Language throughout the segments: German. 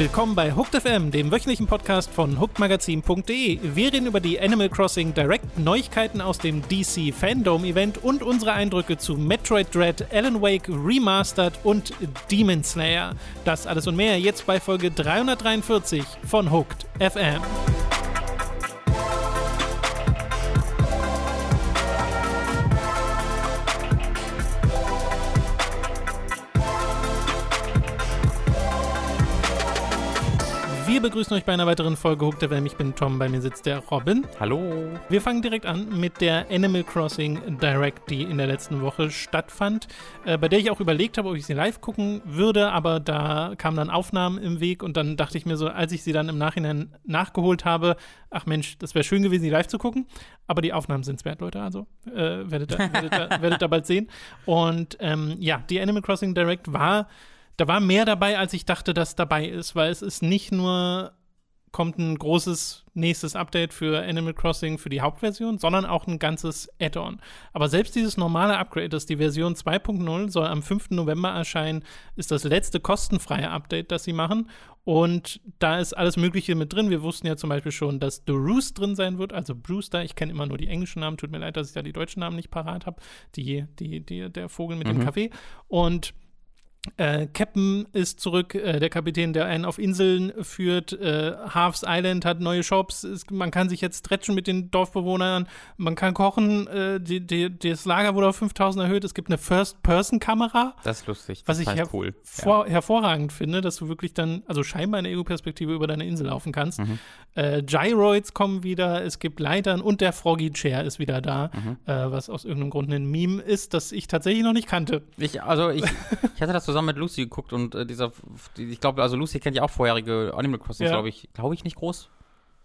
Willkommen bei Hooked FM, dem wöchentlichen Podcast von hookedmagazin.de. Wir reden über die Animal Crossing Direct, Neuigkeiten aus dem DC Fandom Event und unsere Eindrücke zu Metroid Dread, Alan Wake Remastered und Demon Slayer. Das alles und mehr jetzt bei Folge 343 von Hooked FM. Begrüßen euch bei einer weiteren Folge Hook der Welt. Ich bin Tom, bei mir sitzt der Robin. Hallo. Wir fangen direkt an mit der Animal Crossing Direct, die in der letzten Woche stattfand, äh, bei der ich auch überlegt habe, ob ich sie live gucken würde, aber da kamen dann Aufnahmen im Weg und dann dachte ich mir so, als ich sie dann im Nachhinein nachgeholt habe, ach Mensch, das wäre schön gewesen, sie live zu gucken, aber die Aufnahmen sind es wert, Leute, also äh, werdet, da, werdet, da, werdet da bald sehen. Und ähm, ja, die Animal Crossing Direct war da war mehr dabei, als ich dachte, dass dabei ist, weil es ist nicht nur kommt ein großes nächstes Update für Animal Crossing für die Hauptversion, sondern auch ein ganzes Add-on. Aber selbst dieses normale Upgrade, das die Version 2.0 soll am 5. November erscheinen, ist das letzte kostenfreie Update, das sie machen. Und da ist alles Mögliche mit drin. Wir wussten ja zum Beispiel schon, dass The Roost drin sein wird, also Brewster. Ich kenne immer nur die englischen Namen. Tut mir leid, dass ich da die deutschen Namen nicht parat habe. Die, die, die, der Vogel mit mhm. dem Kaffee. Und äh, Captain ist zurück, äh, der Kapitän, der einen auf Inseln führt. Äh, Half's Island hat neue Shops. Es, man kann sich jetzt stretchen mit den Dorfbewohnern. Man kann kochen. Äh, die, die, das Lager wurde auf 5000 erhöht. Es gibt eine First-Person-Kamera. Das ist lustig. Das was ich her cool. ja. hervorragend finde, dass du wirklich dann, also scheinbar eine Ego-Perspektive über deine Insel laufen kannst. Mhm. Äh, Gyroids kommen wieder. Es gibt Leitern und der Froggy Chair ist wieder da. Mhm. Äh, was aus irgendeinem Grund ein Meme ist, das ich tatsächlich noch nicht kannte. Ich, also ich, ich hatte das zusammen mit Lucy geguckt und äh, dieser, ich glaube, also Lucy kennt ja auch vorherige Animal Crossing, ja. glaube ich, glaube ich nicht groß.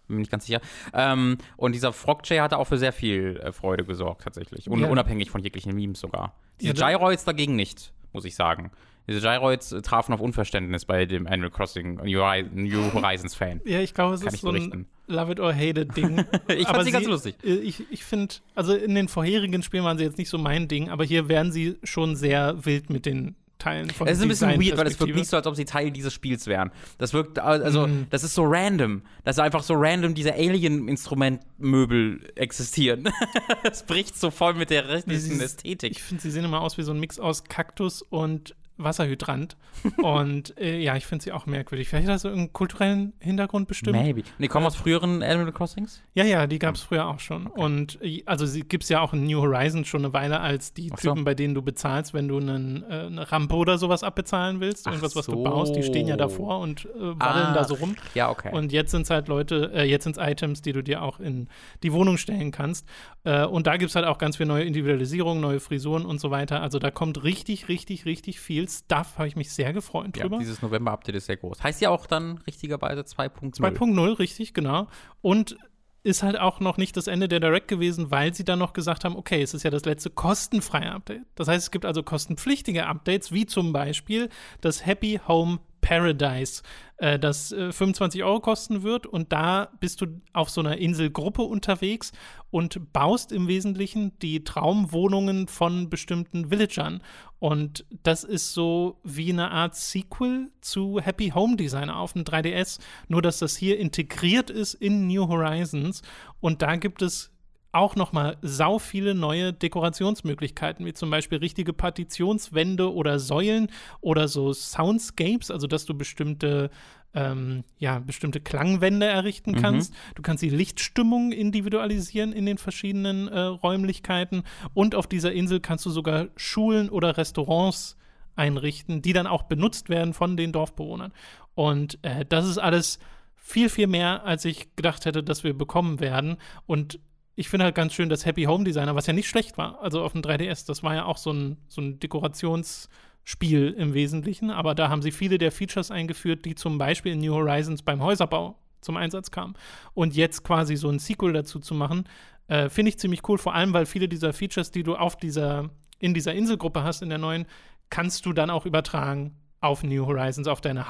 Bin nicht ganz sicher. Ähm, und dieser Frog-Jay hatte auch für sehr viel äh, Freude gesorgt, tatsächlich. Un ja. Unabhängig von jeglichen Memes sogar. Diese ja, Gyroids dagegen nicht, muss ich sagen. Diese Gyroids äh, trafen auf Unverständnis bei dem Animal Crossing New, Horizons Fan. Ja, ich glaube, es Kann ist so ein Love it or hate it Ding. ich fand sie ganz lustig. Äh, ich, ich finde, also in den vorherigen Spielen waren sie jetzt nicht so mein Ding, aber hier werden sie schon sehr wild mit den Teilen von Es ist ein bisschen weird, weil es wirkt nicht so, als ob sie Teil dieses Spiels wären. Das wirkt, also, mm. das ist so random. Das ist einfach so random, diese Alien-Instrumentmöbel existieren. Es bricht so voll mit der restlichen Ästhetik. Ich finde, sie sehen immer aus wie so ein Mix aus Kaktus und Wasserhydrant. und äh, ja, ich finde sie auch merkwürdig. Vielleicht hat das so einen kulturellen Hintergrund bestimmt. Maybe. Die kommen aus früheren Animal Crossings? Ja, ja, die gab es früher auch schon. Okay. Und äh, also sie gibt es ja auch in New Horizons schon eine Weile als die so. Typen, bei denen du bezahlst, wenn du einen, äh, eine Rampe oder sowas abbezahlen willst. Irgendwas, so. was du baust. Die stehen ja davor und äh, ah. da so rum. Ja, okay. Und jetzt sind es halt Leute, äh, jetzt sind es Items, die du dir auch in die Wohnung stellen kannst. Äh, und da gibt es halt auch ganz viel neue Individualisierung, neue Frisuren und so weiter. Also da kommt richtig, richtig, richtig viel Stuff, habe ich mich sehr gefreut drüber. Ja, dieses November-Update ist sehr groß. Heißt ja auch dann richtigerweise 2.0. 2.0, richtig, genau. Und ist halt auch noch nicht das Ende der Direct gewesen, weil sie dann noch gesagt haben, okay, es ist ja das letzte kostenfreie Update. Das heißt, es gibt also kostenpflichtige Updates, wie zum Beispiel das Happy Home Paradise, äh, das äh, 25 Euro kosten wird. Und da bist du auf so einer Inselgruppe unterwegs und baust im Wesentlichen die Traumwohnungen von bestimmten Villagern. Und das ist so wie eine Art Sequel zu Happy Home Designer auf dem 3DS, nur dass das hier integriert ist in New Horizons. Und da gibt es auch noch mal sau viele neue Dekorationsmöglichkeiten, wie zum Beispiel richtige Partitionswände oder Säulen oder so Soundscapes, also dass du bestimmte ähm, ja, bestimmte Klangwände errichten mhm. kannst. Du kannst die Lichtstimmung individualisieren in den verschiedenen äh, Räumlichkeiten. Und auf dieser Insel kannst du sogar Schulen oder Restaurants einrichten, die dann auch benutzt werden von den Dorfbewohnern. Und äh, das ist alles viel, viel mehr, als ich gedacht hätte, dass wir bekommen werden. Und ich finde halt ganz schön, dass Happy Home Designer, was ja nicht schlecht war, also auf dem 3DS, das war ja auch so ein, so ein Dekorationsspiel im Wesentlichen, aber da haben sie viele der Features eingeführt, die zum Beispiel in New Horizons beim Häuserbau zum Einsatz kamen. Und jetzt quasi so ein Sequel dazu zu machen, äh, finde ich ziemlich cool, vor allem, weil viele dieser Features, die du auf dieser, in dieser Inselgruppe hast, in der neuen, kannst du dann auch übertragen auf New Horizons, auf deine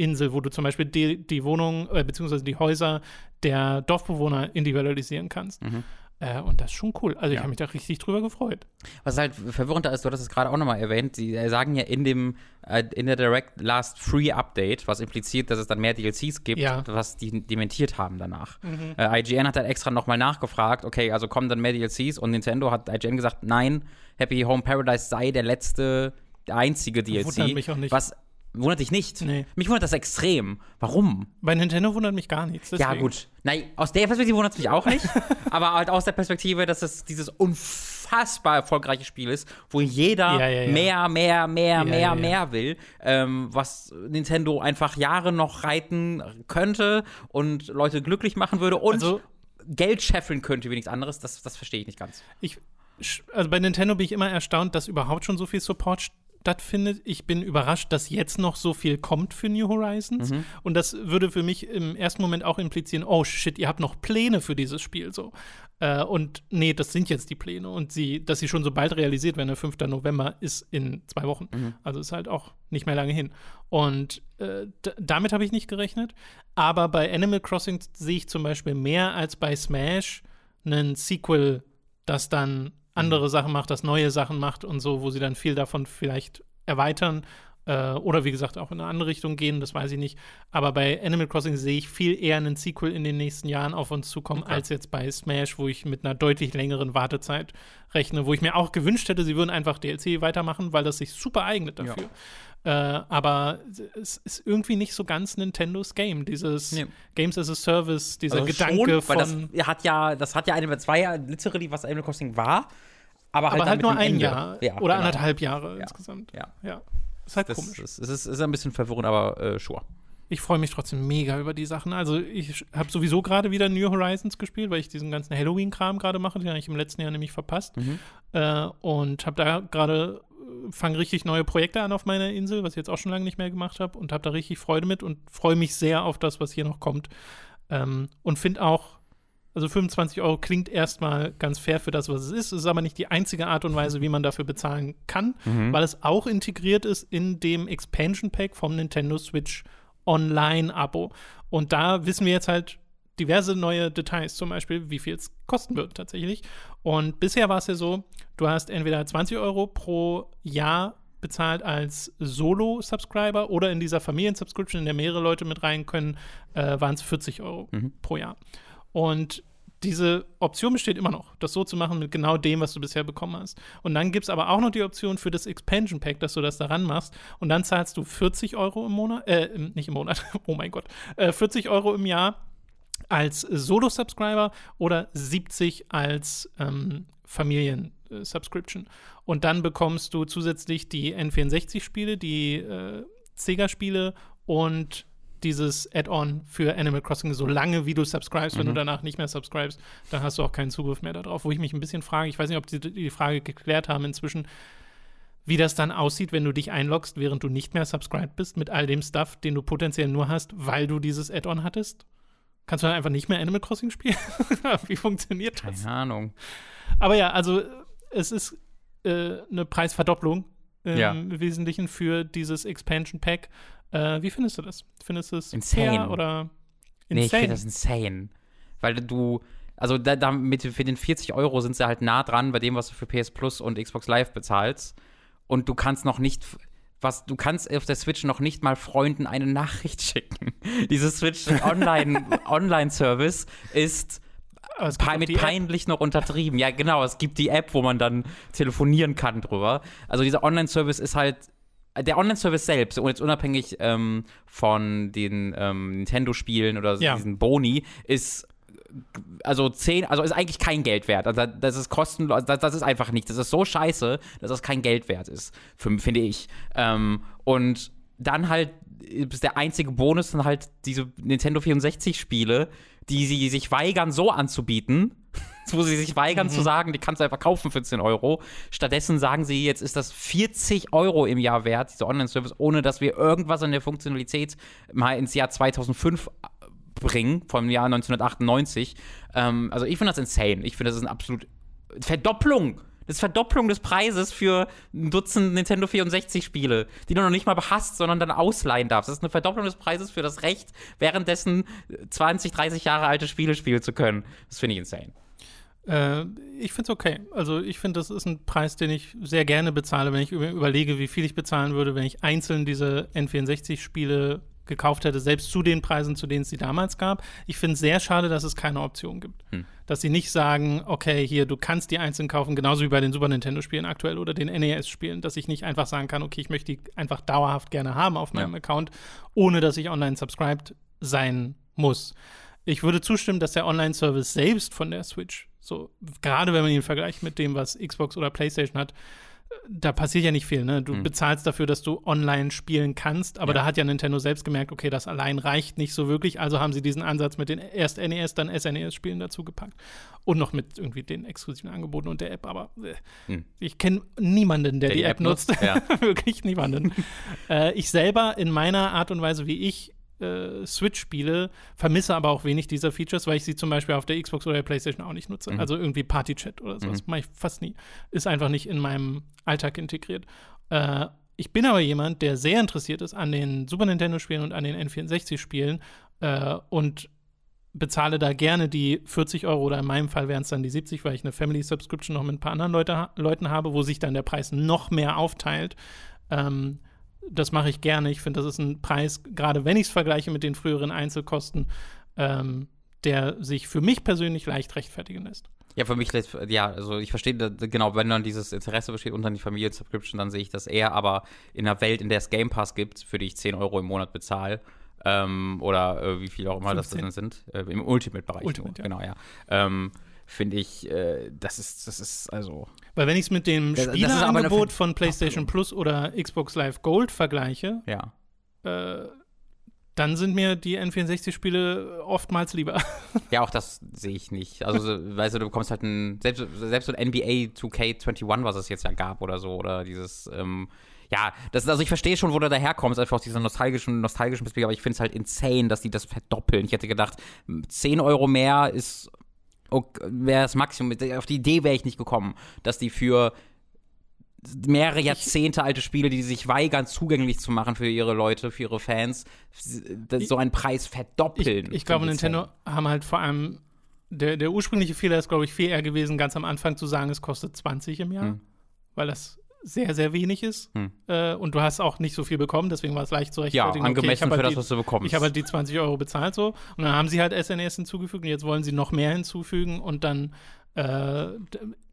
Hauptinsel, wo du zum Beispiel die, die Wohnung äh, bzw. die Häuser der Dorfbewohner individualisieren kannst. Mhm. Äh, und das ist schon cool. Also ich habe mich da richtig drüber gefreut. Was halt verwirrend ist, du hattest es gerade auch nochmal erwähnt, sie äh, sagen ja in dem, äh, in der Direct Last Free Update, was impliziert, dass es dann mehr DLCs gibt, Ja. was die dementiert haben danach. Äh, IGN hat halt extra nochmal nachgefragt, okay, also kommen dann mehr DLCs und Nintendo hat IGN gesagt, nein, Happy Home Paradise sei der letzte, der einzige DLC. Mich auch nicht. Was wundert dich nicht? Nee. Mich wundert das extrem. Warum? Bei Nintendo wundert mich gar nichts. Ja, deswegen. gut. Nein, aus der Perspektive wundert es mich auch nicht. aber halt aus der Perspektive, dass es dieses unfassbar erfolgreiche Spiel ist, wo jeder Ja, ja, ja. mehr, mehr, mehr, mehr, ja, ja. mehr will, ähm, was Nintendo einfach Jahre noch reiten könnte und Leute glücklich machen würde und Also- Geld scheffeln könnte wie nichts anderes, das, das verstehe ich nicht ganz. Ich, also bei Nintendo bin ich immer erstaunt, dass überhaupt schon so viel Support stattfindet. Ich bin überrascht, dass jetzt noch so viel kommt für New Horizons. Mhm. Und das würde für mich im ersten Moment auch implizieren, oh shit, ihr habt noch Pläne für dieses Spiel so. Äh, und nee, das sind jetzt die Pläne. Und sie, dass sie schon so bald realisiert werden, der 5. November ist in zwei Wochen. Mhm. Also ist halt auch nicht mehr lange hin. Und äh, damit habe ich nicht gerechnet. Aber bei Animal Crossing sehe ich zum Beispiel mehr als bei Smash einen Sequel, das dann andere Sachen macht, das neue Sachen macht und so, wo sie dann viel davon vielleicht erweitern äh, oder wie gesagt auch in eine andere Richtung gehen, das weiß ich nicht. Aber bei Animal Crossing sehe ich viel eher einen Sequel in den nächsten Jahren auf uns zukommen, Okay. als jetzt bei Smash, wo ich mit einer deutlich längeren Wartezeit rechne, wo ich mir auch gewünscht hätte, sie würden einfach DLC weitermachen, weil das sich super eignet dafür. Äh, aber es ist irgendwie nicht so ganz Nintendos Game, dieses Nee. Games as a Service, dieser Also Gedanke schon, von. das hat ja, das hat ja eine zwei Jahre literally, was Animal Crossing war, aber halt, aber halt nur ein Ende. Jahr Ja, oder genau. anderthalb Jahre Ja. insgesamt. Ja. Ja. Ist halt Das komisch. es ist, ist ein bisschen verwirrend, aber äh, sure. Ich freue mich trotzdem mega über die Sachen. Also ich habe sowieso gerade wieder New Horizons gespielt, weil ich diesen ganzen Halloween-Kram gerade mache, den habe ich im letzten Jahr nämlich verpasst. Äh, und habe da gerade, äh, fange richtig neue Projekte an auf meiner Insel, was ich jetzt auch schon lange nicht mehr gemacht habe und habe da richtig Freude mit und freue mich sehr auf das, was hier noch kommt. Ähm, und finde auch, also 25 Euro klingt erstmal ganz fair für das, was es ist. Es ist aber nicht die einzige Art und Weise, wie man dafür bezahlen kann, weil es auch integriert ist in dem Expansion Pack vom Nintendo Switch Online-Abo. Und da wissen wir jetzt halt diverse neue Details, zum Beispiel, wie viel es kosten wird tatsächlich. Und bisher war es ja so, du hast entweder 20 Euro pro Jahr bezahlt als Solo-Subscriber oder in dieser Familien-Subscription, in der mehrere Leute mit rein können, äh, waren es 40 Euro pro Jahr. Und diese Option besteht immer noch, das so zu machen mit genau dem, was du bisher bekommen hast. Und dann gibt es aber auch noch die Option für das Expansion Pack, dass du das daran machst. Und dann zahlst du 40 Euro im Monat, äh, nicht im Monat, oh mein Gott, äh, 40 Euro im Jahr als Solo-Subscriber oder 70 als ähm, Familien-Subscription. Und dann bekommst du zusätzlich die N64-Spiele, die äh, Sega-Spiele und dieses Add-on für Animal Crossing, solange wie du subscribest, wenn du danach nicht mehr subscribest, dann hast du auch keinen Zugriff mehr darauf. Wo ich mich ein bisschen frage, ich weiß nicht, ob die die Frage geklärt haben inzwischen, wie das dann aussieht, wenn du dich einloggst, während du nicht mehr subscribed bist mit all dem Stuff, den du potenziell nur hast, weil du dieses Add-on hattest. Kannst du dann einfach nicht mehr Animal Crossing spielen? wie funktioniert das? Keine Ahnung. Aber ja, also es ist äh, eine Preisverdopplung im Ja. Wesentlichen für dieses Expansion Pack. Äh, wie findest du das? Findest du es Insane. fair oder Nee, ich insane? finde das insane. Weil du, also da, da mit, für den 40 Euro sind sie halt nah dran bei dem, was du für PS Plus und Xbox Live bezahlst. Und du kannst noch nicht, was, du kannst auf der Switch noch nicht mal Freunden eine Nachricht schicken. Dieses Switch Online, Online-Service ist Pe auch mit die App. peinlich noch untertrieben. Ja, genau. Es gibt die App, wo man dann telefonieren kann drüber. Also dieser Online-Service ist halt. Der Online-Service selbst, und jetzt unabhängig ähm, von den ähm, Nintendo-Spielen oder Ja. diesen Boni, ist also 10, also ist eigentlich kein Geld wert. Also das ist kostenlos, das, das ist einfach nicht. Das ist so scheiße, dass das kein Geld wert ist, finde ich. Ähm, und dann halt ist der einzige Bonus dann halt diese Nintendo 64 Spiele, die sie sich weigern so anzubieten, wo sie sich weigern zu sagen, die kannst du einfach kaufen für 10 Euro. Stattdessen sagen sie, jetzt ist das 40 Euro im Jahr wert, dieser Online-Service, ohne dass wir irgendwas an der Funktionalität mal ins Jahr 2005 bringen, vom Jahr 1998. Ähm, also ich finde das insane. Ich finde, das ist eine absolut Verdopplung. Das ist Verdopplung des Preises für ein Dutzend Nintendo 64 Spiele, die du noch nicht mal hast, sondern dann ausleihen darfst. Das ist eine Verdopplung des Preises für das Recht, währenddessen 20, 30 Jahre alte Spiele spielen zu können. Das finde ich insane. Äh, ich finde es okay. Also ich finde, das ist ein Preis, den ich sehr gerne bezahle, wenn ich über überlege, wie viel ich bezahlen würde, wenn ich einzeln diese N64-Spiele gekauft hätte, selbst zu den Preisen, zu denen es sie damals gab. Ich finde es sehr schade, dass es keine Option gibt. Hm. Dass sie nicht sagen, okay, hier, du kannst die einzeln kaufen, genauso wie bei den Super Nintendo-Spielen aktuell oder den NES-Spielen, dass ich nicht einfach sagen kann, okay, ich möchte die einfach dauerhaft gerne haben auf meinem ja. Account, ohne dass ich online subscribed sein muss. Ich würde zustimmen, dass der Online-Service selbst von der Switch, so gerade wenn man ihn vergleicht mit dem, was Xbox oder PlayStation hat, da passiert ja nicht viel, ne? Du mhm. bezahlst dafür, dass du online spielen kannst, aber ja. da hat ja Nintendo selbst gemerkt, okay, das allein reicht nicht so wirklich, also haben sie diesen Ansatz mit den erst NES, dann SNES-Spielen dazu gepackt. Und noch mit irgendwie den exklusiven Angeboten und der App, aber äh, mhm. ich kenne niemanden, der, der, die, App, App nutzt. nutzt. Ja. Wirklich niemanden. äh, ich selber in meiner Art und Weise, wie ich äh, Switch-Spiele, vermisse aber auch wenig dieser Features, weil ich sie zum Beispiel auf der Xbox oder der PlayStation auch nicht nutze. Mhm. Also irgendwie Party-Chat oder sowas. Mhm. Mache ich fast nie. Ist einfach nicht in meinem Alltag integriert. Äh, ich bin aber jemand, der sehr interessiert ist an den Super Nintendo-Spielen und an den N64-Spielen äh, und bezahle da gerne die 40 Euro oder in meinem Fall wären es dann die 70, weil ich eine Family Subscription noch mit ein paar anderen Leute, Leuten habe, wo sich dann der Preis noch mehr aufteilt. Ähm, das mache ich gerne. Ich finde, das ist ein Preis, gerade wenn ich es vergleiche mit den früheren Einzelkosten, ähm, der sich für mich persönlich leicht rechtfertigen lässt. Ja, für mich, ja, also ich verstehe, genau, wenn dann dieses Interesse besteht unter die Familien-Subscription, dann sehe ich das eher, aber in einer Welt, in der es Game Pass gibt, für die ich 10 Euro im Monat bezahle, ähm, oder äh, wie viel auch immer 15. das dann sind, äh, im Ultimate-Bereich. Ultimate, ja. Genau, ja. Ähm, finde ich, äh, das ist, das ist also. Weil wenn ich es mit dem Spieleangebot von PlayStation Plus oder Xbox Live Gold vergleiche, ja. Äh, dann sind mir die N64-Spiele oftmals lieber. Ja, auch das sehe ich nicht. Also, weißt du, du bekommst halt ein, selbst, selbst so ein NBA 2K21, was es jetzt ja gab oder so, oder dieses, ähm, ja, das, also ich verstehe schon, wo du daherkommst, einfach aus dieser nostalgischen, nostalgischen Perspektive, aber ich finde es halt insane, dass die das verdoppeln. Ich hätte gedacht, 10 Euro mehr ist wäre das Maximum. Auf die Idee wäre ich nicht gekommen, dass die für mehrere Jahrzehnte alte Spiele, die sich weigern, zugänglich zu machen für ihre Leute, für ihre Fans, so einen Preis verdoppeln. Ich, ich glaube, Nintendo haben halt vor allem der, der ursprüngliche Fehler ist, glaube ich, viel eher gewesen, ganz am Anfang zu sagen, es kostet 20 im Jahr. Hm. Weil das sehr, sehr wenig ist. Hm. Äh, und du hast auch nicht so viel bekommen, deswegen war es leicht zu rechtfertigen. Ja, angemessen okay, für halt das, was du bekommst. Ich habe halt die 20 Euro bezahlt so. Und dann haben sie halt SNS hinzugefügt und jetzt wollen sie noch mehr hinzufügen und dann äh,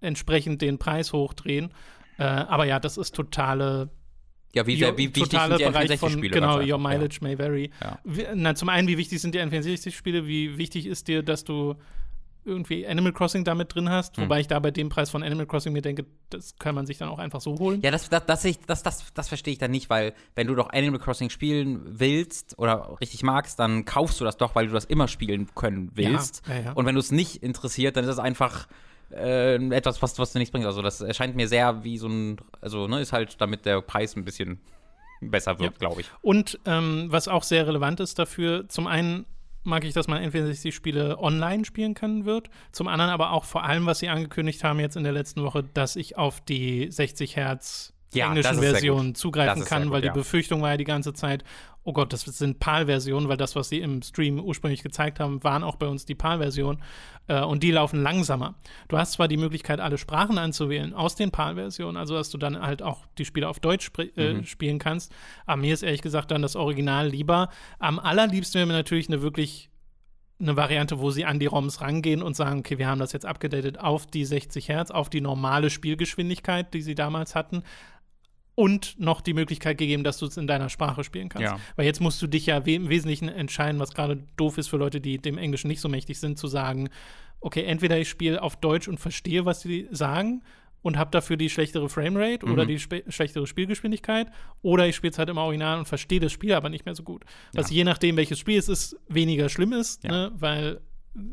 entsprechend den Preis hochdrehen. Äh, aber ja, das ist totale ja, wie, sehr, wie wichtig sind die N64-Spiele? Genau, Your Mileage ja. may vary. Ja. Wie, na, zum einen, wie wichtig sind die N64-Spiele? Wie wichtig ist dir, dass du irgendwie Animal Crossing damit drin hast, hm. wobei ich da bei dem Preis von Animal Crossing mir denke, das kann man sich dann auch einfach so holen. Ja, das, das, das, ich, das, das, das verstehe ich dann nicht, weil wenn du doch Animal Crossing spielen willst oder richtig magst, dann kaufst du das doch, weil du das immer spielen können willst. Ja, ja, ja. Und wenn du es nicht interessiert, dann ist es einfach äh, etwas, was, was du nichts bringst. Also das erscheint mir sehr wie so ein, also ne, ist halt damit der Preis ein bisschen besser wird, glaube ich. Und ähm, was auch sehr relevant ist dafür, zum einen mag ich, dass man N64-Spiele online spielen können wird. Zum anderen aber auch vor allem, was sie angekündigt haben jetzt in der letzten Woche, dass ich auf die 60 Hertz ja, englischen Version zugreifen kann, gut, weil die ja. Befürchtung war ja die ganze Zeit, oh Gott, das sind PAL-Versionen, weil das, was sie im Stream ursprünglich gezeigt haben, waren auch bei uns die PAL-Versionen äh, und die laufen langsamer. Du hast zwar die Möglichkeit, alle Sprachen anzuwählen aus den PAL-Versionen, also dass du dann halt auch die Spiele auf Deutsch äh, mhm. spielen kannst, aber mir ist ehrlich gesagt dann das Original lieber. Am allerliebsten wäre mir natürlich eine wirklich eine Variante, wo sie an die ROMs rangehen und sagen, okay, wir haben das jetzt abgedatet auf die 60 Hertz, auf die normale Spielgeschwindigkeit, die sie damals hatten, und noch die Möglichkeit gegeben, dass du es in deiner Sprache spielen kannst. Ja. Weil jetzt musst du dich ja im Wesentlichen entscheiden, was gerade doof ist für Leute, die dem Englischen nicht so mächtig sind, zu sagen, okay, entweder ich spiele auf Deutsch und verstehe, was sie sagen und habe dafür die schlechtere Framerate mhm. oder die schlechtere Spielgeschwindigkeit oder ich spiele es halt im Original und verstehe das Spiel aber nicht mehr so gut. Was ja. je nachdem, welches Spiel es ist, weniger schlimm ist, ja. ne? weil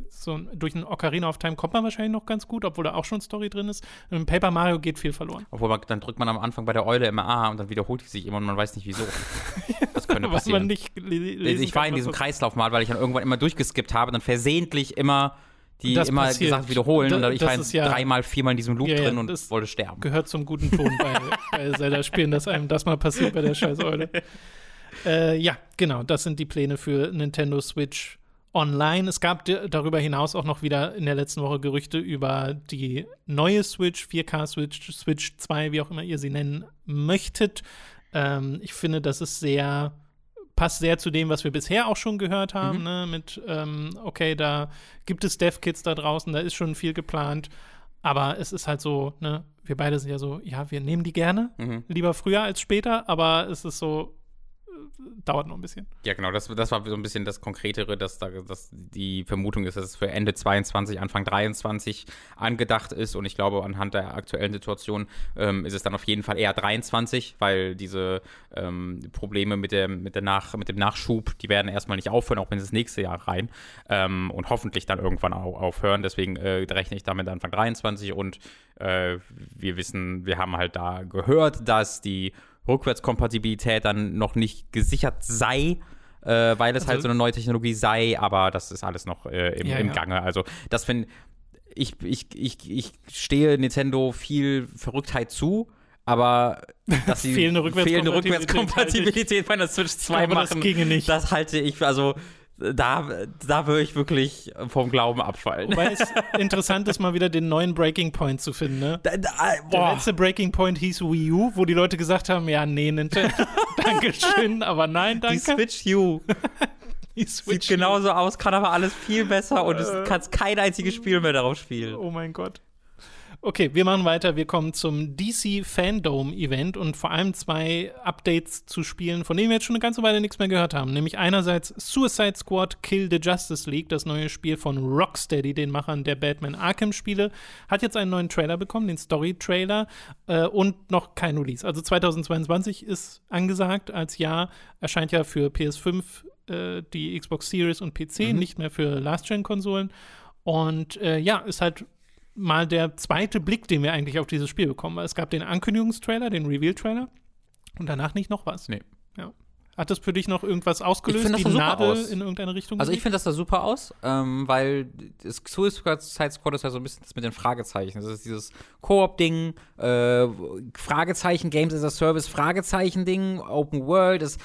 so durch einen Ocarina of Time kommt man wahrscheinlich noch ganz gut, obwohl da auch schon Story drin ist. Im Paper Mario geht viel verloren. Obwohl man, dann drückt man am Anfang bei der Eule immer A und dann wiederholt die sich immer und man weiß nicht wieso. Das könnte passieren. Was man nicht ich war in diesem Kreislauf mal, weil ich dann irgendwann immer durchgeskippt habe, dann versehentlich immer die immer passiert. gesagt wiederholen da, und ich war ja, dreimal, viermal in diesem Loop ja, drin und wollte sterben. Gehört zum guten Ton bei, bei Zelda-Spielen, dass einem das mal passiert bei der scheiß Eule. äh, ja, genau, das sind die Pläne für Nintendo Switch online. Es gab darüber hinaus auch noch wieder in der letzten Woche Gerüchte über die neue Switch, 4K Switch, Switch 2, wie auch immer ihr sie nennen möchtet. Ähm, ich finde, das ist sehr, passt sehr zu dem, was wir bisher auch schon gehört haben, mhm. ne? Mit, ähm, okay, da gibt es Dev-Kits da draußen, da ist schon viel geplant. Aber es ist halt so, ne, wir beide sind ja so, ja, wir nehmen die gerne, mhm. lieber früher als später, aber es ist so, dauert noch ein bisschen. Ja, genau, das, das war so ein bisschen das Konkretere, dass, da, dass die Vermutung ist, dass es für Ende 22, Anfang 23 angedacht ist. Und ich glaube, anhand der aktuellen Situation ähm, ist es dann auf jeden Fall eher 23, weil diese ähm, Probleme mit, der, mit, der Nach, mit dem Nachschub, die werden erstmal nicht aufhören, auch wenn sie das nächste Jahr rein. Ähm, und hoffentlich dann irgendwann auch aufhören. Deswegen äh, rechne ich damit Anfang 23 und äh, wir wissen, wir haben halt da gehört, dass die Rückwärtskompatibilität dann noch nicht gesichert sei. Äh, weil es halt also, halt so eine neue Technologie sei, aber das ist alles noch äh, im, ja, im. Gange. Also das finde ich, ich, ich, ich stehe Nintendo viel Verrücktheit zu, aber dass sie fehlende Rückwärtskompatibilität, fehlende Rückwärtskompatibilität bei der Switch 2 glaube, machen, das, das halte ich, also da, da würde ich wirklich vom Glauben abfallen. Wobei es interessant ist, mal wieder den neuen Breaking Point zu finden, ne? Da, da, Der letzte Breaking Point hieß Wii U, wo die Leute gesagt haben, ja, nee, Nintendo, Dankeschön, aber nein, danke. Die Switch U. die Switch Sieht genauso aus, kann aber alles viel besser und du äh, kannst kein einziges Spiel mehr darauf spielen. Oh mein Gott. Okay, wir machen weiter. Wir kommen zum DC Fandom Event und vor allem zwei Updates zu Spielen, von denen wir jetzt schon eine ganze Weile nichts mehr gehört haben. Nämlich einerseits Suicide Squad Kill the Justice League, das neue Spiel von Rocksteady, den Machern der Batman Arkham Spiele, hat jetzt einen neuen Trailer bekommen, den Story Trailer äh, und noch kein Release. Also 2022 ist angesagt als Jahr, erscheint ja für PS5 äh, die Xbox Series und PC, mhm. nicht mehr für Last-Gen-Konsolen. Und äh, ja, ist halt mal der zweite Blick, den wir eigentlich auf dieses Spiel bekommen. Es gab den Ankündigungstrailer, den Reveal-Trailer und danach nicht noch was. Nee. Ja. Hat das für dich noch irgendwas ausgelöst? Ich die Nadel aus. in irgendeine Richtung? Also ich finde das da super aus, ähm, weil das Suicide Squad ist ja so ein bisschen das mit den Fragezeichen. Das ist dieses Koop-Ding, äh, Fragezeichen, Games as a Service, Fragezeichen-Ding, Open World. Das,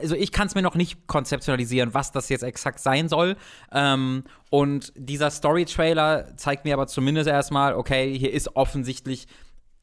also ich kann es mir noch nicht konzeptionalisieren, was das jetzt exakt sein soll. Ähm, und dieser Story-Trailer zeigt mir aber zumindest erstmal, okay, hier ist offensichtlich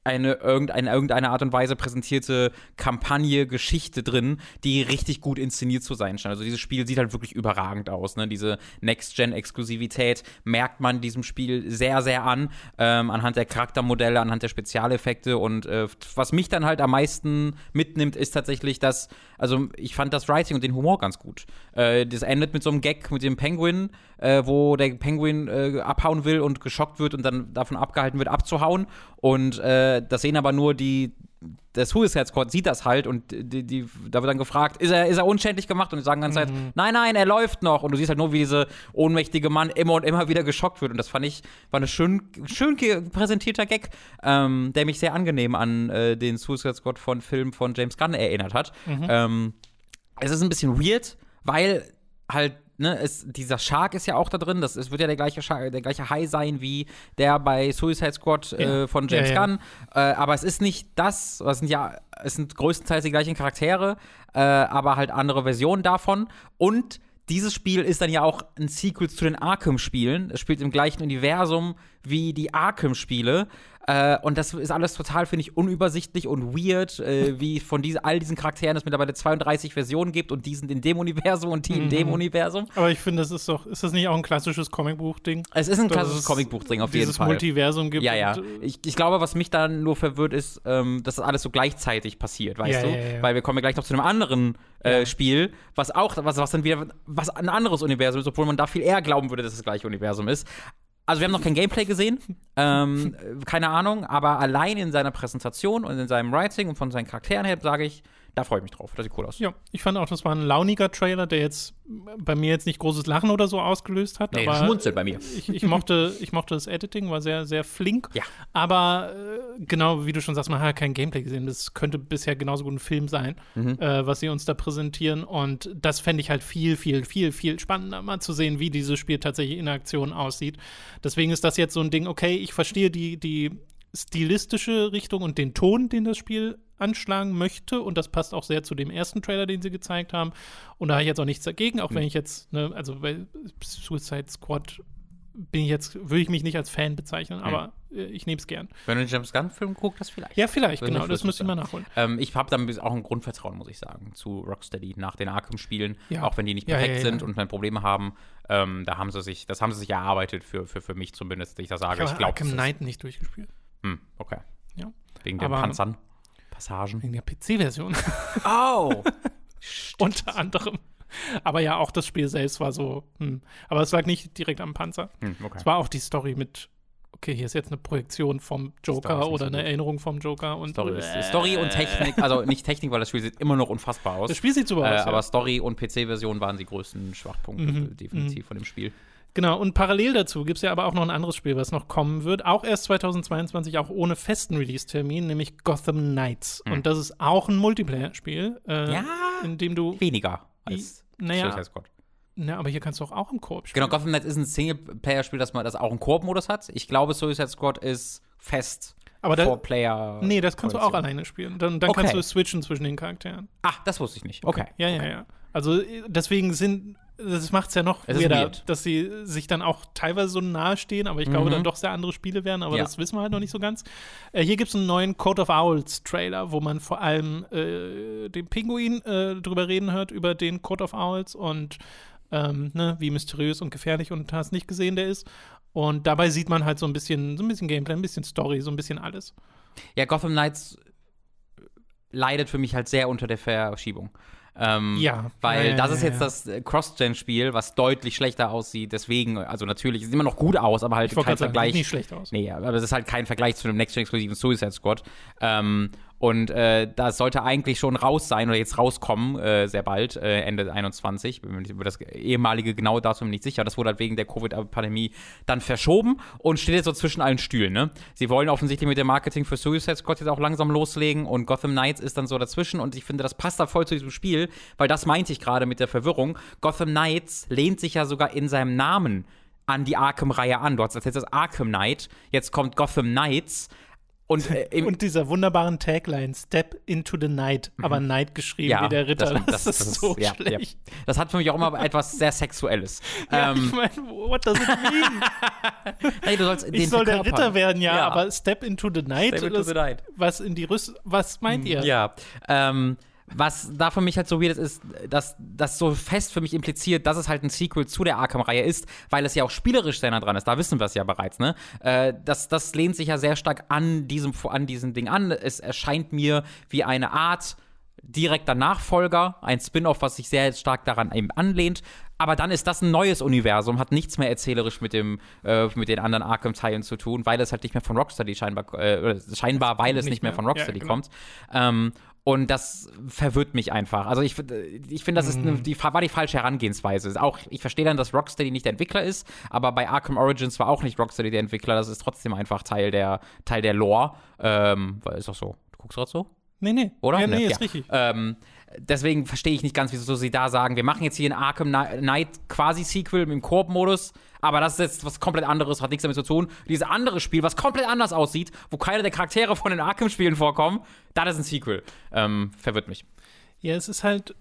eine irgendeine, irgendeine Art und Weise präsentierte Kampagne, Geschichte drin, die richtig gut inszeniert zu sein scheint. Also dieses Spiel sieht halt wirklich überragend aus. Ne? Diese Next-Gen-Exklusivität merkt man diesem Spiel sehr, sehr an, ähm, anhand der Charaktermodelle, anhand der Spezialeffekte. Und äh, was mich dann halt am meisten mitnimmt, ist tatsächlich, dass, also ich fand das Writing und den Humor ganz gut. Äh, das endet mit so einem Gag mit dem Penguin, äh, wo der Penguin äh, abhauen will und geschockt wird und dann davon abgehalten wird, abzuhauen. Und äh, das sehen aber nur die, der Suicide Squad sieht das halt und die, die, da wird dann gefragt, ist er, ist er unschädlich gemacht? Und die sagen die ganze Zeit, mhm. nein, nein, er läuft noch. Und du siehst halt nur, wie dieser ohnmächtige Mann immer und immer wieder geschockt wird. Und das fand ich, war ein schön, schön präsentierter Gag, ähm, der mich sehr angenehm an äh, den Suicide Squad von Film von James Gunn erinnert hat. Mhm. Ähm, es ist ein bisschen weird, weil halt ne, es, dieser Shark ist ja auch da drin. Das es wird ja der gleiche, Shark, der gleiche Hai sein wie der bei Suicide Squad äh, von James ja, ja. Gunn. Äh, aber es ist nicht das. Es sind ja, es sind größtenteils die gleichen Charaktere, äh, aber halt andere Versionen davon. Und dieses Spiel ist dann ja auch ein Sequel zu den Arkham-Spielen. Es spielt im gleichen Universum wie die Arkham-Spiele. Äh, und das ist alles total, finde ich, unübersichtlich und weird, äh, wie von diese, all diesen Charakteren es mittlerweile 32 Versionen gibt und die sind in dem Universum und die mhm. in dem mhm. Universum. Aber ich finde, das ist doch, ist das nicht auch ein klassisches Comicbuch-Ding? Es ist ein klassisches Comicbuch-Ding, auf jeden Fall. Dieses Multiversum gibt. Ja, ja. Ich, ich, glaube, was mich dann nur verwirrt, ist, ähm, dass das alles so gleichzeitig passiert, weißt ja, du? Ja, ja, Weil wir kommen ja gleich noch zu einem anderen äh, Spiel, was auch, was, was dann wieder, was ein anderes Universum ist, obwohl man da viel eher glauben würde, dass es das gleiche Universum ist. Also wir haben noch kein Gameplay gesehen, ähm, keine Ahnung, aber allein in seiner Präsentation und in seinem Writing und von seinen Charakteren her sage ich, da freue ich mich drauf. Das sieht cool aus. Ja, ich fand auch, das war ein launiger Trailer, der jetzt bei mir jetzt nicht großes Lachen oder so ausgelöst hat. Nee, aber schmunzelt bei mir. Ich, ich, mochte, ich mochte das Editing, war sehr, sehr flink. Ja. Aber äh, genau, wie du schon sagst, man hat kein Gameplay gesehen. Das könnte bisher genauso gut ein Film sein, mhm. äh, was sie uns da präsentieren. Und das fände ich halt viel, viel, viel, viel spannender, mal zu sehen, wie dieses Spiel tatsächlich in Aktion aussieht. Deswegen ist das jetzt so ein Ding, okay, ich verstehe die, die stilistische Richtung und den Ton, den das Spiel anschlagen möchte und das passt auch sehr zu dem ersten Trailer, den sie gezeigt haben. Und da habe ich jetzt auch nichts dagegen, auch wenn ich jetzt, ne, also bei Suicide Squad bin ich jetzt, würde ich mich nicht als Fan bezeichnen, aber äh, ich nehme es gern. Wenn du den James Gunn-Film guckst, das vielleicht. Ja, vielleicht, Würde genau, das müsste ich mal nachholen. Ähm, ich habe dann auch ein Grundvertrauen, muss ich sagen, zu Rocksteady nach den Arkham-Spielen, Ja. auch wenn die nicht perfekt ja, ja. sind und man Probleme haben. Ähm, da haben sie sich, das haben sie sich erarbeitet für, für, für mich zumindest, dass ich da sage, Ich ich habe glaube. Arkham Knight nicht durchgespielt. Hm, okay. Ja. Wegen den Aber- Panzern, Passagen. Wegen der PC-Version Oh! unter anderem. Aber ja, auch das Spiel selbst war so, hm. aber es lag nicht direkt am Panzer. hm, okay. Es war auch die Story mit, okay, hier ist jetzt eine Projektion vom Joker oder eine gut. Erinnerung vom Joker und Story, ist, Story und Technik, also nicht Technik, weil das Spiel sieht immer noch unfassbar aus. Das Spiel sieht super äh, aus. aber ja. Story und PC-Version waren die größten Schwachpunkte Mhm, definitiv von dem Spiel. Genau, und parallel dazu gibt es ja aber auch noch ein anderes Spiel, was noch kommen wird. Auch erst 2022, auch ohne festen Release-Termin, nämlich Gotham Knights. Und das ist auch ein Multiplayer-Spiel, äh, Hm. Ja. in dem du. Weniger als Naja, Suicide Squad. na, aber hier kannst du auch, auch im Koop spielen. Genau, Gotham Knights ist ein Singleplayer-Spiel, das, man- das auch einen Koop-Modus hat. Ich glaube, Suicide Squad ist fest. Aber da- Four-Player. Nee, das kannst du auch alleine spielen. Dann, dann Okay. kannst du switchen zwischen den Charakteren. Ah, das wusste ich nicht. Okay. Ja, ja, ja. Also äh, deswegen sind, das macht es ja noch Es weirder, weird. dass sie sich dann auch teilweise so nahe stehen, aber ich glaube Mhm. dann doch sehr andere Spiele werden, aber Ja. das wissen wir halt noch nicht so ganz. Äh, hier gibt es einen neuen Code of Owls Trailer, wo man vor allem äh, den Pinguin äh, drüber reden hört, über den Code of Owls und ähm, ne, wie mysteriös und gefährlich und hast nicht gesehen der ist. Und dabei sieht man halt so ein bisschen, so ein bisschen Gameplay, ein bisschen Story, so ein bisschen alles. Ja, Gotham Knights leidet für mich halt sehr unter der Verschiebung. Ähm, Ja. Weil Ja, das ja, ist jetzt das äh, Cross-Gen-Spiel, was deutlich schlechter aussieht. Deswegen, also natürlich, sieht immer noch gut aus, aber halt kein sagen, Vergleich. sieht nicht schlecht aus. Nee, aber es ist halt kein Vergleich zu einem Next-Gen-exklusiven Suicide Squad. Ähm, und äh, das sollte eigentlich schon raus sein oder jetzt rauskommen, äh, sehr bald, äh, Ende 21. Bin mir über das ehemalige genaue Datum nicht sicher. Das wurde halt wegen der Covid-Pandemie dann verschoben und steht jetzt so zwischen allen Stühlen. Ne? Sie wollen offensichtlich mit dem Marketing für Suicide Squad jetzt auch langsam loslegen und Gotham Knights ist dann so dazwischen und ich finde, das passt da voll zu diesem Spiel, weil das meinte ich gerade mit der Verwirrung. Gotham Knights lehnt sich ja sogar in seinem Namen an die Arkham-Reihe an. Du hast jetzt das Arkham Knight, jetzt kommt Gotham Knights. Und, äh, Und dieser wunderbaren Tagline, Step into the Night, aber Night geschrieben wie der Ritter. Das, ist so ja, schlecht. Ja. Das hat für mich auch immer etwas sehr Sexuelles. Ja, ähm, ich meine, what does it mean? hey, du sollst ich soll der verkörpern. Ritter werden, ja, Ja. aber Step into the Night, Step into das, the night. was in die Rüst, was meint ihr? Ja. Ähm, was da für mich halt so weird ist, ist, dass das so fest für mich impliziert, dass es halt ein Sequel zu der Arkham-Reihe ist, weil es ja auch spielerisch sehr nah dran ist. Da wissen wir es ja bereits, ne? Äh, das, das lehnt sich ja sehr stark an diesem, an diesem Ding an. Es erscheint mir wie eine Art direkter Nachfolger, ein Spin-off, was sich sehr stark daran eben anlehnt. Aber dann ist das ein neues Universum, hat nichts mehr erzählerisch mit dem äh, mit den anderen Arkham-Teilen zu tun, weil es halt nicht mehr von Rocksteady scheinbar, äh, scheinbar, weil es Nicht nicht mehr mehr. von Rocksteady Ja, genau. kommt. Ähm, und das verwirrt mich einfach. Also ich, ich finde, das ist Mhm. eine, die, war die falsche Herangehensweise. Auch ich verstehe dann, dass Rocksteady nicht der Entwickler ist, aber bei Arkham Origins war auch nicht Rocksteady der Entwickler. Das ist trotzdem einfach Teil der Teil der Lore. Ähm, ist doch so. Du guckst gerade so? Nee, nee. Oder? Ja, nee, Ne? ist Ja. richtig. Ähm, deswegen verstehe ich nicht ganz, wieso sie da sagen, wir machen jetzt hier ein Arkham Kni- Knight quasi Sequel mit dem Koop-Modus, aber das ist jetzt was komplett anderes, hat nichts damit zu tun. Dieses andere Spiel, was komplett anders aussieht, wo keine der Charaktere von den Arkham-Spielen vorkommen, das ist ein Sequel. Ähm, verwirrt mich. Ja, es ist halt,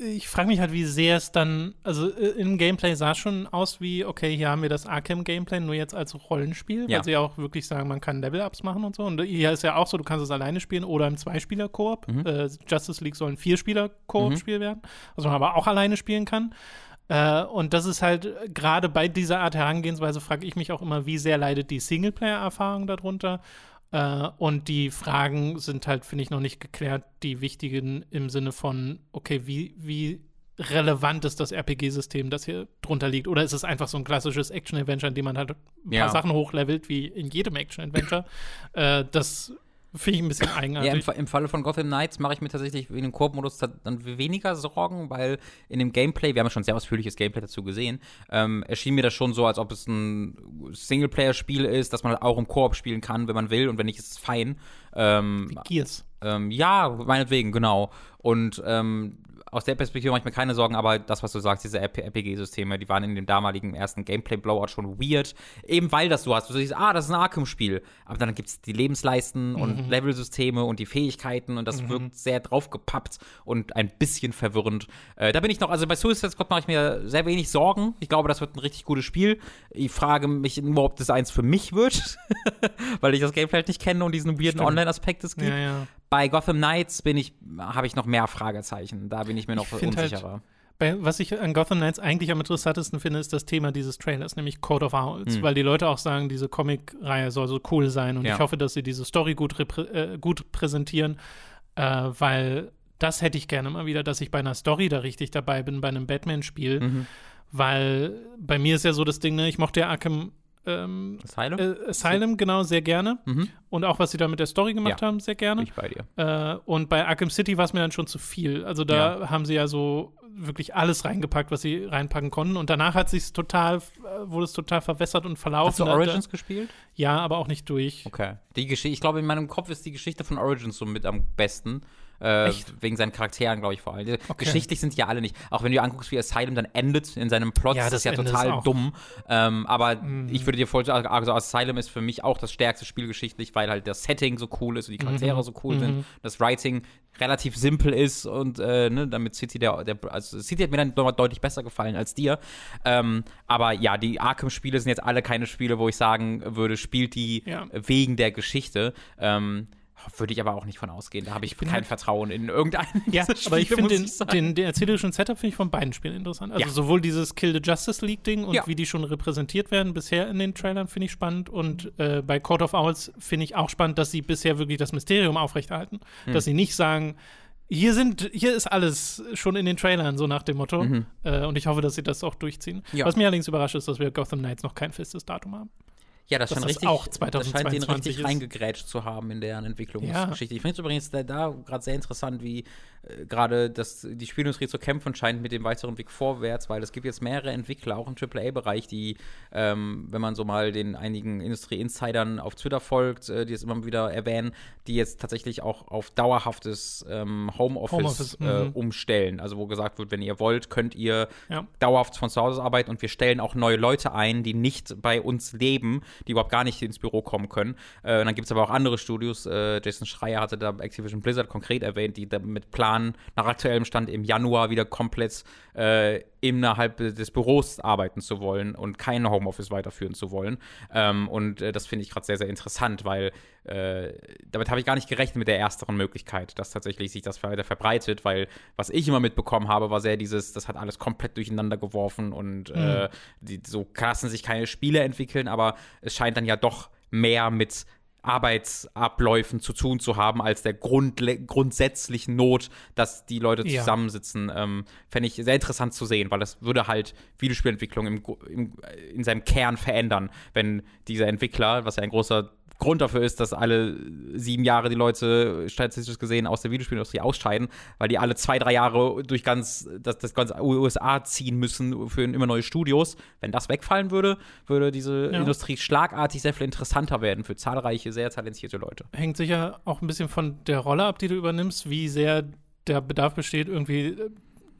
ich frage mich halt, wie sehr es dann, also äh, im Gameplay sah es schon aus wie, okay, hier haben wir das Arkham-Gameplay, nur jetzt als Rollenspiel, Ja. weil sie ja auch wirklich sagen, man kann Level-Ups machen und so. Und hier ist ja auch so, du kannst es alleine spielen oder im Zweispieler-Koop. Mhm. Äh, Justice League soll ein Vierspieler-Koop-Spiel werden, was man aber auch alleine spielen kann. Äh, und das ist halt, äh, gerade bei dieser Art Herangehensweise frage ich mich auch immer, wie sehr leidet die Singleplayer-Erfahrung darunter? Äh, und die Fragen sind halt, finde ich, noch nicht geklärt, die wichtigen im Sinne von, okay, wie, wie relevant ist das RPG-System, das hier drunter liegt? Oder ist es einfach so ein klassisches Action-Adventure, in dem man halt ein paar Ja. Sachen hochlevelt, wie in jedem Action-Adventure? äh, das finde ich ein bisschen Ja, im, eigenartig. Fa- im Falle von Gotham Knights mache ich mir tatsächlich wegen dem Koop-Modus dann weniger Sorgen, weil in dem Gameplay, wir haben ja schon sehr ausführliches Gameplay dazu gesehen, ähm, erschien mir das schon so, als ob es ein Singleplayer-Spiel ist, das man halt auch im Koop spielen kann, wenn man will, und wenn nicht, ist es fein. Ähm, Gears. ähm, ja, meinetwegen, genau. Und ähm, aus der Perspektive mache ich mir keine Sorgen, aber das, was du sagst, diese RPG-Systeme, die waren in dem damaligen ersten Gameplay-Blowout schon weird. Eben weil das so hast. Du siehst, ah, das ist ein Arkham-Spiel. Aber dann gibt es die Lebensleisten mhm. und Level-Systeme und die Fähigkeiten und das mhm. wirkt sehr draufgepappt und ein bisschen verwirrend. Äh, da bin ich noch, also bei Suicide Squad mache ich mir sehr wenig Sorgen. Ich glaube, das wird ein richtig gutes Spiel. Ich frage mich nur, ob das eins für mich wird, weil ich das Gameplay halt nicht kenne und diesen weirden Online-Aspekt es gibt. Ja, ja. Bei Gotham Knights bin ich, habe ich noch mehr Fragezeichen. Da bin ich mir noch ich halt unsicherer. Halt, bei, was ich an Gotham Knights eigentlich am interessantesten finde, ist das Thema dieses Trailers, nämlich Code of Owls, mhm. weil die Leute auch sagen, diese Comic-Reihe soll so cool sein und ja. ich hoffe, dass sie diese Story gut, äh, gut präsentieren, äh, weil das hätte ich gerne mal wieder, dass ich bei einer Story da richtig dabei bin, bei einem Batman-Spiel, mhm. weil bei mir ist ja so das Ding, ne, ich mochte ja Arkham ähm, Asylum? Äh, Asylum, genau, sehr gerne. Mhm. Und auch, was sie da mit der Story gemacht ja, haben, sehr gerne. Ich bei dir. Äh, und bei Arkham City war es mir dann schon zu viel. Also da ja. haben sie ja so wirklich alles reingepackt, was sie reinpacken konnten. Und danach hat sich total, äh, wurde es total verwässert und verlaufen. Hast du Origins da, gespielt? Ja, aber auch nicht durch. Okay. Die Geschichte, ich glaube, in meinem Kopf ist die Geschichte von Origins so mit am besten. Äh, wegen seinen Charakteren, glaube ich, vor allem. Okay. Geschichtlich sind die ja alle nicht. Auch wenn du dir anguckst, wie Asylum dann endet in seinem Plot, ja, das ist ja Ende total ist dumm. Ähm, aber mhm. ich würde dir voll sagen, also Asylum ist für mich auch das stärkste Spiel geschichtlich, weil halt das Setting so cool ist und die Charaktere mhm. so cool mhm. sind, das Writing relativ simpel ist und äh, ne, damit City der, der also City hat mir dann nochmal deutlich besser gefallen als dir. Ähm, aber ja, die Arkham-Spiele sind jetzt alle keine Spiele, wo ich sagen würde, spielt die ja. wegen der Geschichte. Ähm, würde ich aber auch nicht von ausgehen. Da habe ich, ich kein halt Vertrauen in irgendeinen. Ja, Spiele, aber ich finde den, den, den erzählerischen Setup finde ich von beiden Spielen interessant. Also ja. sowohl dieses Kill the Justice League Ding und ja. wie die schon repräsentiert werden bisher in den Trailern finde ich spannend und äh, bei Court of Owls finde ich auch spannend, dass sie bisher wirklich das Mysterium aufrechterhalten, hm. dass sie nicht sagen, hier sind, hier ist alles schon in den Trailern, so nach dem Motto. Mhm. Äh, und ich hoffe, dass sie das auch durchziehen. Ja. Was mir allerdings überrascht ist, dass wir Gotham Knights noch kein festes Datum haben. Ja, das, scheint, richtig, auch 2022 das scheint den richtig reingegrätscht zu haben in deren Entwicklungsgeschichte. Ja. Ich finde es übrigens da, da gerade sehr interessant, wie äh, gerade die Spielindustrie zu kämpfen scheint mit dem weiteren Weg vorwärts, weil es gibt jetzt mehrere Entwickler, auch im AAA-Bereich, die, ähm, wenn man so mal den einigen Industrie-Insidern auf Twitter folgt, äh, die es immer wieder erwähnen, die jetzt tatsächlich auch auf dauerhaftes ähm, Homeoffice, Homeoffice äh, mhm. umstellen. Also wo gesagt wird, wenn ihr wollt, könnt ihr ja. dauerhaft von zu Hause arbeiten und wir stellen auch neue Leute ein, die nicht bei uns leben, die überhaupt gar nicht ins Büro kommen können. Äh, und dann gibt es aber auch andere Studios. Jason Schreier hatte da Activision Blizzard konkret erwähnt, die damit planen, nach aktuellem Stand im Januar wieder komplett äh, innerhalb des Büros arbeiten zu wollen und kein Homeoffice weiterführen zu wollen. Ähm, und äh, das finde ich gerade sehr, sehr interessant, weil äh, damit habe ich gar nicht gerechnet mit der ersteren Möglichkeit, dass tatsächlich sich das weiter verbreitet, weil was ich immer mitbekommen habe, war sehr dieses, das hat alles komplett durcheinander geworfen und mhm. äh, die, so lassen sich keine Spiele entwickeln, aber es scheint dann ja doch mehr mit Arbeitsabläufen zu tun zu haben, als der Grund, grundsätzlichen Not, dass die Leute zusammensitzen, ja. ähm, fände ich sehr interessant zu sehen, weil das würde halt Videospielentwicklung im, im, in seinem Kern verändern, wenn dieser Entwickler, was ja ein großer Grund dafür ist, dass alle sieben Jahre die Leute statistisch gesehen aus der Videospielindustrie ausscheiden, weil die alle zwei, drei Jahre durch ganz das, das ganze USA ziehen müssen für immer neue Studios. Wenn das wegfallen würde, würde diese ja. Industrie schlagartig sehr viel interessanter werden für zahlreiche, sehr talentierte Leute. Hängt sicher auch ein bisschen von der Rolle ab, die du übernimmst, wie sehr der Bedarf besteht, irgendwie äh,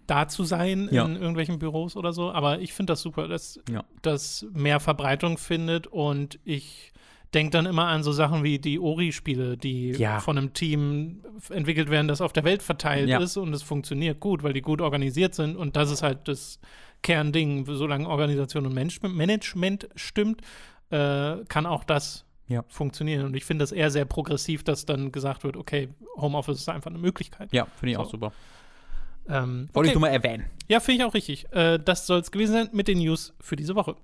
da zu sein ja. in irgendwelchen Büros oder so. Aber ich finde das super, dass ja. das mehr Verbreitung findet und ich denke dann immer an so Sachen wie die Ori-Spiele, die ja. von einem Team entwickelt werden, das auf der Welt verteilt ja. ist und es funktioniert gut, weil die gut organisiert sind und das ist halt das Kernding, solange Organisation und Management stimmt, äh, kann auch das ja. funktionieren. Und ich finde das eher sehr progressiv, dass dann gesagt wird, okay, Homeoffice ist einfach eine Möglichkeit. Ja, finde ich so. auch super. Ähm, Wollte okay. ich nur mal erwähnen. Ja, finde ich auch richtig. Äh, das soll es gewesen sein mit den News für diese Woche.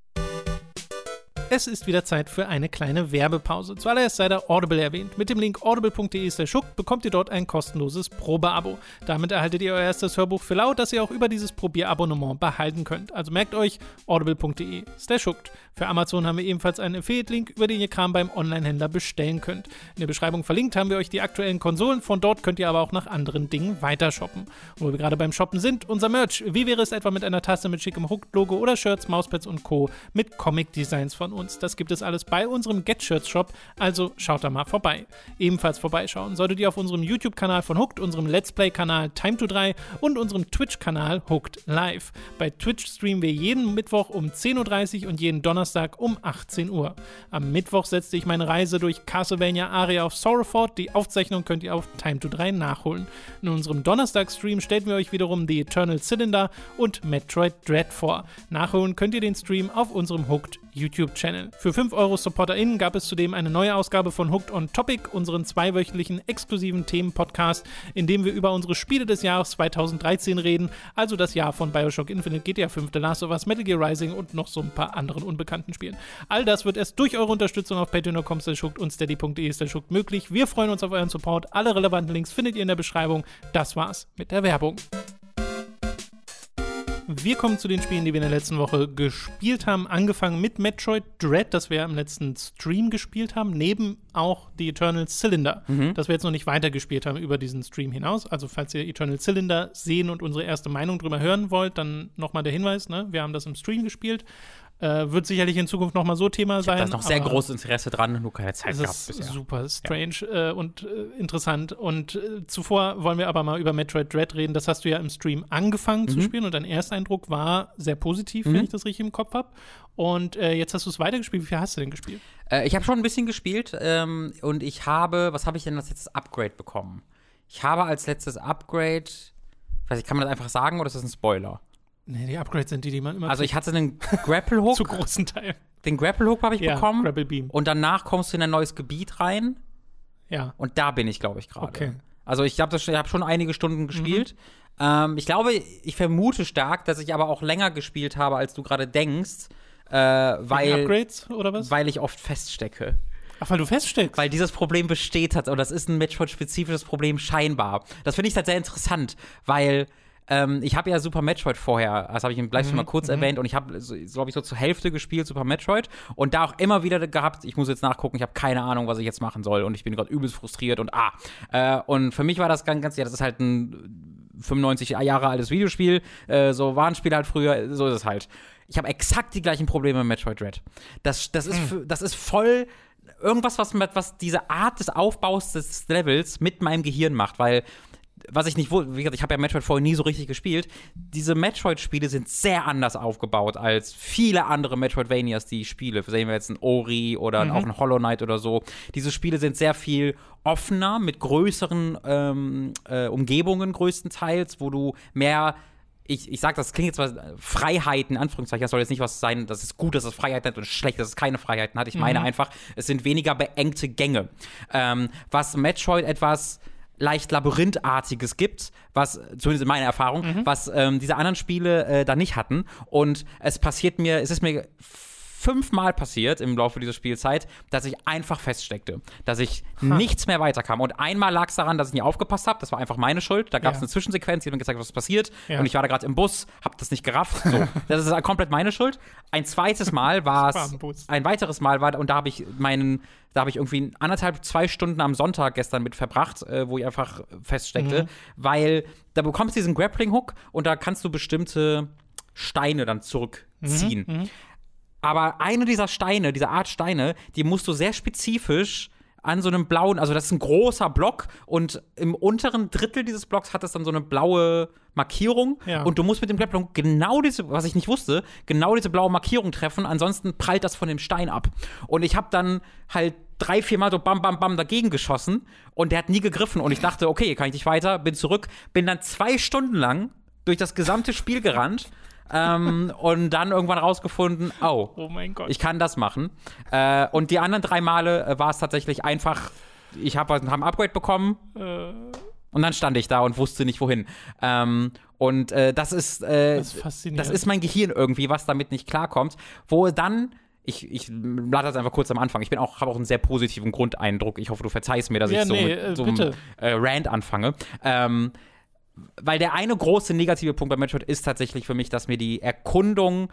Es ist wieder Zeit für eine kleine Werbepause. Zuallererst sei der Audible erwähnt. Mit dem Link audible.de/schuck bekommt ihr dort ein kostenloses Probeabo. Damit erhaltet ihr euer erstes Hörbuch für laut, das ihr auch über dieses Probierabonnement behalten könnt. Also merkt euch audible.de/schuck. Für Amazon haben wir ebenfalls einen Affiliate-Link, über den ihr Kram beim Online-Händler bestellen könnt. In der Beschreibung verlinkt haben wir euch die aktuellen Konsolen. Von dort könnt ihr aber auch nach anderen Dingen weiter shoppen. Und wo wir gerade beim Shoppen sind, unser Merch. Wie wäre es etwa mit einer Tasse mit schickem Hook-Logo oder Shirts, Mauspads und Co. mit Comic-Designs von uns. Das gibt es alles bei unserem Get-Shirts Shop, also schaut da mal vorbei. Ebenfalls vorbeischauen solltet ihr auf unserem YouTube-Kanal von Hooked, unserem Let's Play-Kanal Time to 3 und unserem Twitch-Kanal Hooked Live. Bei Twitch streamen wir jeden Mittwoch um 10.30 Uhr und jeden Donnerstag um 18 Uhr. Am Mittwoch setzte ich meine Reise durch Castlevania Aria of Sorrow fort. Die Aufzeichnung könnt ihr auf Time to 3 nachholen. In unserem Donnerstag-Stream stellen wir euch wiederum die Eternal Cylinder und Metroid Dread vor. Nachholen könnt ihr den Stream auf unserem Hooked YouTube-Channel. Für 5 Euro SupporterInnen gab es zudem eine neue Ausgabe von Hooked on Topic, unseren zweiwöchentlichen exklusiven Themen-Podcast, in dem wir über unsere Spiele des Jahres 2013 reden, also das Jahr von Bioshock Infinite, GTA 5, The Last of Us, Metal Gear Rising und noch so ein paar anderen unbekannten Spielen. All das wird erst durch eure Unterstützung auf patreon.com und steady.de möglich. Wir freuen uns auf euren Support. Alle relevanten Links findet ihr in der Beschreibung. Das war's mit der Werbung. Wir kommen zu den Spielen, die wir in der letzten Woche gespielt haben. Angefangen mit Metroid Dread, das wir im letzten Stream gespielt haben, neben auch die Eternal Cylinder, mhm. das wir jetzt noch nicht weitergespielt haben über diesen Stream hinaus. Also, falls ihr Eternal Cylinder sehen und unsere erste Meinung drüber hören wollt, dann nochmal der Hinweis: ne? Wir haben das im Stream gespielt. Äh, wird sicherlich in Zukunft nochmal so Thema sein. Da ist noch sehr großes Interesse dran, nur keine Zeit gehabt bisher. super strange ja. äh, und äh, interessant. Und äh, zuvor wollen wir aber mal über Metroid Dread reden. Das hast du ja im Stream angefangen mhm. zu spielen und dein Ersteindruck war sehr positiv, mhm. wenn ich das richtig im Kopf habe. Und äh, jetzt hast du es weitergespielt. Wie viel hast du denn gespielt? Äh, ich habe schon ein bisschen gespielt ähm, und ich habe, was habe ich denn als letztes Upgrade bekommen? Ich habe als letztes Upgrade, weiß ich, kann man das einfach sagen oder ist das ein Spoiler? Nee, die Upgrades sind die, die man immer. Also ich hatte einen Grapple Hook. Zu großen Teil. Den Grapple Hook habe ich ja, bekommen. Grapple Beam. Und danach kommst du in ein neues Gebiet rein. Ja. Und da bin ich, glaube ich, gerade. Okay. Also ich habe hab schon einige Stunden gespielt. Mhm. Ähm, ich glaube, ich vermute stark, dass ich aber auch länger gespielt habe, als du gerade denkst. Äh, weil, Upgrades oder was? Weil ich oft feststecke. Ach, weil du feststeckst. Weil dieses Problem besteht hat. Und das ist ein Metroid-spezifisches Problem scheinbar. Das finde ich halt sehr interessant, weil ähm, ich habe ja Super Metroid vorher, das habe ich im Livestream mhm. mal kurz mhm. erwähnt, und ich habe, so, glaube ich, so zur Hälfte gespielt, Super Metroid, und da auch immer wieder gehabt, ich muss jetzt nachgucken, ich habe keine Ahnung, was ich jetzt machen soll, und ich bin gerade übelst frustriert und ah. Äh, und für mich war das ganz, ganz, ja, das ist halt ein 95 Jahre altes Videospiel, äh, so war ein Spiel halt früher, so ist es halt. Ich habe exakt die gleichen Probleme mit Metroid Dread. Das, das, ist, mhm. das ist voll irgendwas, was, was diese Art des Aufbaus des Levels mit meinem Gehirn macht, weil was ich nicht wusste, wie gesagt, ich habe ja Metroid vorher nie so richtig gespielt. Diese Metroid-Spiele sind sehr anders aufgebaut als viele andere Metroidvanias, die ich spiele. Sehen wir jetzt ein Ori oder mhm. auch ein Hollow Knight oder so. Diese Spiele sind sehr viel offener, mit größeren ähm, äh, Umgebungen größtenteils, wo du mehr ich, ich sage, das klingt jetzt was Freiheiten, Anführungszeichen, das soll jetzt nicht was sein, das ist gut, dass es Freiheiten hat und schlecht, dass es keine Freiheiten hat. Ich meine mhm. einfach, es sind weniger beengte Gänge. Ähm, was Metroid etwas leicht labyrinthartiges gibt, was, zumindest in meiner Erfahrung, mhm. was ähm, diese anderen Spiele äh, da nicht hatten. Und es passiert mir, es ist mir fünfmal passiert im Laufe dieser Spielzeit, dass ich einfach feststeckte, dass ich ha. nichts mehr weiterkam. Und einmal lag es daran, dass ich nie aufgepasst habe. Das war einfach meine Schuld. Da gab es ja. eine Zwischensequenz, die hat mir gezeigt, was passiert. Ja. Und ich war da gerade im Bus, habe das nicht gerafft. So. das ist komplett meine Schuld. Ein zweites Mal war es, ein weiteres Mal war, und da habe ich meinen, da habe ich irgendwie anderthalb, zwei Stunden am Sonntag gestern mit verbracht, äh, wo ich einfach feststeckte, mhm. weil da bekommst du diesen Grappling-Hook und da kannst du bestimmte Steine dann zurückziehen. Mhm. Mhm. Aber eine dieser Steine, diese Art Steine, die musst du sehr spezifisch an so einem blauen, also das ist ein großer Block und im unteren Drittel dieses Blocks hat es dann so eine blaue Markierung ja. und du musst mit dem Grappling genau diese, was ich nicht wusste, genau diese blaue Markierung treffen, ansonsten prallt das von dem Stein ab. Und ich habe dann halt drei, vier Mal so bam, bam, bam dagegen geschossen und der hat nie gegriffen und ich dachte, okay, kann ich nicht weiter, bin zurück, bin dann zwei Stunden lang durch das gesamte Spiel gerannt ähm, und dann irgendwann rausgefunden, oh, oh mein Gott. ich kann das machen. Äh, und die anderen drei Male äh, war es tatsächlich einfach, ich habe hab ein Upgrade bekommen äh. und dann stand ich da und wusste nicht wohin. Ähm, und äh, das ist, äh, das, ist das ist mein Gehirn irgendwie, was damit nicht klarkommt, wo dann ich, ich lade das einfach kurz am Anfang. Ich bin auch, habe auch einen sehr positiven Grundeindruck. Ich hoffe, du verzeihst mir, dass ja, ich so nee, mit äh, so einem äh, Rant anfange. Ähm, weil der eine große negative Punkt bei Metroid ist tatsächlich für mich, dass mir die Erkundung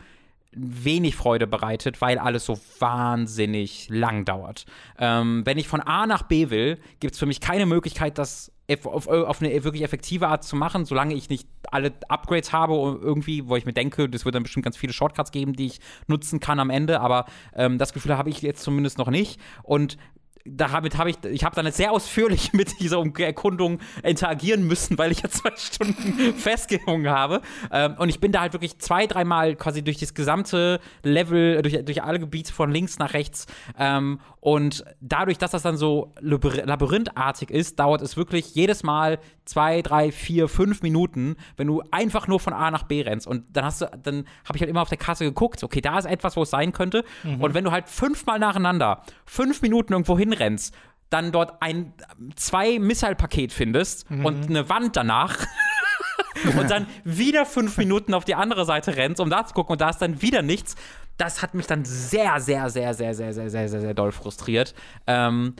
wenig Freude bereitet, weil alles so wahnsinnig lang dauert. Ähm, wenn ich von A nach B will, gibt es für mich keine Möglichkeit, das auf, auf, eine wirklich effektive Art zu machen, solange ich nicht alle Upgrades habe irgendwie, wo ich mir denke, das wird dann bestimmt ganz viele Shortcuts geben, die ich nutzen kann am Ende, aber ähm, das Gefühl habe ich jetzt zumindest noch nicht. Und damit habe ich, ich habe dann sehr ausführlich mit dieser Erkundung interagieren müssen, weil ich ja zwei Stunden festgehungen habe. Ähm, und ich bin da halt wirklich zwei, dreimal quasi durch das gesamte Level, durch, durch alle Gebiete von links nach rechts. Ähm, und dadurch, dass das dann so labyrinthartig ist, dauert es wirklich jedes Mal zwei, drei, vier, fünf Minuten, wenn du einfach nur von A nach B rennst. Und dann hast du, dann habe ich halt immer auf der Kasse geguckt, okay, da ist etwas, wo es sein könnte. Mhm. Und wenn du halt fünfmal nacheinander fünf Minuten irgendwo hinrennst, dann dort ein zwei Missile-Paket findest mhm. und eine Wand danach. und dann wieder fünf Minuten auf die andere Seite rennst, um da zu gucken, und da ist dann wieder nichts das hat mich dann sehr, sehr, sehr, sehr, sehr, sehr, sehr, sehr, sehr doll frustriert. Ähm,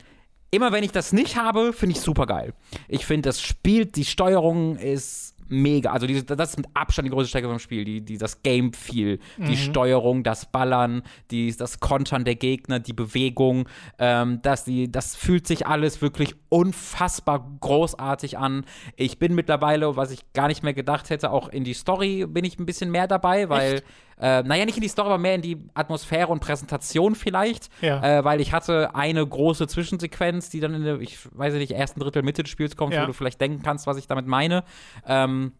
immer wenn ich das nicht habe, finde ich super geil. Ich finde, das Spiel, die Steuerung ist mega. Also diese, das ist mit Abstand die größte Stärke vom Spiel. Die, die, das Game-Feel, mhm. die Steuerung, das Ballern, die, das Kontern der Gegner, die Bewegung. Ähm, das, die, das fühlt sich alles wirklich unfassbar großartig an. Ich bin mittlerweile, was ich gar nicht mehr gedacht hätte, auch in die Story bin ich ein bisschen mehr dabei, weil Echt? Äh, naja, nicht in die Story, aber mehr in die Atmosphäre und Präsentation vielleicht. Ja. Äh, weil ich hatte eine große Zwischensequenz, die dann in der, ich weiß nicht, ersten Drittel Mitte des Spiels kommt, ja. wo du vielleicht denken kannst, was ich damit meine. Ähm,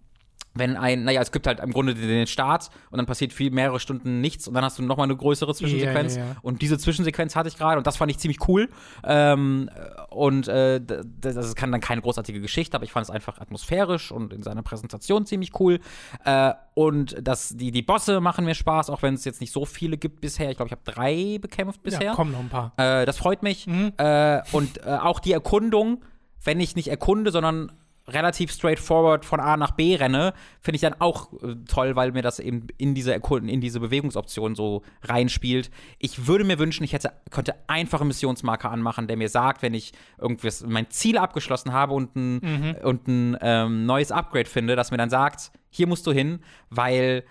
wenn ein, naja, es gibt halt im Grunde den Start und dann passiert viel mehrere Stunden nichts und dann hast du nochmal eine größere Zwischensequenz. Ja, ja, ja. Und diese Zwischensequenz hatte ich gerade und das fand ich ziemlich cool. Ähm, und äh, das, das kann dann keine großartige Geschichte, aber ich fand es einfach atmosphärisch und in seiner Präsentation ziemlich cool. Äh, und das, die, die Bosse machen mir Spaß, auch wenn es jetzt nicht so viele gibt bisher. Ich glaube, ich habe drei bekämpft bisher. Ja, kommen noch ein paar. Äh, das freut mich. Mhm. Äh, und äh, auch die Erkundung, wenn ich nicht erkunde, sondern relativ straightforward von A nach B renne, finde ich dann auch äh, toll, weil mir das eben in diese Erkunden, in diese Bewegungsoption so reinspielt. Ich würde mir wünschen, ich hätte, könnte einfache Missionsmarker anmachen, der mir sagt, wenn ich irgendwas, mein Ziel abgeschlossen habe und ein, mhm. und ein ähm, neues Upgrade finde, dass mir dann sagt, hier musst du hin, weil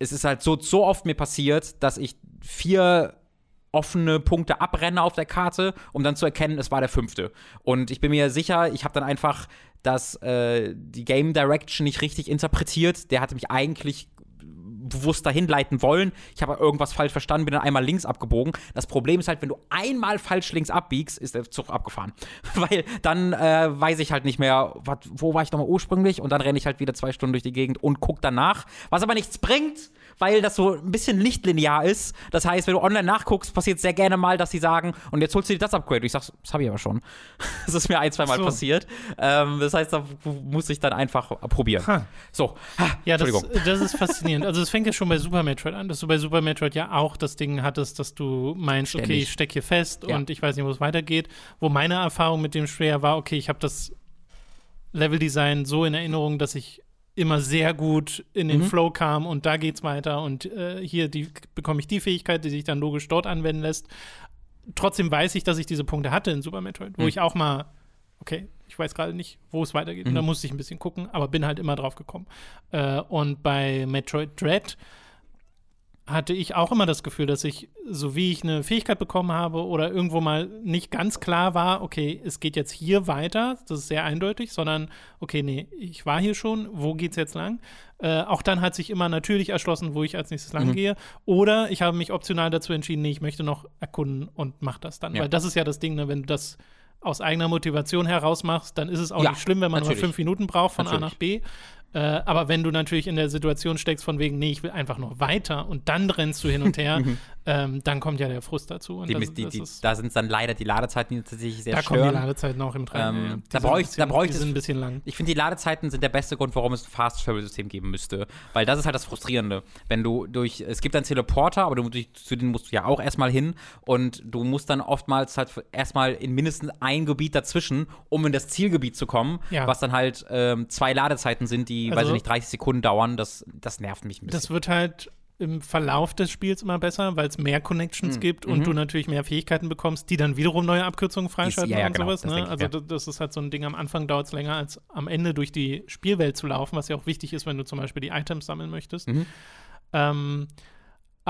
es ist halt so, so oft mir passiert, dass ich vier offene Punkte abrenne auf der Karte, um dann zu erkennen, es war der fünfte. Und ich bin mir sicher, ich habe dann einfach das, äh, die Game Direction nicht richtig interpretiert. Der hatte mich eigentlich bewusst dahin leiten wollen. Ich habe irgendwas falsch verstanden, bin dann einmal links abgebogen. Das Problem ist halt, wenn du einmal falsch links abbiegst, ist der Zug abgefahren. Weil dann äh, weiß ich halt nicht mehr, wat, wo war ich nochmal ursprünglich und dann renne ich halt wieder zwei Stunden durch die Gegend und guck danach. Was aber nichts bringt, weil das so ein bisschen nicht linear ist. Das heißt, wenn du online nachguckst, passiert sehr gerne mal, dass sie sagen, und jetzt holst du dir das Upgrade. Und ich sag, das habe ich aber schon. das ist mir ein, zwei Mal so. passiert. Ähm, das heißt, da muss ich dann einfach probieren. Huh. So. Ja, das, das ist faszinierend. Also, es fängt ja schon bei Super Metroid an, dass du bei Super Metroid ja auch das Ding hattest, dass du meinst, Ständig. okay, ich stecke hier fest ja. und ich weiß nicht, wo es weitergeht. Wo meine Erfahrung mit dem Schwer war, okay, ich habe das Leveldesign so in Erinnerung, dass ich immer sehr gut in den mhm. Flow kam und da geht's weiter und äh, hier die, bekomme ich die Fähigkeit, die sich dann logisch dort anwenden lässt. Trotzdem weiß ich, dass ich diese Punkte hatte in Super Metroid, wo mhm. ich auch mal, okay, ich weiß gerade nicht, wo es weitergeht. Mhm. Und da musste ich ein bisschen gucken, aber bin halt immer drauf gekommen. Äh, und bei Metroid Dread hatte ich auch immer das Gefühl, dass ich, so wie ich eine Fähigkeit bekommen habe oder irgendwo mal nicht ganz klar war, okay, es geht jetzt hier weiter, das ist sehr eindeutig, sondern, okay, nee, ich war hier schon, wo geht's jetzt lang? Äh, auch dann hat sich immer natürlich erschlossen, wo ich als nächstes lang mhm. gehe. Oder ich habe mich optional dazu entschieden, nee, ich möchte noch erkunden und mach das dann. Ja. Weil das ist ja das Ding, ne, wenn du das aus eigener Motivation heraus machst, dann ist es auch ja, nicht schlimm, wenn man natürlich. nur fünf Minuten braucht von natürlich. A nach B. Äh, aber wenn du natürlich in der Situation steckst, von wegen, nee, ich will einfach nur weiter und dann rennst du hin und her, mhm. Ähm, dann kommt ja der Frust dazu. Die, das, die, das ist, da sind dann leider die Ladezeiten, die tatsächlich sehr da stören. Da kommen die Ladezeiten auch im Treiben. Ähm, da ich, da brauch ich die sind ein bisschen lang. Ich finde, die Ladezeiten sind der beste Grund, warum es ein Fast-Travel-System geben müsste. Weil das ist halt das Frustrierende. Wenn du durch, es gibt einen Teleporter, aber du, durch, zu denen musst du ja auch erstmal hin und du musst dann oftmals halt erstmal in mindestens ein Gebiet dazwischen, um in das Zielgebiet zu kommen, ja. was dann halt ähm, zwei Ladezeiten sind, die, also, weiß ich nicht, 30 Sekunden Sekunden dauern, das, das nervt mich ein bisschen. Das wird halt im Verlauf des Spiels immer besser, weil es mehr Connections mhm. gibt und mhm. du natürlich mehr Fähigkeiten bekommst, die dann wiederum neue Abkürzungen freischalten ja, ja, und genau, sowas. Ne? Also ja. das ist halt so ein Ding, am Anfang dauert es länger, als am Ende durch die Spielwelt zu laufen, was ja auch wichtig ist, wenn du zum Beispiel die Items sammeln möchtest. Mhm. Ähm,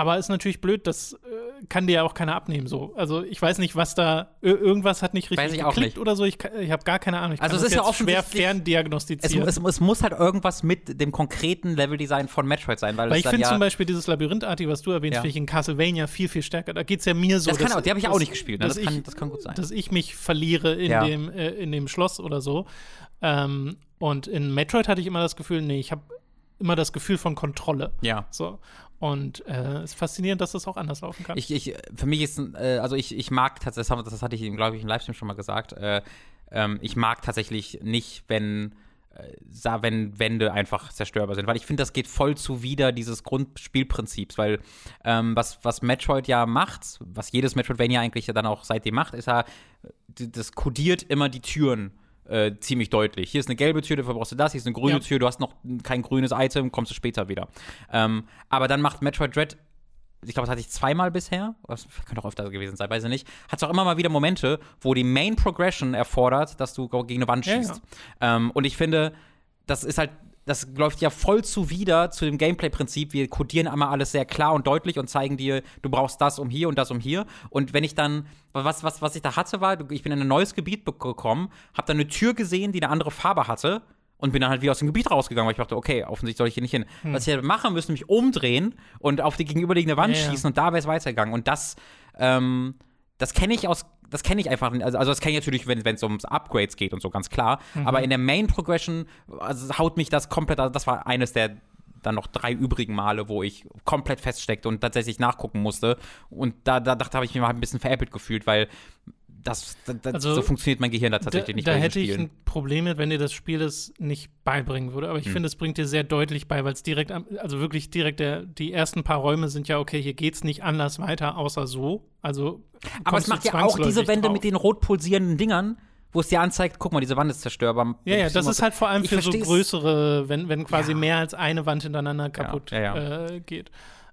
aber ist natürlich blöd, dass äh, kann dir ja auch keiner abnehmen. So. Also ich weiß nicht, was da, irgendwas hat nicht richtig geklickt nicht. oder so. Ich, ich habe gar keine Ahnung. Ich also es ist ja schwer ferndiagnostizieren. Es, es, es, muss halt irgendwas mit dem konkreten Leveldesign von Metroid sein. Weil, weil ich finde ja zum Beispiel dieses Labyrinthartige, was du erwähnst, ja. finde ich in Castlevania viel, viel stärker. Da geht es ja mir so. Das kann auch, die habe ich auch nicht gespielt. Ne? Das, kann, das kann gut sein. Dass ich mich verliere in, ja. dem, äh, in dem Schloss oder so. Ähm, und in Metroid hatte ich immer das Gefühl, nee, ich habe immer das Gefühl von Kontrolle. Ja. So. Und äh, es ist faszinierend, dass das auch anders laufen kann. Ich, ich, für mich ist, äh, also ich, ich mag tatsächlich, das, hatte ich, glaube ich, im Livestream schon mal gesagt, äh, ähm, ich mag tatsächlich nicht, wenn äh, wenn Wände einfach zerstörbar sind, weil ich finde, das geht voll zuwider dieses Grundspielprinzips, weil ähm, was, was Metroid ja macht, was jedes Metroidvania eigentlich dann auch seitdem macht, ist ja, das kodiert immer die Türen äh, ziemlich deutlich. Hier ist eine gelbe Tür, dafür brauchst du das, hier ist eine grüne ja. Tür, du hast noch kein grünes Item, kommst du später wieder. Ähm, aber dann macht Metroid Dread ich glaube, das hatte ich zweimal bisher, das könnte auch öfter gewesen sein, weiß ich nicht, hat es auch immer mal wieder Momente, wo die Main Progression erfordert, dass du gegen eine Wand schießt. Ja, ja. Ähm, und ich finde, das ist halt das läuft ja voll zuwider zu dem Gameplay-Prinzip. Wir codieren einmal alles sehr klar und deutlich und zeigen dir, du brauchst das um hier und das um hier. Und wenn ich dann, was, was, was ich da hatte, war, ich bin in ein neues Gebiet gekommen, habe dann eine Tür gesehen, die eine andere Farbe hatte und bin dann halt wieder aus dem Gebiet rausgegangen, weil ich dachte, okay, offensichtlich soll ich hier nicht hin. Hm. Was ich hätte machen müssen, mich umdrehen und auf die gegenüberliegende Wand ja, schießen ja. und da wäre es weitergegangen. Und das, ähm, das kenne ich aus das kenne ich einfach nicht. Also, also das kenne ich natürlich, wenn es ums Upgrades geht und so, ganz klar. Mhm. Aber in der Main Progression also, haut mich das komplett, also das war eines der dann noch drei übrigen Male, wo ich komplett feststeckte und tatsächlich nachgucken musste. Und da, da dachte habe ich mich mal ein bisschen veräppelt gefühlt, weil das, das also, so funktioniert mein Gehirn da tatsächlich da, nicht. Da hätte ich ein Problem mit, wenn dir das Spiel das nicht beibringen würde. Aber ich hm. finde, es bringt dir sehr deutlich bei, weil es direkt, also wirklich direkt der, die ersten paar Räume sind ja, okay, hier geht es nicht anders weiter, außer so. Also. Aber es macht ja auch diese Wände drauf. mit den rot pulsierenden Dingern wo es dir anzeigt, guck mal, diese Wand ist zerstörbar. Ja, ja, das ist halt vor allem für so größere, wenn, wenn quasi ja. mehr als eine Wand hintereinander kaputt ja, ja, äh, geht.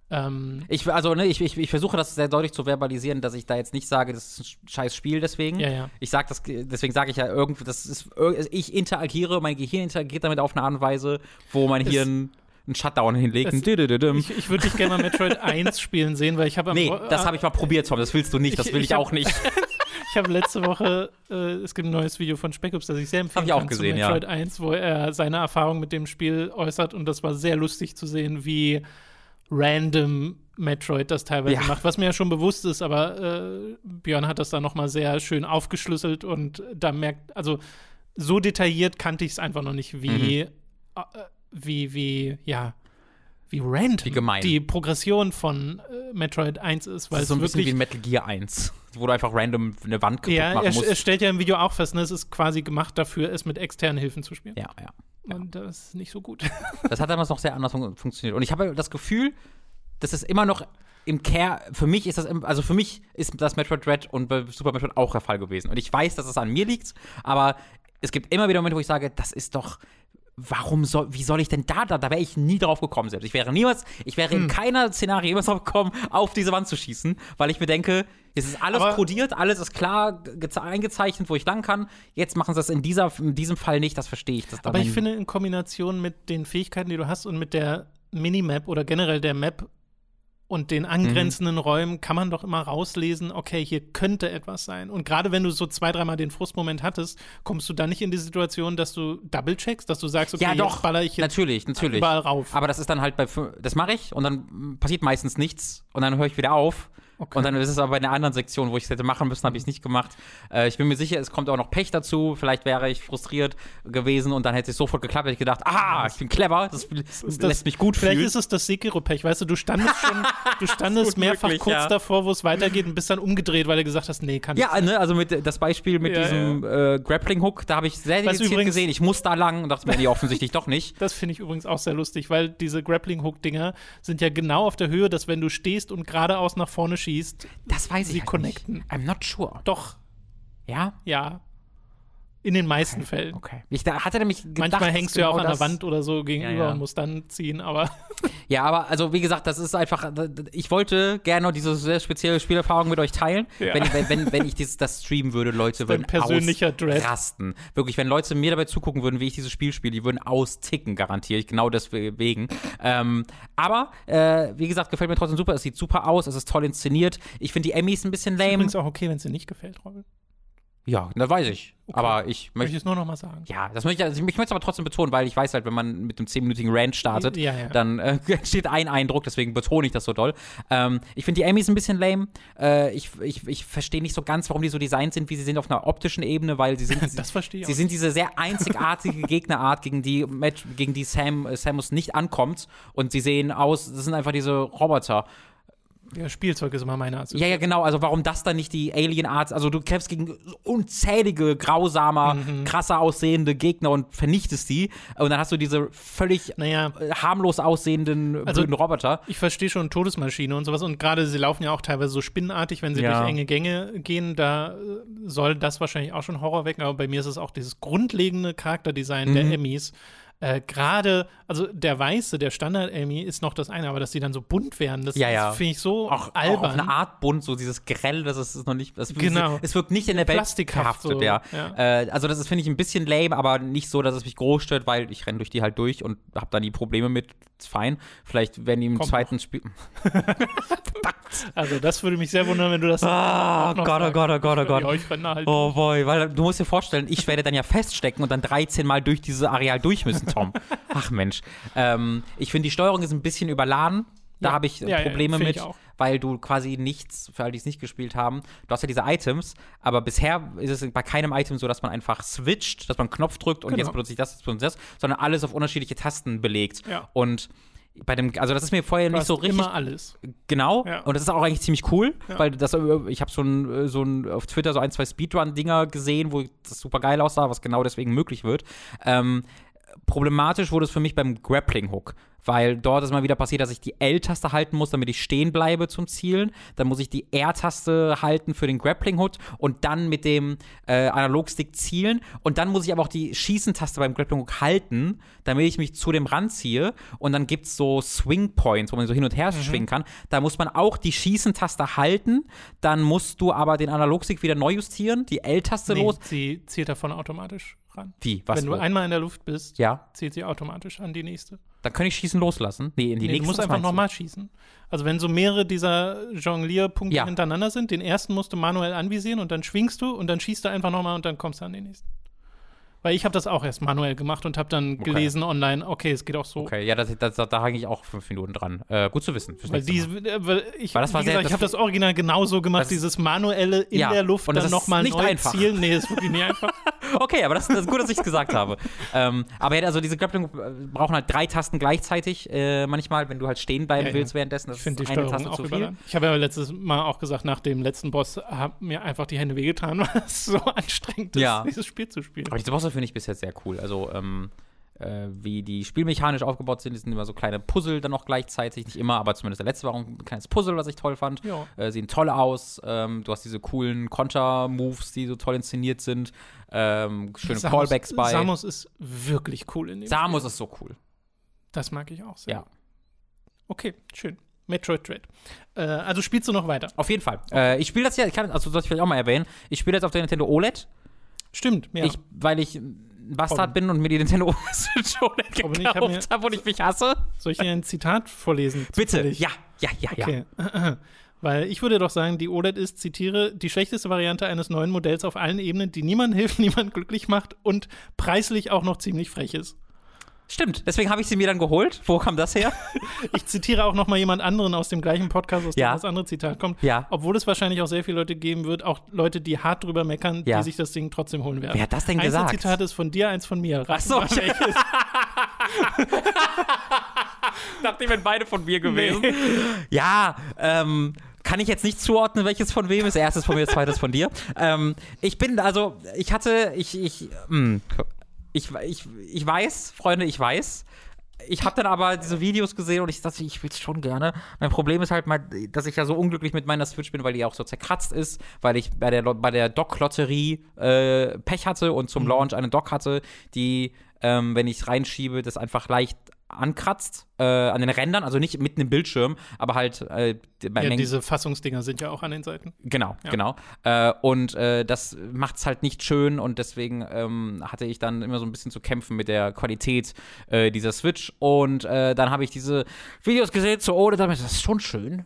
Ähm, ich, also, ne, ich, ich, ich, versuche das sehr deutlich zu verbalisieren, dass ich da jetzt nicht sage, das ist ein scheiß Spiel deswegen. Ja, ja. Ich sage das, deswegen sage ich ja irgendwie, das ist, ich interagiere, mein Gehirn interagiert damit auf eine Art und Weise, wo mein Hirn einen Shutdown hinlegt. Es, ich, ich würde dich gerne mal Metroid 1 spielen sehen, weil ich habe Nee, das habe ich mal probiert, Tom, das willst du nicht, das will ich, ich hab, auch nicht. ich habe letzte Woche, äh, es gibt ein neues Video von Spec das ich sehr empfehlen hab ich auch gesehen, Metroid ja. 1, wo er seine Erfahrung mit dem Spiel äußert und das war sehr lustig zu sehen, wie random Metroid das teilweise ja. macht, was mir ja schon bewusst ist, aber äh, Björn hat das da nochmal sehr schön aufgeschlüsselt und da merkt, also so detailliert kannte ich es einfach noch nicht, wie, mhm. äh, wie, wie, ja, wie random wie gemein. die Progression von äh, Metroid 1 ist. Weil das ist so ein bisschen wie Metal Gear 1, wo du einfach random eine Wand kaputt ja, machen er, musst. er stellt ja im Video auch fest, ne, es ist quasi gemacht dafür, es mit externen Hilfen zu spielen. Ja, ja. Und das ist nicht so gut. Das hat damals noch sehr anders fun funktioniert. Und ich habe das Gefühl, das ist immer noch im Care, für mich ist das, also für mich ist das Metroid Dread und Super Metroid auch der Fall gewesen. Und ich weiß, dass es an mir liegt, aber es gibt immer wieder Momente, wo ich sage, das ist doch, warum soll, wie soll ich denn da, da, da wäre ich nie drauf gekommen selbst. Ich wäre niemals, ich wäre hm. in keiner Szenario jemals drauf gekommen, auf diese Wand zu schießen, weil ich mir denke, es ist alles aber kodiert, alles ist klar eingezeichnet, wo ich lang kann. Jetzt machen sie das in, dieser, in diesem Fall nicht, das verstehe ich. Das aber ich finde, in Kombination mit den Fähigkeiten, die du hast und mit der Minimap oder generell der Map und den angrenzenden mhm. Räumen kann man doch immer rauslesen, okay, hier könnte etwas sein. Und gerade wenn du so zwei, dreimal den Frustmoment hattest, kommst du dann nicht in die Situation, dass du double-checkst, dass du sagst, okay, ja, doch, baller ich jetzt natürlich, natürlich. überall rauf. Aber das ist dann halt bei, das mache ich und dann passiert meistens nichts und dann höre ich wieder auf Okay. Und dann ist es aber bei einer anderen Sektion, wo ich es hätte machen müssen, habe ich es nicht gemacht. Äh, ich bin mir sicher, es kommt auch noch Pech dazu. Vielleicht wäre ich frustriert gewesen und dann hätte es sofort geklappt. Hätte ich gedacht, ah, ich bin clever, das, das lässt mich gut vielleicht fühlen. Vielleicht ist es das Sekiro-Pech, weißt du, du standest schon, du standest mehrfach möglich, kurz ja. davor, wo es weitergeht und bist dann umgedreht, weil du gesagt hast, nee, kann ich Ja, ne, also mit das Beispiel mit ja, diesem ja. Äh, Grappling-Hook, da habe ich sehr dediziert gesehen, ich muss da lang und dachte mir, nee, offensichtlich doch nicht. Das finde ich übrigens auch sehr lustig, weil diese Grappling-Hook-Dinger sind ja genau auf der Höhe, dass wenn du stehst und geradeaus nach vorne schießt, das weiß sie ich connecten. Nicht. I'm not sure. Doch. Ja? Ja. In den meisten Fällen. Okay. Ich da, hatte nämlich gedacht, Manchmal hängst du ja genau auch an der Wand oder so gegenüber Ja, ja. und musst dann ziehen, aber Ja, aber also wie gesagt, das ist einfach, ich wollte gerne diese sehr spezielle Spielerfahrung mit euch teilen. Ja. Wenn, wenn, wenn, wenn ich dieses, das streamen würde, Leute würden persönlicher Dread. ausrasten. Wirklich, wenn Leute mir dabei zugucken würden, wie ich dieses Spiel spiele, die würden austicken, garantiere ich, genau deswegen. Ähm, aber, äh, wie gesagt, gefällt mir trotzdem super. Es sieht super aus, es ist toll inszeniert. Ich finde die Emmys ein bisschen ist lame. übrigens auch okay, wenn es dir nicht gefällt, Robin. Ja, das weiß ich. Aber ich Möchte ich es nur noch mal sagen. Ja, das möchte ich, also ich möchte es aber trotzdem betonen, weil ich weiß halt, wenn man mit einem 10-minütigen Rant startet, Ja, ja. dann äh, entsteht ein Eindruck, deswegen betone ich das so doll. Ähm, ich finde die Emmys ein bisschen lame. Äh, ich ich, ich verstehe nicht so ganz, warum die so designt sind, wie sie sind auf einer optischen Ebene, weil sie sind, Das verstehe ich sie sind diese sehr einzigartige Gegnerart, gegen die, gegen die Sam, äh, Samus nicht ankommt. Und sie sehen aus, das sind einfach diese Roboter. Ja, Spielzeug ist immer meine Art. Ja, ja, genau. Also warum das dann nicht die Alien-Art? Also du kämpfst gegen unzählige, grausamer, Mhm. krasser aussehende Gegner und vernichtest die. Und dann hast du diese völlig Naja, äh, harmlos aussehenden Also- blöden Roboter. ich verstehe schon Todesmaschine und sowas. Und gerade sie laufen ja auch teilweise so spinnenartig, wenn sie Ja. durch enge Gänge gehen. Da äh, soll das wahrscheinlich auch schon Horror wecken. Aber bei mir ist es auch dieses grundlegende Charakterdesign Mhm. der Emmys. Äh, gerade, also der weiße, der Standard-Emmy ist noch das eine, aber dass die dann so bunt werden, das, Ja, ja. finde ich so Auch, auch albern. auf eine Art bunt, so dieses Grell, das ist, ist noch nicht. Das, Genau. Es wirkt nicht in der Welt Plastikhaft verhaftet, so, ja. ja. Äh, also das ist, finde ich, ein bisschen lame, aber nicht so, dass es mich groß stört, weil ich renne durch die halt durch und habe dann die Probleme mit. Ist fein. Vielleicht werden die im Kommt zweiten Spiel. Also das würde mich sehr wundern, wenn du das Ah, auch noch Gott, oh. Gott, oh Gott, oh Gott. Halt. Oh boy, weil du musst dir vorstellen, ich werde dann ja feststecken und dann 13 Mal durch dieses Areal durch müssen, Tom. Ach Mensch. Ähm, ich finde, die Steuerung ist ein bisschen überladen. Da Ja. habe ich äh, Ja, ja, Probleme ich mit, auch. weil du quasi nichts, für alle, die es nicht gespielt haben, du hast ja diese Items, aber bisher ist es bei keinem Item so, dass man einfach switcht, dass man einen Knopf drückt und Genau. jetzt benutze ich das, jetzt benutze ich das, sondern alles auf unterschiedliche Tasten belegt. Ja. Und bei dem, also das ist mir vorher Du nicht so richtig immer alles. Genau. Ja. Und das ist auch eigentlich ziemlich cool, Ja. weil das, äh, ich habe schon äh, so ein, auf Twitter so ein, zwei Speedrun-Dinger gesehen, wo das super geil aussah, was genau deswegen möglich wird. Ähm, problematisch wurde es für mich beim Grappling-Hook, weil dort ist mal wieder passiert, dass ich die L-Taste halten muss, damit ich stehen bleibe zum Zielen. Dann muss ich die R-Taste halten für den Grappling-Hook und dann mit dem äh, Analogstick zielen. Und dann muss ich aber auch die Schießen-Taste beim Grappling-Hook halten, damit ich mich zu dem ranziehe. Und dann gibt es so Swing-Points, wo man so hin und her Mhm. schwingen kann. Da muss man auch die Schießen-Taste halten. Dann musst du aber den Analogstick wieder neu justieren, die L-Taste Nee, los. sie zielt davon automatisch ran. Wie? Was? Wenn du wo? einmal in der Luft bist, ja, zielt sie automatisch an die nächste. dann kann ich Schießen loslassen. Nee, in die Nee, nächste. du musst einfach nochmal schießen. Also wenn so mehrere dieser Jonglierpunkte Ja. hintereinander sind, den ersten musst du manuell anvisieren und dann schwingst du und dann schießt du einfach nochmal und dann kommst du an den nächsten. Weil ich habe das auch erst manuell gemacht und habe dann Okay. gelesen online, okay, es geht auch so. Okay, ja, das, das, da, hänge ich auch fünf Minuten dran. Äh, gut zu wissen. Weil die, äh, weil ich, Weil das war wie sehr- gesagt, ich habe das Original genauso gemacht, dieses manuelle in Ja, der Luft und das dann nochmal nicht neu einfach. zielen. Nee, ist wirklich nicht einfach. Okay, aber das, das ist gut, dass ich es gesagt habe. Ähm, aber ja, also diese Grappling äh, brauchen halt drei Tasten gleichzeitig. Äh, manchmal, wenn du halt stehen bleiben Ja, willst währenddessen, das Ich finde die Steuerung Taste auch zu viel. Ich habe ja letztes Mal auch gesagt, nach dem letzten Boss haben mir einfach die Hände wehgetan, weil es so anstrengend ist, dieses Spiel zu spielen. Aber diese Bosse finde ich bis jetzt sehr cool. Also, ähm, äh, wie die spielmechanisch aufgebaut sind, sind immer so kleine Puzzle dann noch gleichzeitig. Nicht immer, aber zumindest der letzte war auch ein kleines Puzzle, was ich toll fand. Ja. Äh, sehen toll aus. Ähm, du hast diese coolen Konter-Moves, die so toll inszeniert sind. Ähm, schöne Samus- Callbacks bei. Samus ist wirklich cool in dem Samus Spiel. ist so cool. Das mag ich auch sehr. Ja. Okay, schön. Metroid Dread. Äh, also spielst du noch weiter? Auf jeden Fall. Äh, ich spiele das ja, ich kann, also soll ich vielleicht auch mal erwähnen, ich spiele jetzt auf der Nintendo OLED. Stimmt, ja. Ich, weil ich ein Bastard Robin. bin und mir die Nintendo hab mir- gekauft habe und ich mich hasse. Soll ich dir ein Zitat vorlesen? Bitte. Zufällig? Ja, ja, ja, ja. Okay. Weil ich würde doch sagen, die OLED ist, zitiere, die schlechteste Variante eines neuen Modells auf allen Ebenen, die niemand hilft, niemand glücklich macht und preislich auch noch ziemlich frech ist. Stimmt, deswegen habe ich sie mir dann geholt. Wo kam das her? Ich zitiere auch noch mal jemand anderen aus dem gleichen Podcast, aus dem Ja. das andere Zitat kommt. Ja. Obwohl es wahrscheinlich auch sehr viele Leute geben wird, auch Leute, die hart drüber meckern, Ja. die sich das Ding trotzdem holen werden. Wer hat das denn eins gesagt? der Zitate ist von dir, eins von mir. Rat Ach so. Nachdem wir beide von mir gewesen. Ja, ähm, kann ich jetzt nicht zuordnen, welches von wem ist. Erstes von mir, zweites von dir. Ähm, ich bin, also, ich hatte, ich, ich, hm, ich, ich, ich weiß, Freunde, ich weiß, ich habe dann aber diese Videos gesehen und ich dachte, ich will es schon gerne. Mein Problem ist halt mal, dass ich ja so unglücklich mit meiner Switch bin, weil die auch so zerkratzt ist, weil ich bei der, bei der Dock-Lotterie äh, Pech hatte und zum mhm. Launch eine Dock hatte, die, ähm, wenn ich reinschiebe, das einfach leicht ankratzt äh, an den Rändern, also nicht mitten im Bildschirm, aber halt äh, ja, diese Fassungsdinger sind ja auch an den Seiten. Genau, ja. genau. Äh, und äh, das macht es halt nicht schön und deswegen ähm, hatte ich dann immer so ein bisschen zu kämpfen mit der Qualität äh, dieser Switch und äh, dann habe ich diese Videos gesehen zu OLED, damit das ist schon schön.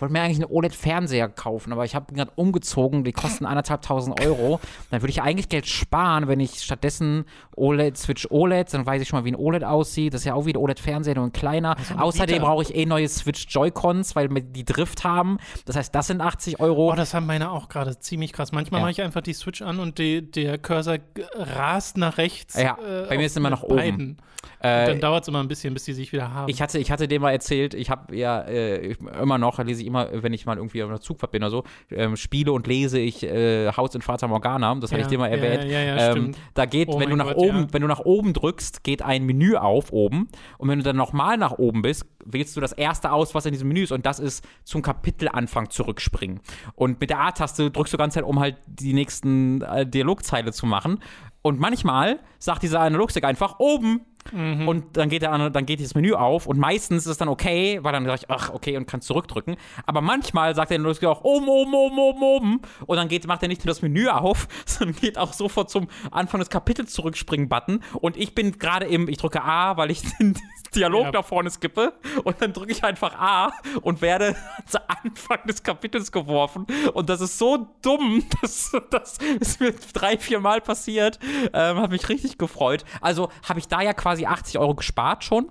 Ich wollte mir eigentlich einen OLED-Fernseher kaufen, aber ich habe gerade umgezogen, die kosten anderthalbtausend Euro. Dann würde ich eigentlich Geld sparen, wenn ich stattdessen OLED, Switch OLED, dann weiß ich schon mal, wie ein OLED aussieht. Das ist ja auch wie ein OLED-Fernseher, nur ein kleiner. Also Außerdem brauche ich eh neue Switch Joy-Cons, weil die Drift haben. Das heißt, das sind 80 Euro. Oh, das haben meine auch gerade ziemlich krass. Manchmal ja. mache ich einfach die Switch an und die, der Cursor rast nach rechts. Ja, äh, bei mir ist immer nach oben. Äh, dann dauert es immer ein bisschen, bis die sich wieder haben. Ich hatte, ich hatte dem mal erzählt, ich habe ja äh, immer noch, lese ich immer, wenn ich mal irgendwie auf einer Zugfahrt bin oder so, ähm, spiele und lese ich äh, Haus in Fata Morgana, das ja, hatte ich dir mal erwähnt. Ja, ja, ähm, da geht, oh wenn du nach Gott, oben, wenn du nach oben drückst, geht ein Menü auf oben und wenn du dann nochmal nach oben bist, wählst du das erste aus, was in diesem Menü ist und das ist zum Kapitelanfang zurückspringen. Und mit der A-Taste drückst du ganz Zeit, um halt die nächsten äh, Dialogzeile zu machen. Und manchmal sagt dieser Analogstick einfach oben Mhm. Und dann geht, der, dann geht das Menü auf und meistens ist es dann okay, weil dann sage ich, ach, okay, und kann zurückdrücken. Aber manchmal sagt er auch oben, oben, oben, oben, oben. Und dann geht, macht er nicht nur das Menü auf, sondern geht auch sofort zum Anfang des Kapitels zurückspringen-Button. Und ich bin gerade im, ich drücke A, weil ich den Dialog ja. da vorne skippe. Und dann drücke ich einfach A und werde zu Anfang des Kapitels geworfen. Und das ist so dumm, dass das ist mir drei, vier Mal passiert. Ähm, hat mich richtig gefreut. Also habe ich da ja quasi quasi 80 Euro gespart schon.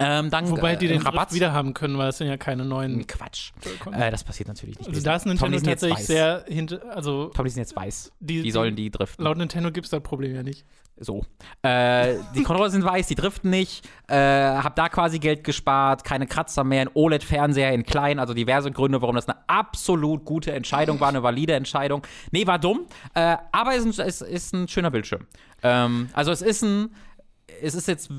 Ähm, dann, Wobei die äh, den Rabatt wieder haben können, weil es sind ja keine neuen. Quatsch. Äh, das passiert natürlich nicht. Also da ist Nintendo Tom, tatsächlich sehr hinter. Also Tom, die sind jetzt weiß. Die, die sollen die driften. Laut Nintendo gibt es das Problem ja nicht. So. Äh, die Controller sind weiß, die driften nicht. Äh, hab da quasi Geld gespart, keine Kratzer mehr, ein OLED-Fernseher in klein, also diverse Gründe, warum das eine absolut gute Entscheidung war, eine valide Entscheidung. Nee, war dumm, äh, aber es ist, ist, ist ein schöner Bildschirm. Ähm, also es ist ein es ist jetzt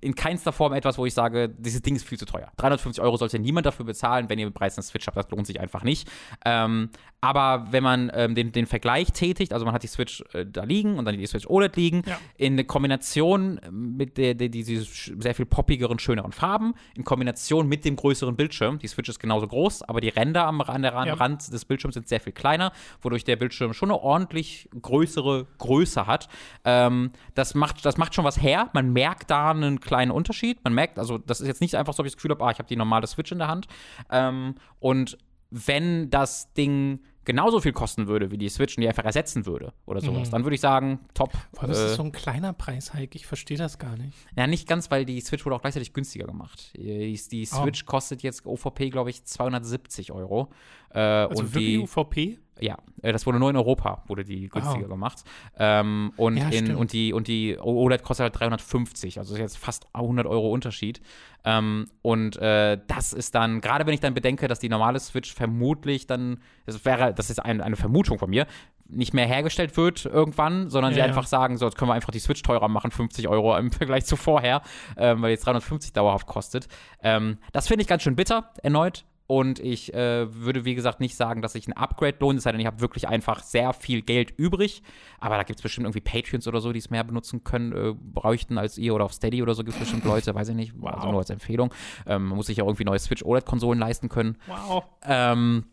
in keinster Form etwas, wo ich sage, dieses Ding ist viel zu teuer. 350 Euro sollte niemand dafür bezahlen, wenn ihr den Preis einer Switch habt, das lohnt sich einfach nicht. Ähm, aber wenn man ähm, den, den Vergleich tätigt, also man hat die Switch äh, da liegen und dann die Switch OLED liegen, ja. in Kombination mit der, der, diese sehr viel poppigeren, schöneren Farben, in Kombination mit dem größeren Bildschirm, die Switch ist genauso groß, aber die Ränder am, an der ja. Rand des Bildschirms sind sehr viel kleiner, wodurch der Bildschirm schon eine ordentlich größere Größe hat. Ähm, das, macht, das macht schon was her. Man merkt da einen kleinen Unterschied. Man merkt, also das ist jetzt nicht einfach so, ob ich das Gefühl habe, ah, ich habe die normale Switch in der Hand. Ähm, und wenn das Ding genauso viel kosten würde wie die Switch und die einfach ersetzen würde oder sowas, mhm. dann würde ich sagen, top. Boah, das äh, ist so ein kleiner Preishike, ich verstehe das gar nicht. Ja, nicht ganz, weil die Switch wurde auch gleichzeitig günstiger gemacht. Die, die oh. Switch oh. kostet jetzt OVP, glaube ich, 270 Euro. Äh, also und die UVP? Ja, äh, das wurde nur in Europa, wurde die günstiger oh. gemacht. Ähm, und, ja, in, und, die, und die OLED kostet halt 350, also ist jetzt fast 100 Euro Unterschied. Ähm, und äh, das ist dann, gerade wenn ich dann bedenke, dass die normale Switch vermutlich dann, das wäre, das ist ein, eine Vermutung von mir, nicht mehr hergestellt wird irgendwann, sondern ja, sie einfach sagen, so, jetzt können wir einfach die Switch teurer machen, 50 Euro im Vergleich zu vorher, ähm, weil jetzt 350 dauerhaft kostet. Ähm, das finde ich ganz schön bitter, erneut. Und ich äh, würde, wie gesagt, nicht sagen, dass sich ein Upgrade lohnt, es sei denn, ich habe wirklich einfach sehr viel Geld übrig. Aber da gibt es bestimmt irgendwie Patreons oder so, die es mehr benutzen können, äh, bräuchten als ihr oder auf Steady oder so gibt es bestimmt Leute, weiß ich nicht, wow. also nur als Empfehlung. Ähm, man muss sich ja irgendwie neue Switch OLED-Konsolen leisten können. Wow. Ähm,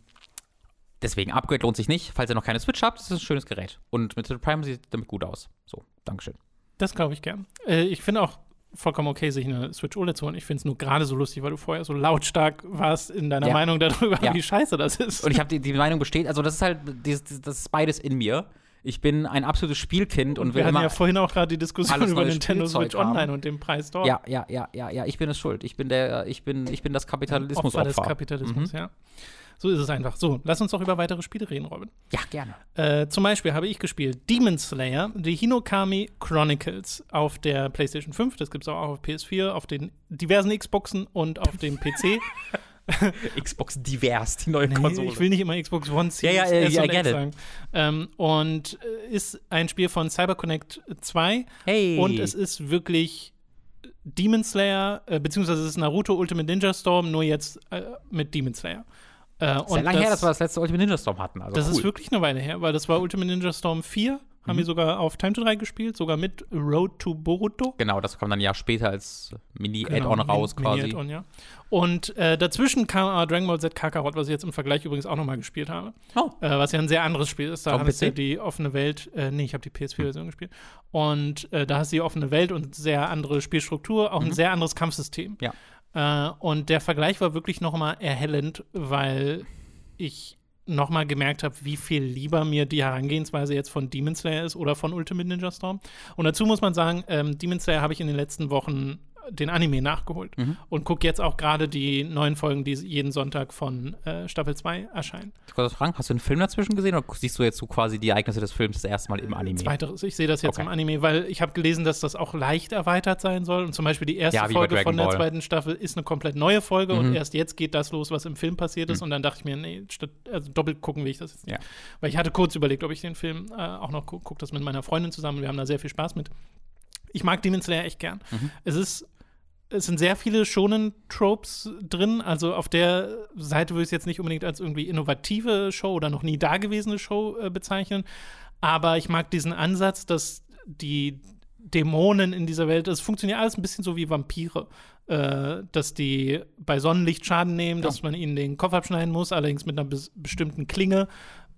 deswegen, Upgrade lohnt sich nicht. Falls ihr noch keine Switch habt, ist es ein schönes Gerät. Und mit Prime sieht damit gut aus. So, Dankeschön. Das glaube ich gern. Äh, ich finde auch, vollkommen okay, sich eine Switch OLED zu holen. Ich finde es nur gerade so lustig, weil du vorher so lautstark warst in deiner ja. Meinung darüber, ja. wie scheiße das ist. Und ich habe die, die Meinung besteht, also das ist halt, das, das ist beides in mir. Ich bin ein absolutes Spielkind und, und will Wir hatten ja vorhin auch gerade die Diskussion über Nintendo Switch haben. Online und den Preis dort. Ja, ja, ja, ja, ja, ich bin es schuld. Ich bin der, ich bin, ich bin das Kapitalismus Opfer. des Kapitalismus, mhm. ja. So ist es einfach. So, lass uns doch über weitere Spiele reden, Robin. Ja, gerne. Äh, zum Beispiel habe ich gespielt Demon Slayer, The Hinokami Chronicles auf der PlayStation 5. Das gibt es auch auf PS4, auf den diversen Xboxen und auf dem PC. Xbox divers, die neue nee, Konsole. Ich will nicht immer Xbox One ziehen. Ja, ja, ja, ja sagen. Ähm, und äh, ist ein Spiel von CyberConnect 2. Hey. Und es ist wirklich Demon Slayer, äh, beziehungsweise es ist Naruto Ultimate Ninja Storm, nur jetzt äh, mit Demon Slayer. Äh, Sehr lange her, dass wir das letzte Ultimate Ninja Storm hatten. Also das cool. ist wirklich eine Weile her, weil das war Ultimate Ninja Storm 4 haben mhm. wir sogar auf Time to 3 gespielt, sogar mit Road to Boruto. Genau, das kommt dann ein Jahr später als Mini-Add-on genau, raus Mini, quasi. Mini ja. Und äh, dazwischen kam äh, Dragon Ball Z Kakarot, was ich jetzt im Vergleich übrigens auch nochmal gespielt habe. Oh. Äh, was ja ein sehr anderes Spiel ist. Da hast du ja die offene Welt, äh, nee, ich habe die PS4-Version mhm. gespielt. Und äh, da hast du die offene Welt und sehr andere Spielstruktur, auch mhm. ein sehr anderes Kampfsystem. Ja. Äh, und der Vergleich war wirklich nochmal erhellend, weil ich nochmal gemerkt habe, wie viel lieber mir die Herangehensweise jetzt von Demon Slayer ist oder von Ultimate Ninja Storm. Und dazu muss man sagen, ähm, Demon Slayer habe ich in den letzten Wochen den Anime nachgeholt mhm. und gucke jetzt auch gerade die neuen Folgen, die jeden Sonntag von äh, Staffel 2 erscheinen. Ich wollte fragen, hast du einen Film dazwischen gesehen oder siehst du jetzt so quasi die Ereignisse des Films das erste Mal im Anime? Zweiteres, ich sehe das jetzt okay. im Anime, weil ich habe gelesen, dass das auch leicht erweitert sein soll und zum Beispiel die erste ja, Folge von der Ball. zweiten Staffel ist eine komplett neue Folge mhm. und erst jetzt geht das los, was im Film passiert ist mhm. und dann dachte ich mir, nee, statt, also doppelt gucken will ich das jetzt nicht. Ja. Weil ich hatte kurz überlegt, ob ich den Film äh, auch noch gucke, gucke das mit meiner Freundin zusammen, wir haben da sehr viel Spaß mit. Ich mag Demon Slayer echt gern. Mhm. Es ist es sind sehr viele schonen Tropes drin. Also auf der Seite würde ich es jetzt nicht unbedingt als irgendwie innovative Show oder noch nie dagewesene Show äh, bezeichnen. Aber ich mag diesen Ansatz, dass die Dämonen in dieser Welt, es funktioniert alles ein bisschen so wie Vampire. Äh, dass die bei Sonnenlicht Schaden nehmen, ja. dass man ihnen den Kopf abschneiden muss, allerdings mit einer bestimmten Klinge.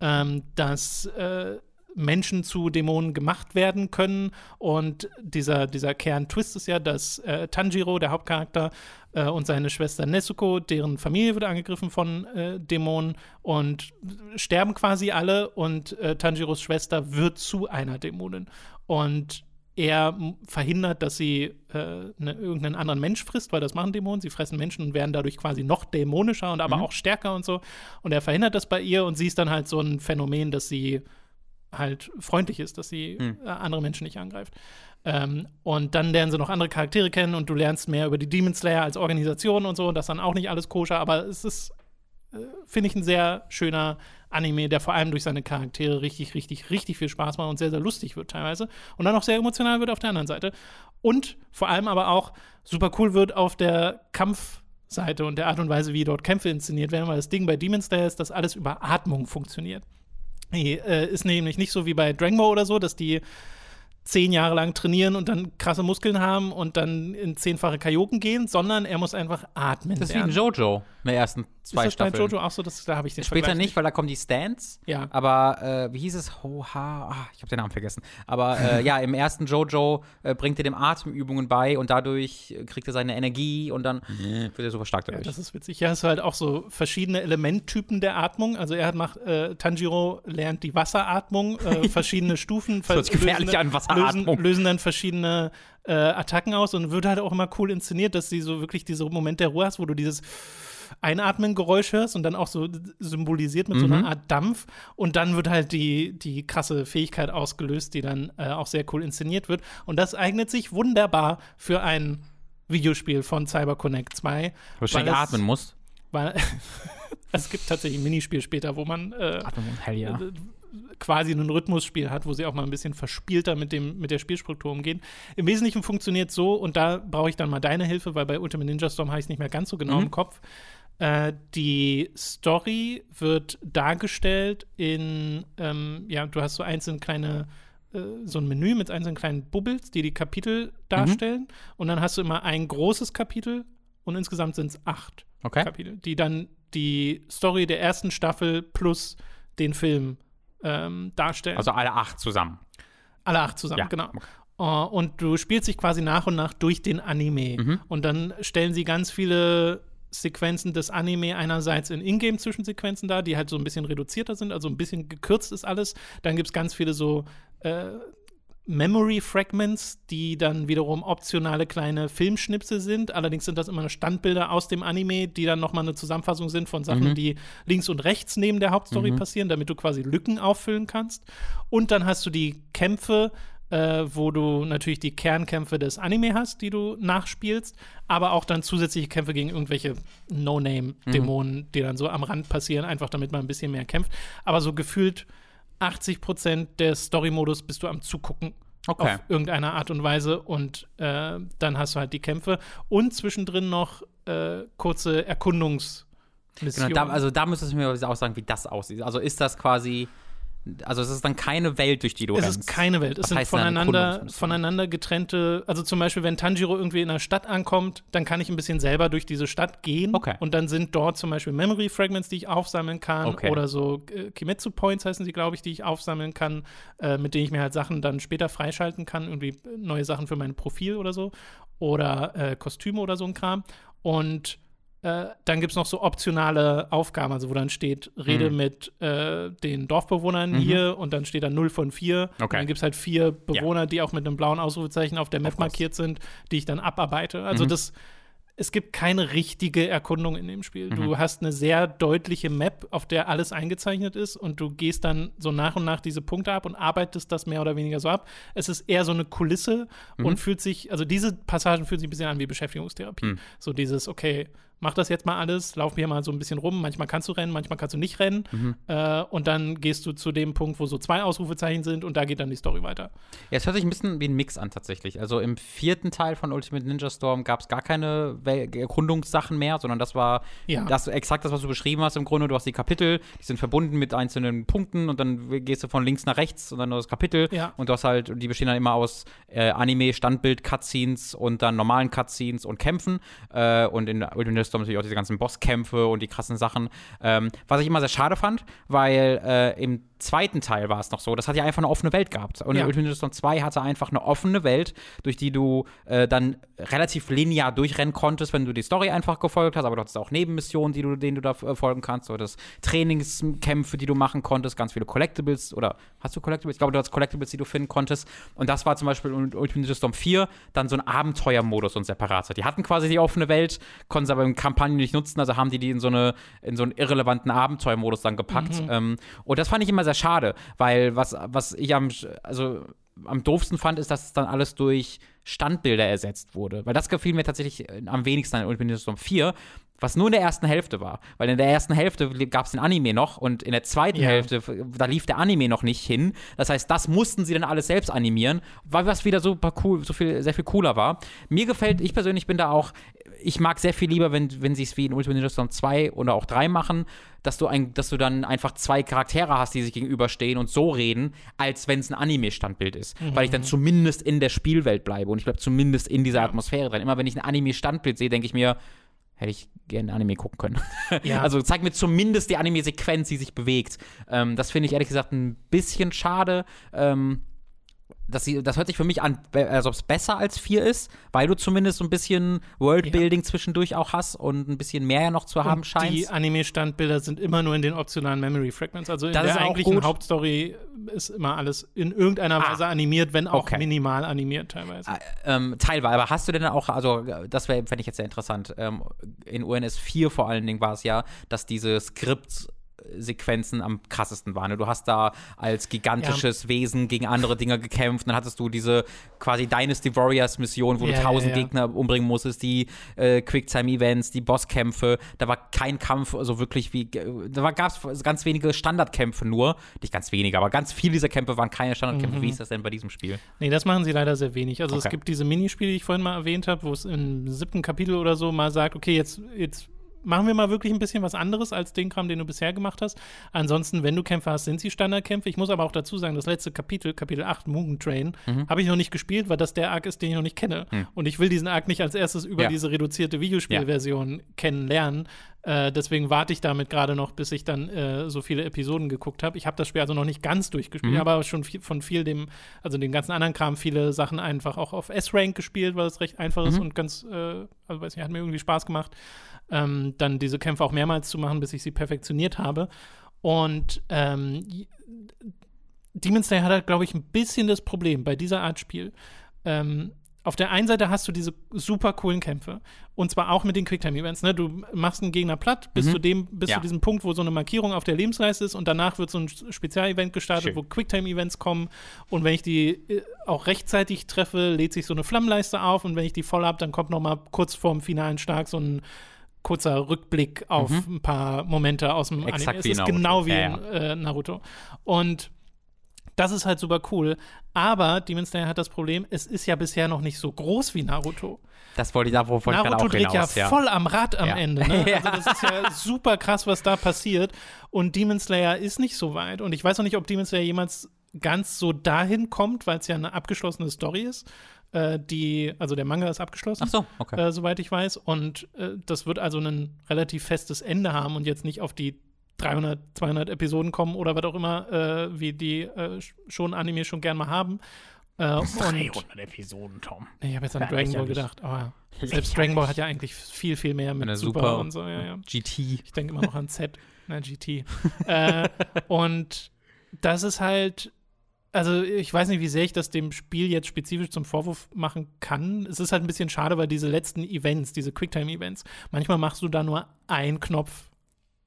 Ähm, dass äh, Menschen zu Dämonen gemacht werden können. Und dieser, dieser Kern-Twist ist ja, dass äh, Tanjiro, der Hauptcharakter, äh, und seine Schwester Nezuko, deren Familie wird angegriffen von äh, Dämonen und sterben quasi alle. Und äh, Tanjiros Schwester wird zu einer Dämonin. Und er verhindert, dass sie äh, ne, irgendeinen anderen Mensch frisst, weil das machen Dämonen. Sie fressen Menschen und werden dadurch quasi noch dämonischer und aber mhm. auch stärker und so. Und er verhindert das bei ihr und sie ist dann halt so ein Phänomen, dass sie halt freundlich ist, dass sie hm. Äh, andere Menschen nicht angreift. Ähm, und dann lernen sie noch andere Charaktere kennen und du lernst mehr über die Demon Slayer als Organisation und so. Und das ist dann auch nicht alles koscher, aber es ist, äh, finde ich, ein sehr schöner Anime, der vor allem durch seine Charaktere richtig, richtig, richtig viel Spaß macht und sehr, sehr lustig wird teilweise. Und dann auch sehr emotional wird auf der anderen Seite. Und vor allem aber auch super cool wird auf der Kampfseite und der Art und Weise, wie dort Kämpfe inszeniert werden, weil das Ding bei Demon Slayer ist, dass alles über Atmung funktioniert. Äh, ist nämlich nicht so wie bei Dragon Ball oder so, dass die zehn Jahre lang trainieren und dann krasse Muskeln haben und dann in zehnfache Kajoken gehen, sondern er muss einfach atmen. Das ist wie ein Jojo in der ersten zwei ist das Staffeln. Jojo auch so, das, da habe ich den Später nicht, weil da kommen die Stands. Ja. Aber äh, wie hieß es? Hoha, ah, ich habe den Namen vergessen. Aber äh, ja, im ersten Jojo äh, bringt er dem Atemübungen bei und dadurch kriegt er seine Energie und dann wird er super stark dadurch. Ja, das ist witzig. Ja, es halt auch so verschiedene Elementtypen der Atmung. Also er macht, äh, Tanjiro lernt die Wasseratmung, äh, verschiedene Stufen. das hört gefährlich an, Wasseratmung. Lösen, lösen dann verschiedene äh, Attacken aus und wird halt auch immer cool inszeniert, dass sie so wirklich diese Moment der Ruhe hast, wo du dieses Einatmen-Geräusch hörst und dann auch so symbolisiert mit mhm. so einer mhm. Art Dampf. Und dann wird halt die, die krasse Fähigkeit ausgelöst, die dann äh, auch sehr cool inszeniert wird. Und das eignet sich wunderbar für ein Videospiel von CyberConnect 2. Wahrscheinlich atmen musst. Weil es gibt tatsächlich ein Minispiel später, wo man äh, hell ja. Quasi ein Rhythmusspiel hat, wo sie auch mal ein bisschen verspielter mit, dem, mit der Spielstruktur umgehen. Im Wesentlichen funktioniert so, und da brauche ich dann mal deine Hilfe, weil bei Ultimate Ninja Storm habe ich es nicht mehr ganz so genau mhm. im Kopf. Äh, die Story wird dargestellt in, ähm, ja, du hast so einzelne kleine, äh, so ein Menü mit einzelnen kleinen Bubbles, die die Kapitel darstellen. Mhm. Und dann hast du immer ein großes Kapitel und insgesamt sind es acht okay. Kapitel, die dann die Story der ersten Staffel plus den Film ähm, darstellen. Also alle acht zusammen. Alle acht zusammen, ja. genau. Okay. Uh, und du spielst dich quasi nach und nach durch den Anime. Mhm. Und dann stellen sie ganz viele Sequenzen des Anime einerseits in Ingame-Zwischensequenzen da, die halt so ein bisschen reduzierter sind, also ein bisschen gekürzt ist alles. Dann gibt es ganz viele so äh, Memory Fragments, die dann wiederum optionale kleine Filmschnipsel sind. Allerdings sind das immer Standbilder aus dem Anime, die dann nochmal eine Zusammenfassung sind von Sachen, mhm. die links und rechts neben der Hauptstory mhm. passieren, damit du quasi Lücken auffüllen kannst. Und dann hast du die Kämpfe äh, wo du natürlich die Kernkämpfe des Anime hast, die du nachspielst, aber auch dann zusätzliche Kämpfe gegen irgendwelche No-Name-Dämonen, mhm. die dann so am Rand passieren, einfach damit man ein bisschen mehr kämpft. Aber so gefühlt 80 Prozent der Story-Modus bist du am Zugucken. Okay. Auf irgendeine Art und Weise. Und äh, dann hast du halt die Kämpfe. Und zwischendrin noch äh, kurze Erkundungsmissionen. Genau, da, also da müsstest du mir auch sagen, wie das aussieht. Also ist das quasi also es ist dann keine Welt, durch die du es rennst. ist keine Welt. Es Was sind voneinander, voneinander getrennte, also zum Beispiel, wenn Tanjiro irgendwie in einer Stadt ankommt, dann kann ich ein bisschen selber durch diese Stadt gehen. Okay. Und dann sind dort zum Beispiel Memory Fragments, die ich aufsammeln kann. Okay. Oder so äh, Kimetsu Points heißen sie, glaube ich, die ich aufsammeln kann, äh, mit denen ich mir halt Sachen dann später freischalten kann. Irgendwie neue Sachen für mein Profil oder so. Oder äh, Kostüme oder so ein Kram. Und äh, dann gibt es noch so optionale Aufgaben, also wo dann steht, rede Mhm. mit äh, den Dorfbewohnern Mhm. hier und dann steht da 0 von 4. Okay. Und dann gibt es halt vier Bewohner, die auch mit einem blauen Ausrufezeichen auf der Map markiert sind, die ich dann abarbeite. Also Mhm. das, es gibt keine richtige Erkundung in dem Spiel. Mhm. Du hast eine sehr deutliche Map, auf der alles eingezeichnet ist und du gehst dann so nach und nach diese Punkte ab und arbeitest das mehr oder weniger so ab. Es ist eher so eine Kulisse Mhm. und fühlt sich, also diese Passagen fühlen sich ein bisschen an wie Beschäftigungstherapie. Mhm. So dieses, okay, mach das jetzt mal alles, lauf hier mal so ein bisschen rum. Manchmal kannst du rennen, manchmal kannst du nicht rennen. Mhm. Äh, und dann gehst du zu dem Punkt, wo so zwei Ausrufezeichen sind und da geht dann die Story weiter. Ja, es hört sich ein bisschen wie ein Mix an tatsächlich. Also im vierten Teil von Ultimate Ninja Storm gab es gar keine Wel- Erkundungssachen mehr, sondern das war Ja. das exakt das, was du beschrieben hast im Grunde. Du hast die Kapitel, die sind verbunden mit einzelnen Punkten und dann gehst du von links nach rechts und dann nur das Kapitel. Ja. Und du hast halt, die bestehen dann immer aus äh, Anime, Standbild, Cutscenes und dann normalen Cutscenes und Kämpfen. Äh, und in Ultimate Storm natürlich auch diese ganzen Bosskämpfe und die krassen Sachen. Ähm, was ich immer sehr schade fand, weil äh, im zweiten Teil war es noch so, das hat ja einfach eine offene Welt gehabt. Und Ja. Ultimate Storm 2 hatte einfach eine offene Welt, durch die du äh, dann relativ linear durchrennen konntest, wenn du die Story einfach gefolgt hast, aber du hattest auch Nebenmissionen, die du, denen du da äh, folgen kannst, so das Trainingskämpfe, die du machen konntest, ganz viele Collectibles oder hast du Collectibles? Ich glaube, du hast Collectibles, die du finden konntest. Und das war zum Beispiel in Ultimate Storm 4 dann so ein Abenteuermodus und separater. Die hatten quasi die offene Welt, konnten sie aber in Kampagnen nicht nutzen, also haben die die in so, eine, in so einen irrelevanten Abenteuermodus dann gepackt. Ähm, und das fand ich immer sehr schade, weil was, was ich am, also am doofsten fand, ist, dass es dann alles durch Standbilder ersetzt wurde. Weil das gefiel mir tatsächlich äh, am wenigsten an Ultimate Ninja Storm 4, was nur in der ersten Hälfte war. Weil in der ersten Hälfte gab es den Anime noch und in der zweiten Ja. Hälfte, da lief der Anime noch nicht hin. Das heißt, das mussten sie dann alles selbst animieren, weil was wieder super cool, so viel, sehr viel cooler war. Mir gefällt, ich persönlich bin da auch, ich mag sehr viel lieber, wenn, wenn sie es wie in Ultimate Ninja Storm 2 oder auch 3 machen, dass du, ein, dass du dann einfach zwei Charaktere hast, die sich gegenüberstehen und so reden, als wenn es ein Anime-Standbild ist. Weil ich dann zumindest in der Spielwelt bleibe und ich bleibe zumindest in dieser Atmosphäre drin. Immer wenn ich ein Anime-Standbild sehe, denke ich mir, hätte ich gerne Anime gucken können. Ja. Also zeig mir zumindest die Anime-Sequenz, die sich bewegt. Ähm, das finde ich ehrlich gesagt ein bisschen schade. Ähm, das, das hört sich für mich an, als ob es besser als 4 ist, weil du zumindest so ein bisschen Worldbuilding zwischendurch auch hast und ein bisschen mehr ja noch zu haben Und scheint. die Anime-Standbilder sind immer nur in den optionalen Memory Fragments. Also in Das der eigentlichen gut. Hauptstory ist immer alles in irgendeiner Ah. Weise animiert, wenn auch Okay. minimal animiert teilweise. ähm, teilweise, aber hast du denn auch, also das wäre, fände ich jetzt sehr interessant, ähm, in UNS 4 vor allen Dingen war es ja, dass diese Skriptsequenzen am krassesten waren. Du hast da als gigantisches Wesen gegen andere Dinger gekämpft, dann hattest du diese quasi Dynasty Warriors Mission, wo Ja, du ja, tausend ja. Gegner umbringen musstest, die äh, Quicktime-Events, die Bosskämpfe, da war kein Kampf so wirklich wie, da gab es ganz wenige Standardkämpfe nur, nicht ganz wenige, aber ganz viele dieser Kämpfe waren keine Standardkämpfe. Mhm. Wie ist das denn bei diesem Spiel? Nee, das machen sie leider sehr wenig. Also Okay. es gibt diese Minispiele, die ich vorhin mal erwähnt habe, wo es im siebten Kapitel oder so mal sagt, okay, jetzt, jetzt machen wir mal wirklich ein bisschen was anderes als den Kram, den du bisher gemacht hast. Ansonsten, wenn du Kämpfe hast, sind sie Standardkämpfe. Ich muss aber auch dazu sagen, das letzte Kapitel, Kapitel 8, Mugen Train, habe ich noch nicht gespielt, weil das der Arc ist, den ich noch nicht kenne. Und ich will diesen Arc nicht als erstes über Ja. diese reduzierte Videospielversion kennenlernen. Äh, deswegen warte ich damit gerade noch, bis ich dann äh, so viele Episoden geguckt habe. Ich habe das Spiel also noch nicht ganz durchgespielt, Mhm. aber schon viel, von viel dem, also dem ganzen anderen Kram, viele Sachen einfach auch auf S-Rank gespielt, weil es recht einfach ist Mhm. und ganz, äh, also weiß nicht, hat mir irgendwie Spaß gemacht, ähm, dann diese Kämpfe auch mehrmals zu machen, bis ich sie perfektioniert habe. Und ähm, Demon's Slayer hat halt, glaube ich, ein bisschen das Problem bei dieser Art Spiel. Ähm, auf der einen Seite hast du diese super coolen Kämpfe. Und zwar auch mit den Quicktime-Events. Ne? Du machst einen Gegner platt, bis, Mhm. zu, dem, bis Ja. zu diesem Punkt, wo so eine Markierung auf der Lebensleiste ist. Und danach wird so ein Spezialevent gestartet, Schön. wo Quicktime-Events kommen. Und wenn ich die äh, auch rechtzeitig treffe, lädt sich so eine Flammenleiste auf. Und wenn ich die voll habe, dann kommt noch mal kurz vorm finalen Schlag so ein kurzer Rückblick auf ein paar Momente aus dem Mhm. Exakt Anime. Es wie ist Naruto. genau wie Ja, in äh, Naruto. Und Das ist halt super cool. Aber Demon Slayer hat das Problem, es ist ja bisher noch nicht so groß wie Naruto. Das wollte ich da, wo wollte ich Naruto auch dreht hinaus, ja ja. voll am Rad am Ja. Ende. Ne? Ja. Also das ist ja super krass, was da passiert. Und Demon Slayer ist nicht so weit. Und ich weiß noch nicht, ob Demon Slayer jemals ganz so dahin kommt, weil es ja eine abgeschlossene Story ist. Äh, die, also der Manga ist abgeschlossen. Ach so, okay. Äh, soweit ich weiß. Und äh, das wird also ein relativ festes Ende haben und jetzt nicht auf die 300, 200 Episoden kommen oder was auch immer, äh, wie die äh, schon Anime schon gern mal haben. Äh, und Episoden, Tom. Ich habe jetzt an Ja, Dragon Ball gedacht, aber selbst Dragon Ball hat ja eigentlich viel, viel mehr mit Super, Super- und so, ja, ja. GT. Ich denke immer noch an Z, na, GT. äh, und das ist halt, also ich weiß nicht, wie sehr ich das dem Spiel jetzt spezifisch zum Vorwurf machen kann. Es ist halt ein bisschen schade, weil diese letzten Events, diese Quicktime-Events, manchmal machst du da nur einen Knopf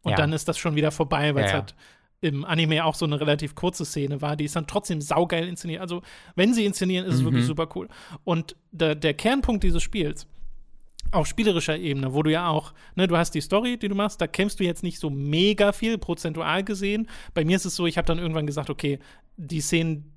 und Ja. dann ist das schon wieder vorbei, weil es Ja, ja. halt im Anime auch so eine relativ kurze Szene war, die ist dann trotzdem saugeil inszeniert. Also, wenn sie inszenieren, ist es Mhm. wirklich super cool. Und der, der Kernpunkt dieses Spiels, auf spielerischer Ebene, wo du ja auch, ne, du hast die Story, die du machst, da kämpfst du jetzt nicht so mega viel, prozentual gesehen. Bei mir ist es so, ich habe dann irgendwann gesagt, okay, die Szenen,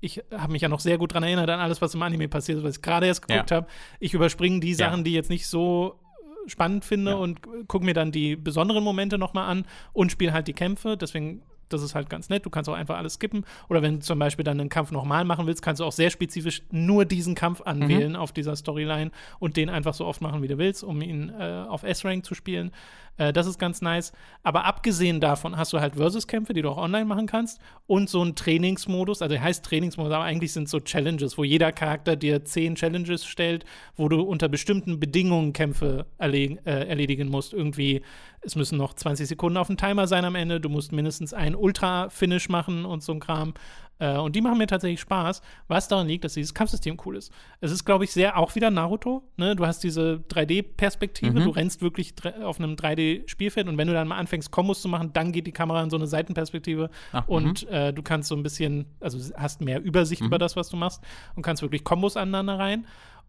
ich habe mich ja noch sehr gut dran erinnert an alles, was im Anime passiert ist, was ich gerade erst geguckt Ja. habe. Ich überspringe die Ja. Sachen, die jetzt nicht so äh, spannend finde Ja. und gucke mir dann die besonderen Momente nochmal an und spiele halt die Kämpfe. Deswegen, das ist halt ganz nett. Du kannst auch einfach alles skippen. Oder wenn du zum Beispiel dann einen Kampf nochmal machen willst, kannst du auch sehr spezifisch nur diesen Kampf anwählen auf dieser Storyline und den einfach so oft machen, wie du willst, um ihn äh, auf S-Rank zu spielen. Äh, das ist ganz nice. Aber abgesehen davon hast du halt Versus-Kämpfe, die du auch online machen kannst und so einen Trainingsmodus. Also, der heißt Trainingsmodus, aber eigentlich sind es so Challenges, wo jeder Charakter dir zehn Challenges stellt, wo du unter bestimmten Bedingungen Kämpfe äh, erledigen musst. Irgendwie, es müssen noch 20 Sekunden auf dem Timer sein am Ende, du musst mindestens einen Ultra-Finish machen und so ein Kram. Äh, und die machen mir tatsächlich Spaß, was daran liegt, dass dieses Kampfsystem cool ist. Es ist, glaube ich, sehr auch wieder Naruto. Ne? Du hast diese 3D-Perspektive, Mhm. du rennst wirklich auf einem 3D-Spielfeld und wenn du dann mal anfängst, Kombos zu machen, dann geht die Kamera in so eine Seitenperspektive Ach, und äh, du kannst so ein bisschen, also hast mehr Übersicht über das, was du machst und kannst wirklich Kombos aneinander rein.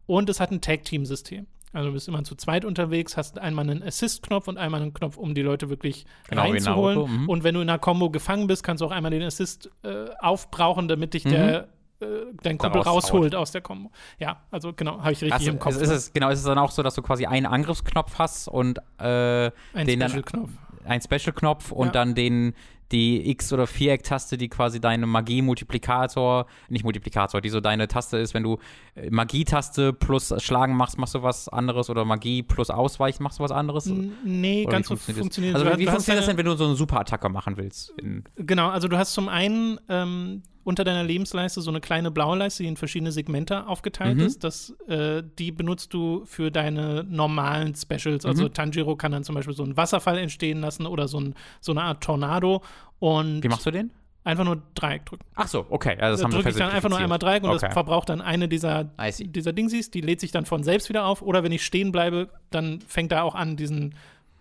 Und es hat ein Tag-Team-System. Also du bist immer zu zweit unterwegs, hast einmal einen Assist-Knopf und einmal einen Knopf, um die Leute wirklich Genau, reinzuholen. Naruto, mhm. Und wenn du in einer Combo gefangen bist, kannst du auch einmal den Assist äh, aufbrauchen, damit dich der äh, dein Kumpel Mhm. Rausholt aus der Combo. Ja, also genau, habe ich richtig Also, im Kopf. ist, ist es, genau, ist es dann auch so, dass du quasi einen Angriffsknopf hast und äh, ein den Special-Knopf. einen Special-Knopf und Ja. dann den die X- oder Viereck-Taste, die quasi deine Magie-Multiplikator, nicht Multiplikator, die so deine Taste ist, wenn du äh, Magie-Taste plus Schlagen machst, machst du was anderes oder Magie plus Ausweichen machst du was anderes? Nee, Oder ganz so funktioniert das? funktioniert Also du- wie funktioniert das denn, wenn du so eine Superattacke machen willst? Genau, also du hast zum einen ähm, unter deiner Lebensleiste so eine kleine blaue Leiste, die in verschiedene Segmente aufgeteilt Mhm. ist. Das, äh, die benutzt du für deine normalen Specials. Also Mhm. Tanjiro kann dann zum Beispiel so einen Wasserfall entstehen lassen oder so, ein, so eine Art Tornado. Und wie machst du den? einfach nur Dreieck drücken. Ach so, okay. Also das Da haben drücke ich dann einfach nur einmal Dreieck und okay. das verbraucht dann eine dieser, dieser Dingsies, die lädt sich dann von selbst wieder auf. Oder wenn ich stehen bleibe, dann fängt er auch an, diesen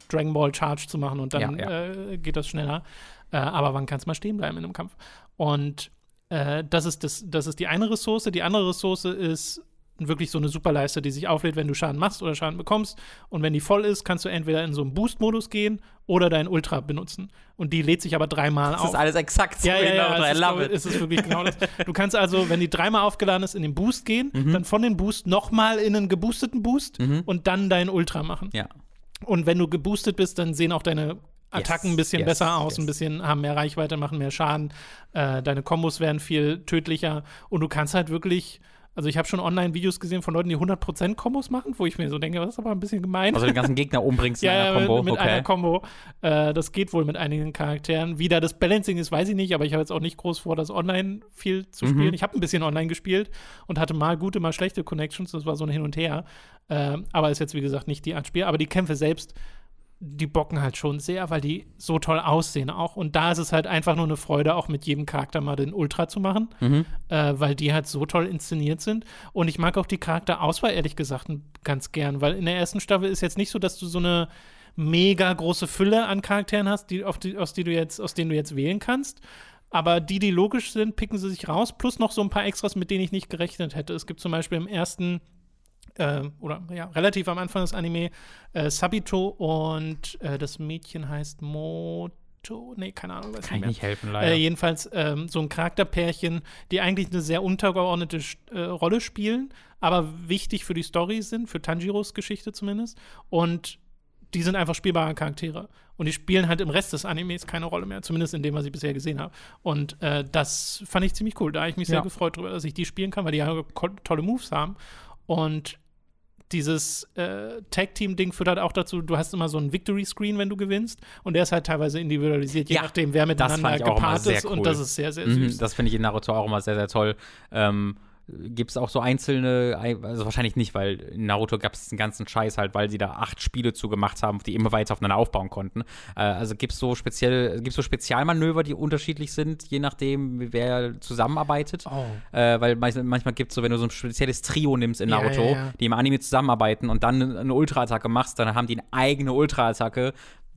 Dragon Ball Charge zu machen und dann Ja, ja. Äh, geht das schneller. Äh, aber wann kannst du mal stehen bleiben in einem Kampf? Und äh, das, ist das, das ist die eine Ressource. Die andere Ressource ist wirklich so eine Superleiste, die sich auflädt, wenn du Schaden machst oder Schaden bekommst. Und wenn die voll ist, kannst du entweder in so einen Boost-Modus gehen oder dein Ultra benutzen. Und die lädt sich aber dreimal Das auf. ist alles exakt so Ja, ja, ja. I es ist, es ist wirklich genau das. Du kannst also, wenn die dreimal aufgeladen ist, in den Boost gehen, Mhm. dann von den Boost nochmal in einen geboosteten Boost und dann deinen Ultra machen. ja. Und wenn du geboostet bist, dann sehen auch deine Attacken ein bisschen yes, besser aus, yes. ein bisschen haben mehr Reichweite, machen mehr Schaden. Äh, deine Kombos werden viel tödlicher und du kannst halt wirklich. Also ich habe schon Online-Videos gesehen von Leuten, die 100% Kombos machen, wo ich mir so denke, das ist aber ein bisschen gemein. Also den ganzen Gegner umbringst in Ja, einer ja, Combo. mit, okay. einer Combo. Äh, das geht wohl mit einigen Charakteren. Wie da das Balancing ist, weiß ich nicht, aber ich habe jetzt auch nicht groß vor, das online viel zu spielen. Mhm. Ich habe ein bisschen online gespielt und hatte mal gute, mal schlechte Connections. Das war so ein Hin und Her. Ähm, aber ist jetzt, wie gesagt, nicht die Art Spiel. Aber die Kämpfe selbst, die bocken halt schon sehr, weil die so toll aussehen auch. Und da ist es halt einfach nur eine Freude, auch mit jedem Charakter mal den Ultra zu machen, Mhm. äh, weil die halt so toll inszeniert sind. Und ich mag auch die Charakterauswahl, ehrlich gesagt, ganz gern, weil in der ersten Staffel ist jetzt nicht so, dass du so eine mega große Fülle an Charakteren hast, die, die, aus, die du jetzt, aus denen du jetzt wählen kannst. Aber die, die logisch sind, picken sie sich raus, plus noch so ein paar Extras, mit denen ich nicht gerechnet hätte. Es gibt zum Beispiel im ersten äh, oder ja, relativ am Anfang des Anime äh, Sabito und äh, das Mädchen heißt Naruto, nee, keine Ahnung, weiß Kann ich mehr. nicht helfen, leider. Äh, jedenfalls ähm, so ein Charakterpärchen, die eigentlich eine sehr untergeordnete äh, Rolle spielen, aber wichtig für die Story sind, für Tanjiros Geschichte zumindest. Und die sind einfach spielbare Charaktere. Und die spielen halt im Rest des Animes keine Rolle mehr, zumindest in dem, was ich bisher gesehen habe. Und äh, das fand ich ziemlich cool. Da habe ich mich sehr Ja. gefreut drüber, dass ich die spielen kann, weil die ja tolle Moves haben. Und dieses äh, Tag-Team-Ding führt halt auch dazu, du hast immer so einen Victory-Screen, wenn du gewinnst. Und der ist halt teilweise individualisiert, je Ja, nachdem, wer miteinander gepaart ist. cool. Und das ist sehr, sehr Mhm, süß. das finde ich in Naruto auch immer sehr, sehr toll. Ähm, Gibt es auch so einzelne, also wahrscheinlich nicht, weil in Naruto gab es diesen ganzen Scheiß halt, weil sie da acht Spiele zu gemacht haben, die immer weiter aufeinander aufbauen konnten. Äh, also gibt es so speziell, gibt's so Spezialmanöver, die unterschiedlich sind, je nachdem, wer zusammenarbeitet. Oh. Äh, weil manchmal, gibt es so, wenn du so ein spezielles Trio nimmst in Ja, Naruto, ja, ja. die im Anime zusammenarbeiten und dann eine Ultra-Attacke machst, dann haben die eine eigene Ultra-Attacke,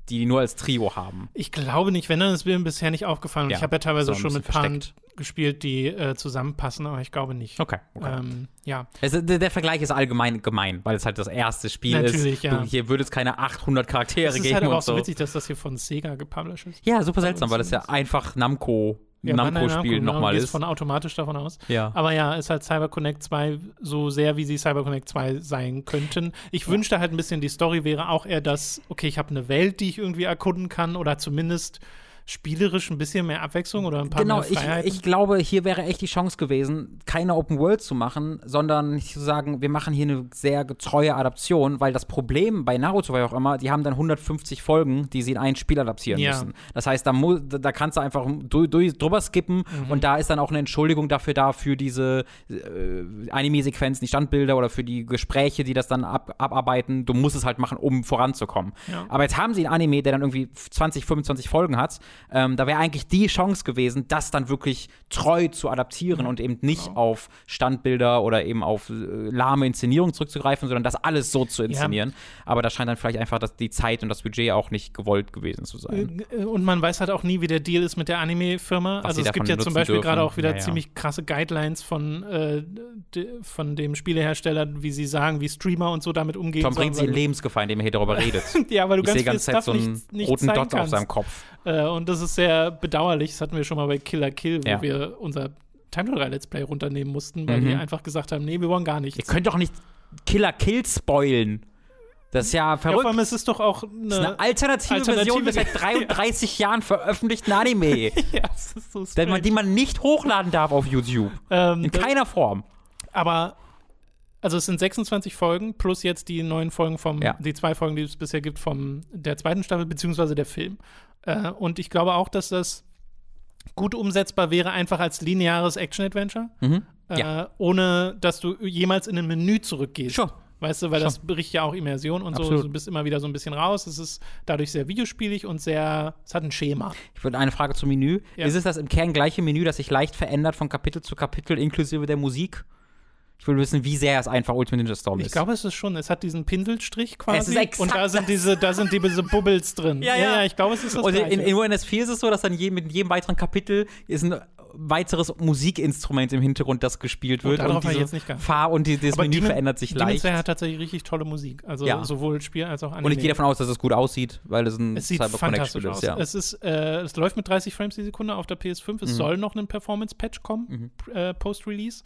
die nur als Trio haben. Ich glaube nicht, wenn dann ist mir bisher nicht aufgefallen. Ja, ich habe ja teilweise schon mit Paaren gespielt, die äh, zusammenpassen, aber ich glaube nicht. Okay, okay. Ähm, ja. Es, der, der Vergleich ist allgemein gemein, weil es halt das erste Spiel Natürlich, ist. ja. Du, hier würde es keine 800 Charaktere Es ist geben halt aber auch so witzig, dass das hier von Sega gepublished ist. Ja, super seltsam, uns weil das ja einfach Namco, Ja, Namco-Spiel Namco, genau, nochmal ist. von automatisch davon aus. Ja. Aber ja, ist halt CyberConnect 2 so sehr, wie sie CyberConnect 2 sein könnten. Ich wünschte halt ein bisschen, die Story wäre auch eher das, okay, ich habe eine Welt, die ich irgendwie erkunden kann oder zumindest spielerisch ein bisschen mehr Abwechslung oder ein paar Genau, mehr ich, Freiheiten. ich glaube, hier wäre echt die Chance gewesen, keine Open World zu machen, sondern zu sagen, wir machen hier eine sehr getreue Adaption, weil das Problem bei Naruto war ja auch immer, die haben dann 150 Folgen, die sie in ein Spiel adaptieren Ja. müssen. Das heißt, da da kannst du einfach du, du, drüber skippen Mhm. und da ist dann auch eine Entschuldigung dafür da, für diese äh, Anime-Sequenzen, die Standbilder oder für die Gespräche, die das dann ab, abarbeiten. Du musst es halt machen, um voranzukommen. Ja. Aber jetzt haben sie einen Anime, der dann irgendwie 20, 25 Folgen hat. Ähm, da wäre eigentlich die Chance gewesen, das dann wirklich treu zu adaptieren und eben nicht genau. auf Standbilder oder eben auf äh, lahme Inszenierung zurückzugreifen, sondern das alles so zu inszenieren. Aber da scheint dann vielleicht einfach das, die Zeit und das Budget auch nicht gewollt gewesen zu sein. Äh, Und man weiß halt auch nie, wie der Deal ist mit der Anime-Firma. Also es gibt ja zum Beispiel gerade auch wieder Ja, ja. ziemlich krasse Guidelines von, äh, de, von dem Spielehersteller, wie sie sagen, wie Streamer und so damit umgehen Tom bringt sie in. Lebensgefahr, indem er hier darüber redet. Ja, weil du Ich ganz viel ganze Zeit Stuff so einen nicht, nicht roten Dot auf seinem Kopf. Äh, und das ist sehr bedauerlich. Das hatten wir schon mal bei Killer Kill, wo Ja. wir unser Time 3 Let's Play runternehmen mussten, weil Mhm. wir einfach gesagt haben, nee, wir wollen gar Ihr nichts. könnt doch nicht Killer Kill spoilen. Das ist ja Ja, verrückt. vor allem, es ist doch auch das ist eine eine. alternative, Alternative- Version des seit 33 Jahren veröffentlichten Anime, ja, es ist so strange. man, die man nicht hochladen darf auf YouTube. ähm, In das- keiner Form. Aber, also es sind 26 Folgen plus jetzt die neuen Folgen vom, Ja. die zwei Folgen, die es bisher gibt, vom der zweiten Staffel, beziehungsweise der Film. Äh, und ich glaube auch, dass das gut umsetzbar wäre, einfach als lineares Action-Adventure, Mhm. äh, Ja. ohne dass du jemals in ein Menü zurückgehst. Sure. Weißt du, weil das bricht ja auch Immersion und so. Absolut. Du bist immer wieder so ein bisschen raus. Es ist dadurch sehr videospielig und sehr, es hat ein Schema. Ich würde eine Frage zum Menü. Ja. Ist es das im Kern gleiche Menü, das sich leicht verändert von Kapitel zu Kapitel inklusive der Musik? Ich will wissen, wie sehr es einfach Ultimate Ninja Storm Ich ist. glaube, es ist schon, es hat diesen Pinselstrich quasi. Es ist exakt und da sind diese, da sind die, diese Bubbles drin. Ja, ja. ich glaube, es ist das Und in, in UNS4 ist es so, dass dann je, mit jedem weiteren Kapitel ist ein weiteres Musikinstrument im Hintergrund, das gespielt wird. und ich diese jetzt nicht. Fahr- und die, das Menü Demon- verändert sich Demon leicht. Slayer hat tatsächlich richtig tolle Musik. Also Ja. sowohl Spiel als auch Anime. Und ich gehe davon aus, dass es gut aussieht, weil es ein es sieht Cyberconnect-Spiel fantastisch ist. aus. Ja. Es, ist, äh, es läuft mit 30 Frames die Sekunde auf der PS5. Es Mhm. soll noch ein Performance-Patch kommen, äh, Post-Release.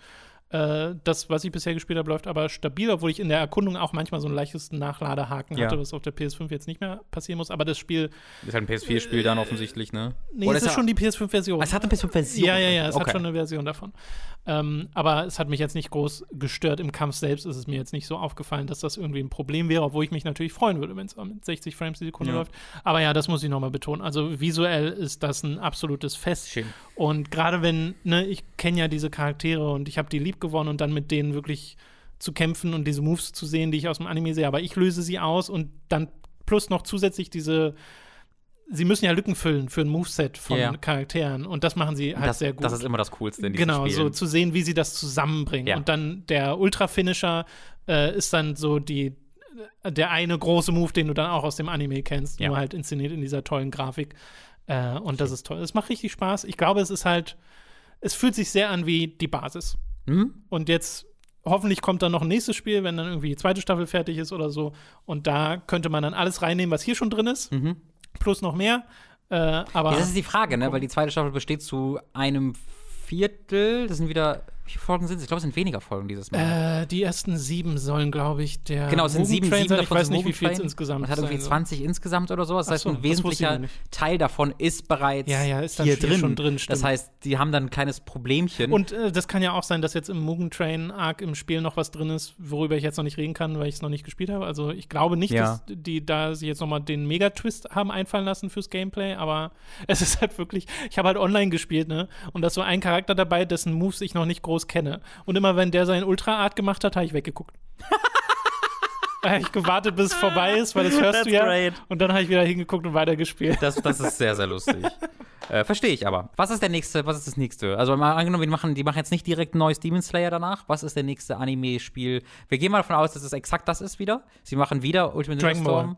Äh, das, was ich bisher gespielt habe, läuft aber stabil, obwohl ich in der Erkundung auch manchmal so einen leichtesten Nachladehaken Ja. hatte, was auf der PS5 jetzt nicht mehr passieren muss. Aber das Spiel, Ist halt ein PS4-Spiel dann offensichtlich, ne? nee, Oder es ist ja- schon die PS5-Version. Es hat eine PS5-Version. Ja, ja, ja, es okay. hat schon eine Version davon. Ähm, aber es hat mich jetzt nicht groß gestört. Im Kampf selbst ist es mir jetzt nicht so aufgefallen, dass das irgendwie ein Problem wäre, obwohl ich mich natürlich freuen würde, wenn es mit 60 Frames die Sekunde Ja. läuft. Aber ja, das muss ich nochmal betonen. Also visuell ist das ein absolutes Fest. Schön. Und gerade wenn, ne, ich kenne ja diese Charaktere und ich habe die lieb gewonnen und dann mit denen wirklich zu kämpfen und diese Moves zu sehen, die ich aus dem Anime sehe, aber ich löse sie aus und dann plus noch zusätzlich diese Sie müssen ja Lücken füllen für ein Moveset von Ja. Charakteren und das machen sie halt Das, sehr gut. das ist immer das Coolste in diesen Genau, so Spielen. zu sehen, wie sie das zusammenbringen. Ja. Und dann der Ultra-Finisher äh, ist dann so die, äh, der eine große Move, den du dann auch aus dem Anime kennst, Ja. nur halt inszeniert in dieser tollen Grafik. Äh, und das ist toll. Es macht richtig Spaß. Ich glaube, es ist halt, es fühlt sich sehr an wie die Basis. Mhm. Und jetzt hoffentlich kommt dann noch ein nächstes Spiel, wenn dann irgendwie die zweite Staffel fertig ist oder so. Und da könnte man dann alles reinnehmen, was hier schon drin ist, Mhm. plus noch mehr. Äh, aber Ja, das ist die Frage, ne? Weil die zweite Staffel besteht zu einem Viertel. Das sind wieder. Wie viele Folgen sind es? Ich glaube, es sind weniger Folgen dieses Mal. äh, die ersten sieben sollen, glaube ich, der Genau, es sind sieben, sieben sein. Ich weiß nicht, wie viel es insgesamt Es hat irgendwie sein soll. 20 insgesamt oder sowas. Das Ach heißt, so, ein wesentlicher. Teil davon ist bereits Ja, ja, ist dann hier drin. schon drin, das heißt, die haben dann ein kleines Problemchen. Und äh, das kann ja auch sein, dass jetzt im Mugen Train Arc im Spiel noch was drin ist, worüber ich jetzt noch nicht reden kann, weil ich es noch nicht gespielt habe. Also ich glaube nicht, Ja. dass die da sich jetzt noch mal den Megatwist haben einfallen lassen fürs Gameplay, aber es ist halt wirklich, ich habe halt online gespielt, ne? Und da ist so ein Charakter dabei, dessen Moves ich noch nicht groß kenne. Und immer wenn der seinen Ultra-Art gemacht hat, habe ich weggeguckt. Da habe ich gewartet, bis es vorbei ist, weil das hörst That's du ja. great. Und dann habe ich wieder hingeguckt und weitergespielt. Das, das ist sehr, sehr lustig. äh, Verstehe ich aber. Was ist der nächste, was ist das nächste? Also mal angenommen, wir machen, die machen jetzt nicht direkt ein neues Demon Slayer danach. Was ist der nächste Anime-Spiel? Wir gehen mal davon aus, dass es exakt das ist wieder. Sie machen wieder Ultimate Dragon Ball. Storm.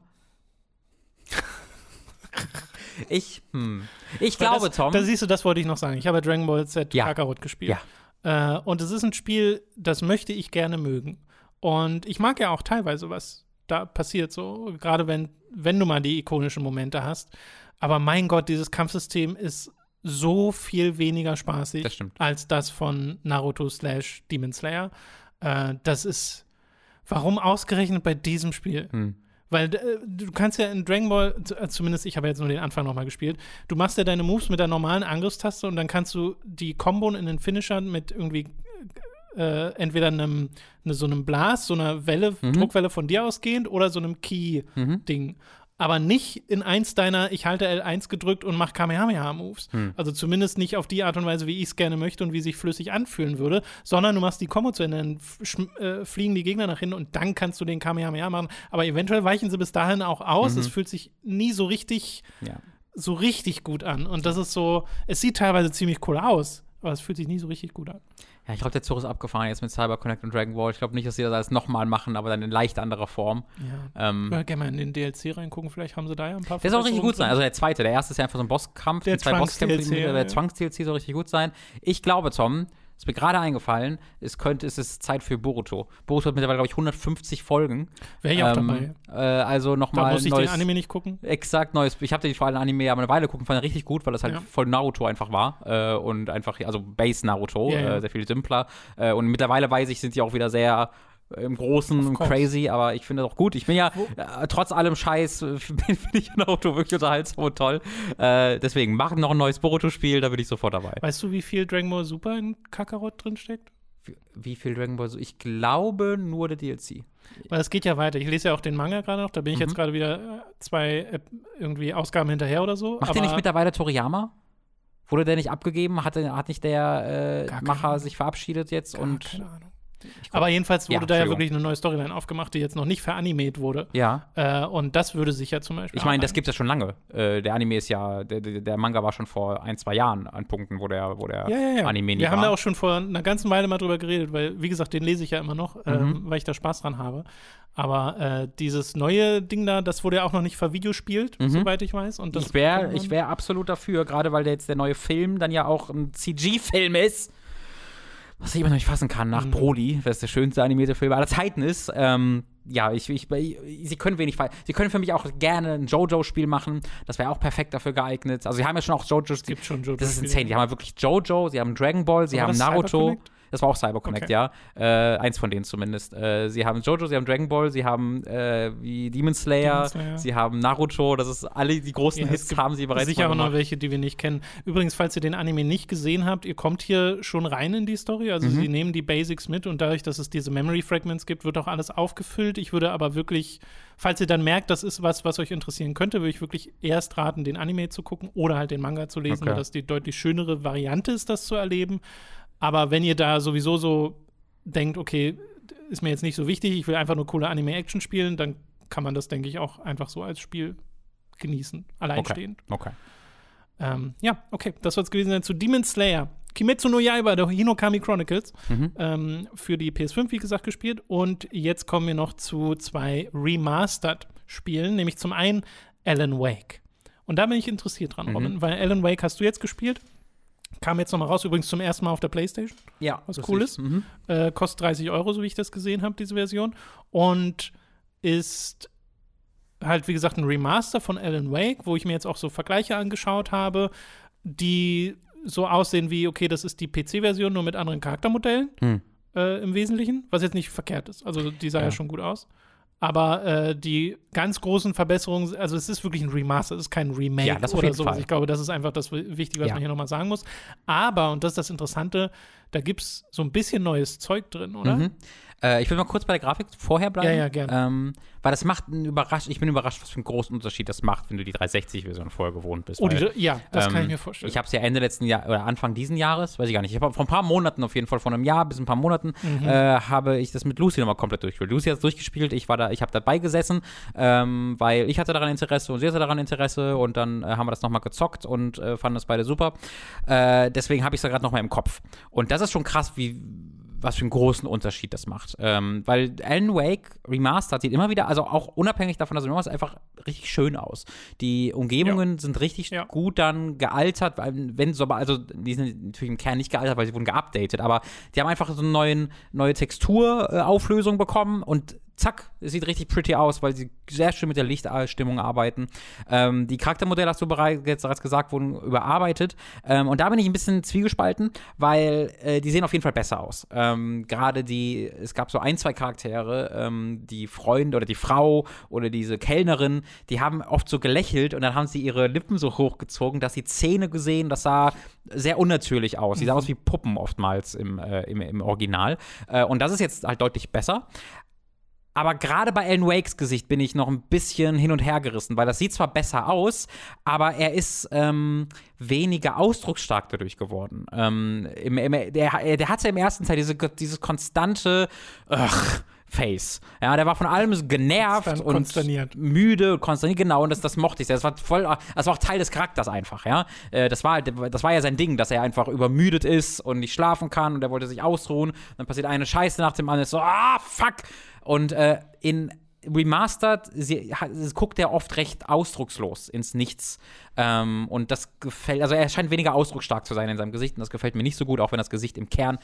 Ich, hm. Ich glaube, das, Tom. Da siehst du, das wollte ich noch sagen. Ich habe Dragon Ball Z Ja. Kakarot gespielt. Ja. Äh, und es ist ein Spiel, das möchte ich gerne mögen. Und ich mag ja auch teilweise, was da passiert, so gerade wenn, wenn du mal die ikonischen Momente hast. Aber mein Gott, dieses Kampfsystem ist so viel weniger spaßig Das als das von Naruto slash Demon Slayer. Äh, das ist, warum ausgerechnet bei diesem Spiel? Hm. Weil äh, du kannst ja in Dragon Ball, äh, zumindest ich habe jetzt nur den Anfang nochmal gespielt, du machst ja deine Moves mit der normalen Angriffstaste und dann kannst du die Kombon in den Finisher mit irgendwie äh, entweder einem, ne, so einem Blast, so einer Welle, Mhm. Druckwelle von dir ausgehend oder so einem Key-Ding. Aber nicht in eins deiner, ich halte L1 gedrückt und mache Kamehameha-Moves. Hm. Also zumindest nicht auf die Art und Weise, wie ich es gerne möchte und wie sich flüssig anfühlen würde, sondern du machst die Kombo zu Ende, dann äh, fliegen die Gegner nach hinten und dann kannst du den Kamehameha machen. Aber eventuell weichen sie bis dahin auch aus. Mhm. Es fühlt sich nie so richtig, Ja. so richtig gut an. Und das ist so, es sieht teilweise ziemlich cool aus, aber es fühlt sich nie so richtig gut an. Ja, ich glaube, der Zug ist abgefahren jetzt mit Cyber Connect und Dragon Ball. Ich glaube nicht, dass sie das alles nochmal machen, aber dann in leicht anderer Form. Ja. Ähm, Ich würde gerne mal in den DLC reingucken, vielleicht haben sie da ja ein paar Der soll richtig gut sein. Also der zweite, der erste ist ja einfach so ein Bosskampf, Der zwei Bosskämpfe, Trunks-DLC, die- ja, der. Zwangs-DLC soll richtig gut sein. Ich glaube, Tom, ist mir gerade eingefallen, es könnte, es ist Zeit für Boruto. Boruto hat mittlerweile, glaube ich, 150 Folgen. Wäre ich auch Ähm, dabei. Äh, also Da nochmal muss ich den neues, Anime nicht gucken. exakt neues. Ich habe den vor allem Anime aber eine Weile gucken, fand ihn richtig gut, weil das halt Ja. voll Naruto einfach war äh, und einfach, also Base Naruto, Ja, ja. Äh, sehr viel simpler. Äh, und mittlerweile weiß ich, sind die auch wieder sehr im Großen und crazy, aber ich finde das auch gut. Ich bin ja äh, trotz allem Scheiß, äh, finde ich Naruto wirklich unterhaltsam und toll. Äh, deswegen, machen noch ein neues Boruto-Spiel, da bin ich sofort dabei. Weißt du, wie viel Dragon Ball Super in Kakarot drinsteckt? Wie, wie viel Dragon Ball? so? Ich glaube nur der DLC. Weil es geht ja weiter. Ich lese ja auch den Manga gerade noch. Da bin ich Mhm. jetzt gerade wieder äh, zwei äh, irgendwie Ausgaben hinterher oder so. Macht aber der nicht mittlerweile Toriyama? Wurde der nicht abgegeben? Hat, der- hat nicht der äh, Macher sich verabschiedet jetzt? Gar und keine Ahnung. Aber jedenfalls wurde Ja, da ja wirklich eine neue Storyline aufgemacht, die jetzt noch nicht veranimet wurde. ja, Äh, und das würde sich ja zum Beispiel. ich meine, das gibt es ja schon lange. Äh, der Anime ist ja, der, der Manga war schon vor ein, zwei Jahren an Punkten, wo der, wo der Ja, ja, ja. Anime nicht Wir haben war. da auch schon vor einer ganzen Weile mal drüber geredet, weil, wie gesagt, den lese ich ja immer noch, ähm, Mhm. weil ich da Spaß dran habe. Aber äh, dieses neue Ding da, das wurde ja auch noch nicht vervideospielt, Mhm. soweit ich weiß. Und das ich wäre wär absolut dafür, gerade weil der jetzt der neue Film dann ja auch ein CG-Film ist. Was ich immer noch nicht fassen kann, nach Mhm. Broly, was der schönste animierte Film aller Zeiten ist. Ähm, ja, ich, ich, sie können wenig. Sie können für mich auch gerne ein JoJo-Spiel machen. Das wäre auch perfekt dafür geeignet. Also, sie haben ja schon auch JoJo's. Es gibt schon Jojo. Das ist insane. Die haben ja wirklich JoJo, sie haben Dragon Ball, sie Aber haben Naruto. CyberConnect? Das war auch CyberConnect, Okay. ja. Äh, eins von denen zumindest. Äh, sie haben JoJo, sie haben Dragon Ball, sie haben äh, wie Demon Slayer, Demon Slayer. sie haben Naruto. Das ist alle die großen Ja, Hits haben sie bereits Sicher auch noch welche, die wir nicht kennen. Übrigens, falls ihr den Anime nicht gesehen habt, ihr kommt hier schon rein in die Story. Also Mhm. sie nehmen die Basics mit und dadurch, dass es diese Memory Fragments gibt, wird auch alles aufgefüllt. Ich würde aber wirklich, falls ihr dann merkt, das ist was, was euch interessieren könnte, würde ich wirklich erst raten, den Anime zu gucken oder halt den Manga zu lesen, Okay. weil das die deutlich schönere Variante ist, das zu erleben. Aber wenn ihr da sowieso so denkt, okay, ist mir jetzt nicht so wichtig, ich will einfach nur coole Anime-Action spielen, dann kann man das, denke ich, auch einfach so als Spiel genießen, alleinstehend. Okay. Ähm, ja, okay, das soll es gewesen sein zu Demon Slayer. Kimetsu no Yaiba, der Hinokami Chronicles, Mhm. ähm, für die PS5, wie gesagt, gespielt. Und jetzt kommen wir noch zu zwei Remastered-Spielen, nämlich zum einen Alan Wake. Und da bin ich interessiert dran, Mhm. Robin, weil Alan Wake hast du jetzt gespielt. Kam jetzt nochmal raus, übrigens zum ersten Mal auf der Playstation. Ja, Was cool ist- ist. Mhm. Äh, kostet 30 Euro, so wie ich das gesehen habe, diese Version. Und ist halt, wie gesagt, ein Remaster von Alan Wake, wo ich mir jetzt auch so Vergleiche angeschaut habe, die so aussehen wie, okay, das ist die PC-Version nur mit anderen Charaktermodellen Hm. äh, im Wesentlichen, was jetzt nicht verkehrt ist. Also die sah ja, Ja. schon gut aus. Aber äh, die ganz großen Verbesserungen, also es ist wirklich ein Remaster, es ist kein Remake Ja, oder so. Ich glaube, das ist einfach das Wichtige, was Ja. man hier nochmal sagen muss. Aber, und das ist das Interessante, da gibt es so ein bisschen neues Zeug drin, oder? Mhm. Äh, ich will mal kurz bei der Grafik vorher bleiben. Ja, ja, gerne. Ähm, weil das macht einen überrascht, ich bin überrascht, was für einen großen Unterschied das macht, wenn du die 360-Version vorher gewohnt bist. Oh, die, weil, ja, das kann ähm, ich mir vorstellen. Ich habe es ja Ende letzten Jahr oder Anfang diesen Jahres, weiß ich gar nicht. Ich habe vor ein paar Monaten auf jeden Fall, vor einem Jahr bis ein paar Monaten, Mhm. äh, habe ich das mit Lucy nochmal komplett durchgespielt. Lucy hat es durchgespielt, ich war da, ich habe dabei gesessen, ähm, weil ich hatte daran Interesse und sie hatte daran Interesse und dann äh, haben wir das nochmal gezockt und äh, fanden das beide super. Äh, deswegen habe ich es da gerade nochmal im Kopf. Und das ist schon krass, wie was für einen großen Unterschied das macht. Ähm, weil Alan Wake Remastered sieht immer wieder, also auch unabhängig davon, dass es einfach richtig schön aus. Die Umgebungen sind richtig Ja. gut dann gealtert, weil wenn so, also die sind natürlich im Kern nicht gealtert, weil sie wurden geupdatet, aber die haben einfach so eine neuen, neue Texturauflösung bekommen und zack, es sieht richtig pretty aus, weil sie sehr schön mit der Lichtstimmung arbeiten. Ähm, die Charaktermodelle, hast du bereits gesagt, wurden überarbeitet. Ähm, und da bin ich ein bisschen zwiegespalten, weil äh, die sehen auf jeden Fall besser aus. Ähm, Gerade die, es gab so ein, zwei Charaktere, ähm, die Freunde oder die Frau oder diese Kellnerin, die haben oft so gelächelt und dann haben sie ihre Lippen so hochgezogen, dass sie Zähne gesehen, das sah sehr unnatürlich aus. Die sah aus wie Puppen oftmals im, äh, im, im Original. Äh, und das ist jetzt halt deutlich besser. Aber gerade bei Alan Wakes Gesicht bin ich noch ein bisschen hin und her gerissen, weil das sieht zwar besser aus, aber er ist ähm, weniger ausdrucksstark dadurch geworden. Ähm, im, im, der, der hatte im ersten Teil diese, dieses konstante ugh, Face. Ja, der war von allem genervt und konsterniert. müde und konsterniert, genau, und das, das mochte ich sehr. Das war voll, das war auch Teil des Charakters einfach, ja. Äh, Das war, das war ja sein Ding, dass er einfach übermüdet ist und nicht schlafen kann und er wollte sich ausruhen. Dann passiert eine Scheiße nach dem anderen, ist so, ah, fuck! Und äh, in Remastered sie, ha- guckt er oft recht ausdruckslos ins Nichts. Ähm, und das gefällt, also er scheint weniger ausdrucksstark zu sein in seinem Gesicht und das gefällt mir nicht so gut, auch wenn das Gesicht im Kern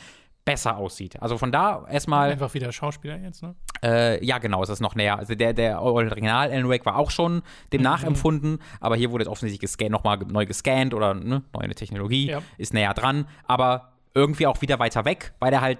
besser aussieht. Also von da erstmal, Einfach wieder Schauspieler jetzt, ne? äh, ja genau, es ist noch näher. Also der, der Original Alan Wake war auch schon dem nachempfunden, aber hier wurde jetzt offensichtlich gescan, nochmal neu gescannt oder ne, neue Technologie, Ja. ist näher dran, aber irgendwie auch wieder weiter weg, weil er halt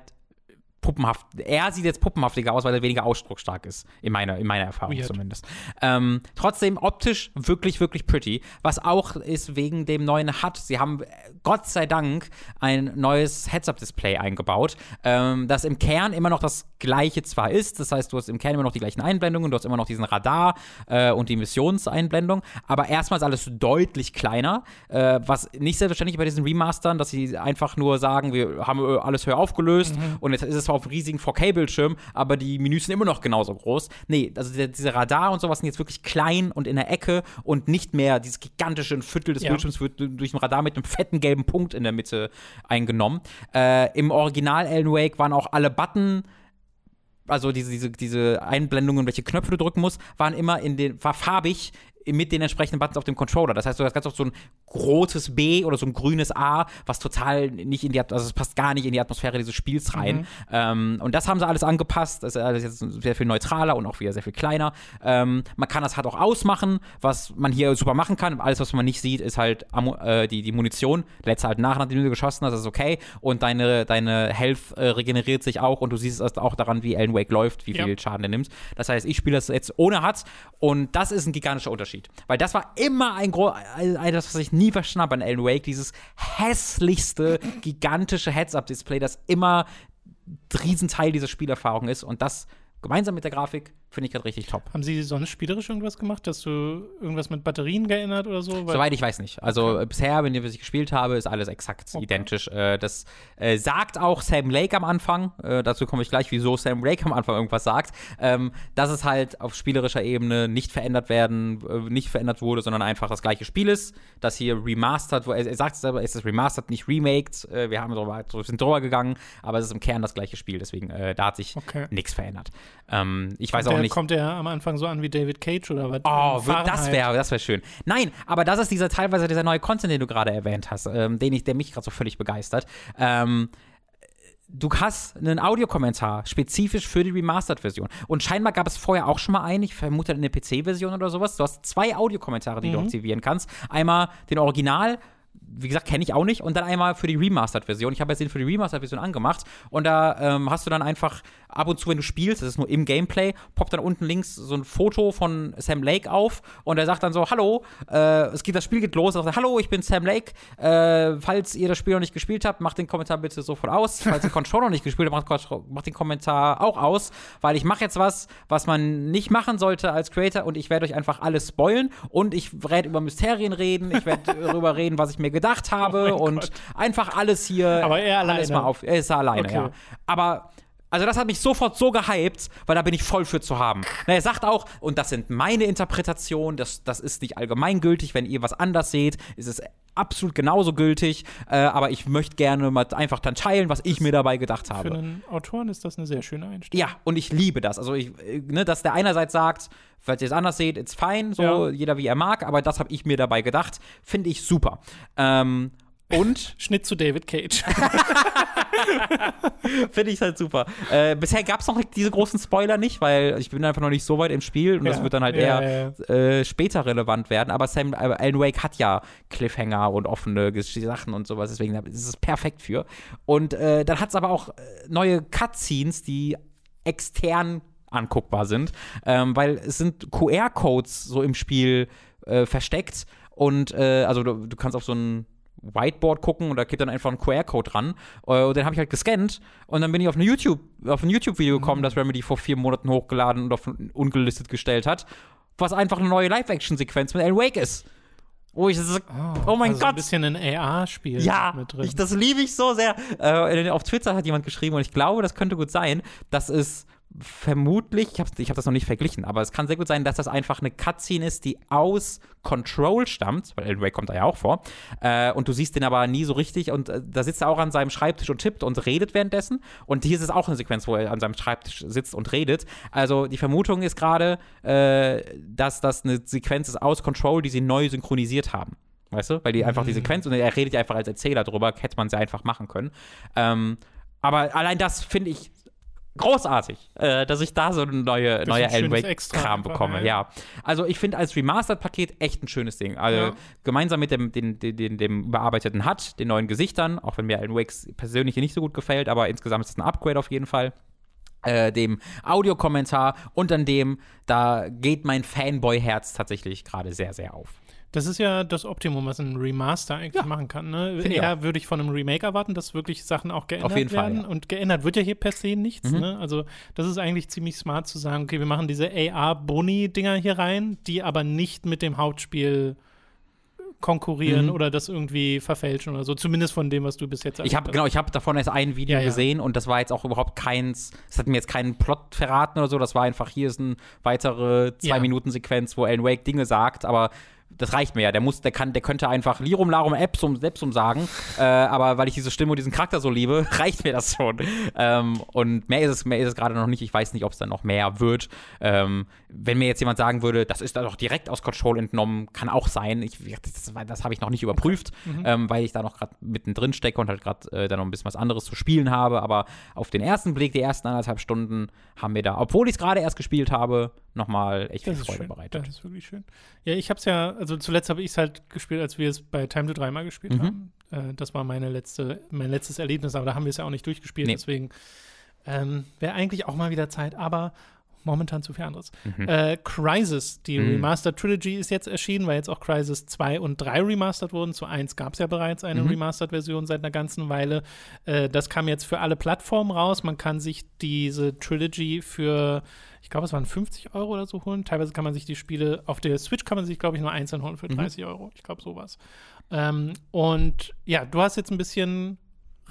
puppenhaft, er sieht jetzt puppenhaftiger aus, weil er weniger ausdrucksstark ist, in meiner, in meiner Erfahrung Weird. zumindest. Ähm, trotzdem optisch wirklich, wirklich pretty, was auch ist wegen dem neuen HUD. Sie haben äh, Gott sei Dank ein neues Heads-Up-Display eingebaut, ähm, das im Kern immer noch das gleiche zwar ist, das heißt, du hast im Kern immer noch die gleichen Einblendungen, du hast immer noch diesen Radar äh, und die Missionseinblendung, aber erstmal ist alles deutlich kleiner, äh, was nicht selbstverständlich bei diesen Remastern, dass sie einfach nur sagen, wir haben äh, alles höher aufgelöst und jetzt ist es zwar auf riesigen 4K-Bildschirm, aber die Menüs sind immer noch genauso groß. Nee, also der, diese Radar und sowas sind jetzt wirklich klein und in der Ecke und nicht mehr dieses gigantische ein Viertel des Ja. Bildschirms wird durch den Radar mit einem fetten gelben Punkt in der Mitte eingenommen. Äh, Im Original Alan Wake waren auch alle Button also diese, diese, diese Einblendungen, welche Knöpfe du drücken musst, waren immer in den, war farbig mit den entsprechenden Buttons auf dem Controller. Das heißt, du hast ganz oft so ein rotes B oder so ein grünes A, was total nicht in die, also es passt gar nicht in die Atmosphäre dieses Spiels rein. Ähm, und das haben sie alles angepasst. Das ist alles jetzt sehr viel neutraler und auch wieder sehr viel kleiner. Ähm, man kann das halt auch ausmachen, was man hier super machen kann. Alles, was man nicht sieht, ist halt äh, die, die Munition. Lädst halt nach, nachdem du geschossen hast, das ist okay. Und deine, deine Health äh, regeneriert sich auch und du siehst es auch daran, wie Alan Wake läuft, wie Ja. viel Schaden er nimmt. Das heißt, ich spiele das jetzt ohne HUD und das ist ein gigantischer Unterschied. Weil das war immer ein gro etwas, was ich nie verstanden habe an Alan Wake, dieses hässlichste, gigantische Heads-Up-Display, das immer ein Riesenteil dieser Spielerfahrung ist und das gemeinsam mit der Grafik finde ich gerade richtig top. Haben Sie sonst spielerisch irgendwas gemacht? Hast du irgendwas mit Batterien geändert oder so? Weil- Soweit ich weiß nicht. Also äh, bisher, wenn ich was ich gespielt habe, ist alles exakt Okay. identisch. Äh, das äh, sagt auch Sam Lake am Anfang. Äh, dazu komme ich gleich, wieso Sam Lake am Anfang irgendwas sagt. Ähm, dass es halt auf spielerischer Ebene nicht verändert werden, äh, nicht verändert wurde, sondern einfach das gleiche Spiel ist. Das hier remastered, wo er, er sagt es selber, es ist remastered, nicht remaked. Äh, wir haben drüber, so sind drüber gegangen, aber es ist im Kern das gleiche Spiel. Deswegen, äh, da hat sich Okay. nichts verändert. Ähm, ich weiß auch nicht. Kommt der am Anfang so an wie David Cage oder was? Oh, wir- das wäre das wär schön. Nein, aber das ist dieser teilweise dieser neue Content, den du gerade erwähnt hast, ähm, den ich, der mich gerade so völlig begeistert. Ähm, du hast einen Audiokommentar spezifisch für die Remastered-Version. Und scheinbar gab es vorher auch schon mal einen, ich vermute eine PC-Version oder sowas. Du hast zwei Audiokommentare, die mhm. du aktivieren kannst. Einmal den Original wie gesagt, kenne ich auch nicht. Und dann einmal für die Remastered-Version. Ich habe jetzt den für die Remastered-Version angemacht. Und da ähm, hast du dann einfach ab und zu, wenn du spielst, das ist nur im Gameplay, poppt dann unten links so ein Foto von Sam Lake auf. Und er sagt dann so: Hallo, äh, es geht, das Spiel geht los. Er sagt: Hallo, ich bin Sam Lake. Äh, falls ihr das Spiel noch nicht gespielt habt, macht den Kommentar bitte sofort aus. Falls ihr Control noch nicht gespielt habt, macht, macht den Kommentar auch aus. Weil ich mache jetzt was, was man nicht machen sollte als Creator. Und ich werde euch einfach alles spoilen. Und ich werde über Mysterien reden. Ich werde darüber reden, was ich mir gedacht habe oh und Gott. einfach alles hier. Aber er alleine. Alles mal auf. Er ist alleine, okay. ja. Aber also das hat mich sofort so gehypt, weil da bin ich voll für zu haben. Na, er sagt auch, und das sind meine Interpretationen, das, das ist nicht allgemeingültig, wenn ihr was anders seht, ist es absolut genauso gültig, äh, aber ich möchte gerne mal einfach dann teilen, was ich mir dabei gedacht habe. Für einen Autoren ist das eine sehr schöne Einstellung. Ja, und ich liebe das. Also, ich, äh, ne, dass der einerseits sagt, falls ihr es anders seht, it's fine, so ja. jeder wie er mag, aber das habe ich mir dabei gedacht, finde ich super. Ähm, und Schnitt zu David Cage. Finde ich halt super. Äh, bisher gab es noch diese großen Spoiler nicht, weil ich bin einfach noch nicht so weit im Spiel und ja, das wird dann halt ja, eher ja, äh, später relevant werden. Aber Sam äh, Alan Wake hat ja Cliffhanger und offene Sachen und sowas, deswegen ist es perfekt für. Und äh, dann hat es aber auch äh, neue Cutscenes, die extern anguckbar sind, ähm, weil es sind QR-Codes so im Spiel äh, versteckt und also du, du kannst auf so ein Whiteboard gucken und da gibt dann einfach ein QR-Code dran. Äh, und den habe ich halt gescannt und dann bin ich auf, eine YouTube, auf ein YouTube-Video gekommen, mhm. das Remedy vor vier Monaten hochgeladen und auf ungelistet gestellt hat, was einfach eine neue Live-Action-Sequenz mit Alan Wake ist. Wo ich so, oh, oh mein also Gott. ein bisschen ein AR-Spiel ja, mit drin. Ich, das liebe ich so sehr. Äh, auf Twitter hat jemand geschrieben und ich glaube, das könnte gut sein, dass es vermutlich, ich habe ich hab das noch nicht verglichen, aber es kann sehr gut sein, dass das einfach eine Cutscene ist, die aus Control stammt, weil Alan Wake kommt da ja auch vor, äh, und du siehst den aber nie so richtig und äh, da sitzt er auch an seinem Schreibtisch und tippt und redet währenddessen und hier ist es auch eine Sequenz, wo er an seinem Schreibtisch sitzt und redet. Also die Vermutung ist gerade, äh, dass das eine Sequenz ist aus Control, die sie neu synchronisiert haben. Weißt du? Weil die einfach die mhm. Sequenz und er redet ja einfach als Erzähler drüber, hätte man sie einfach machen können. Ähm, aber allein das finde ich großartig, äh, dass ich da so eine neue, neue Alan Wake-Kram bekomme. Ja. ja. Also ich finde als Remastered-Paket echt ein schönes Ding. Also ja. gemeinsam mit dem, den, den, den, dem überarbeiteten HUD, den neuen Gesichtern, auch wenn mir Alan Wakes persönlich nicht so gut gefällt, aber insgesamt ist es ein Upgrade auf jeden Fall. Äh, dem Audiokommentar und an dem, da geht mein Fanboy-Herz tatsächlich gerade sehr, sehr auf. Das ist ja das Optimum, was ein Remaster eigentlich ja. machen kann. Ne? Eher würde ich von einem Remake erwarten, dass wirklich Sachen auch geändert Auf jeden werden. Fall, ja. Und geändert wird ja hier per se nichts. Mhm. Ne? Also das ist eigentlich ziemlich smart zu sagen, okay, wir machen diese AR-Boni-Dinger hier rein, die aber nicht mit dem Hauptspiel konkurrieren mhm. oder das irgendwie verfälschen oder so. Zumindest von dem, was du bis jetzt Ich habe genau, ich habe davon erst ein Video ja, gesehen ja. und das war jetzt auch überhaupt keins. Es hat mir jetzt keinen Plot verraten oder so. Das war einfach hier ist eine weitere zwei. Minuten Sequenz, wo Alan Wake Dinge sagt, aber das reicht mir ja. Der muss, der kann, der könnte einfach Lirum Larum Epsum Sepsum sagen. Äh, aber weil ich diese Stimme und diesen Charakter so liebe, reicht mir das schon. Ähm, und mehr ist es, mehr ist es gerade noch nicht. Ich weiß nicht, ob es dann noch mehr wird. Ähm, wenn mir jetzt jemand sagen würde, das ist da doch direkt aus Control entnommen, kann auch sein. Ich, das, das habe ich noch nicht überprüft, mhm. ähm, weil ich da noch gerade mittendrin stecke und halt gerade äh, da noch ein bisschen was anderes zu spielen habe. Aber auf den ersten Blick, die ersten anderthalb Stunden, haben wir da, obwohl ich es gerade erst gespielt habe, nochmal echt viel Freude schön. bereitet. Das ist wirklich schön. Ja, ich habe es ja, also zuletzt habe ich es halt gespielt, als wir es bei Time to dreimal gespielt mhm. haben. Äh, das war meine letzte, mein letztes Erlebnis, aber da haben wir es ja auch nicht durchgespielt, nee. deswegen ähm, wäre eigentlich auch mal wieder Zeit, aber momentan zu viel anderes. Mhm. Äh, Crisis, die mhm. Remastered Trilogy ist jetzt erschienen, weil jetzt auch Crisis 2 und 3 remastered wurden. Zu 1 gab es ja bereits eine mhm. Remastered-Version seit einer ganzen Weile. Äh, das kam jetzt für alle Plattformen raus. Man kann sich diese Trilogy für, ich glaube, es waren 50 Euro oder so holen. Teilweise kann man sich die Spiele, auf der Switch kann man sich, glaube ich, nur einzeln holen für 30 mhm. Euro. Ich glaube, sowas. Ähm, und ja, du hast jetzt ein bisschen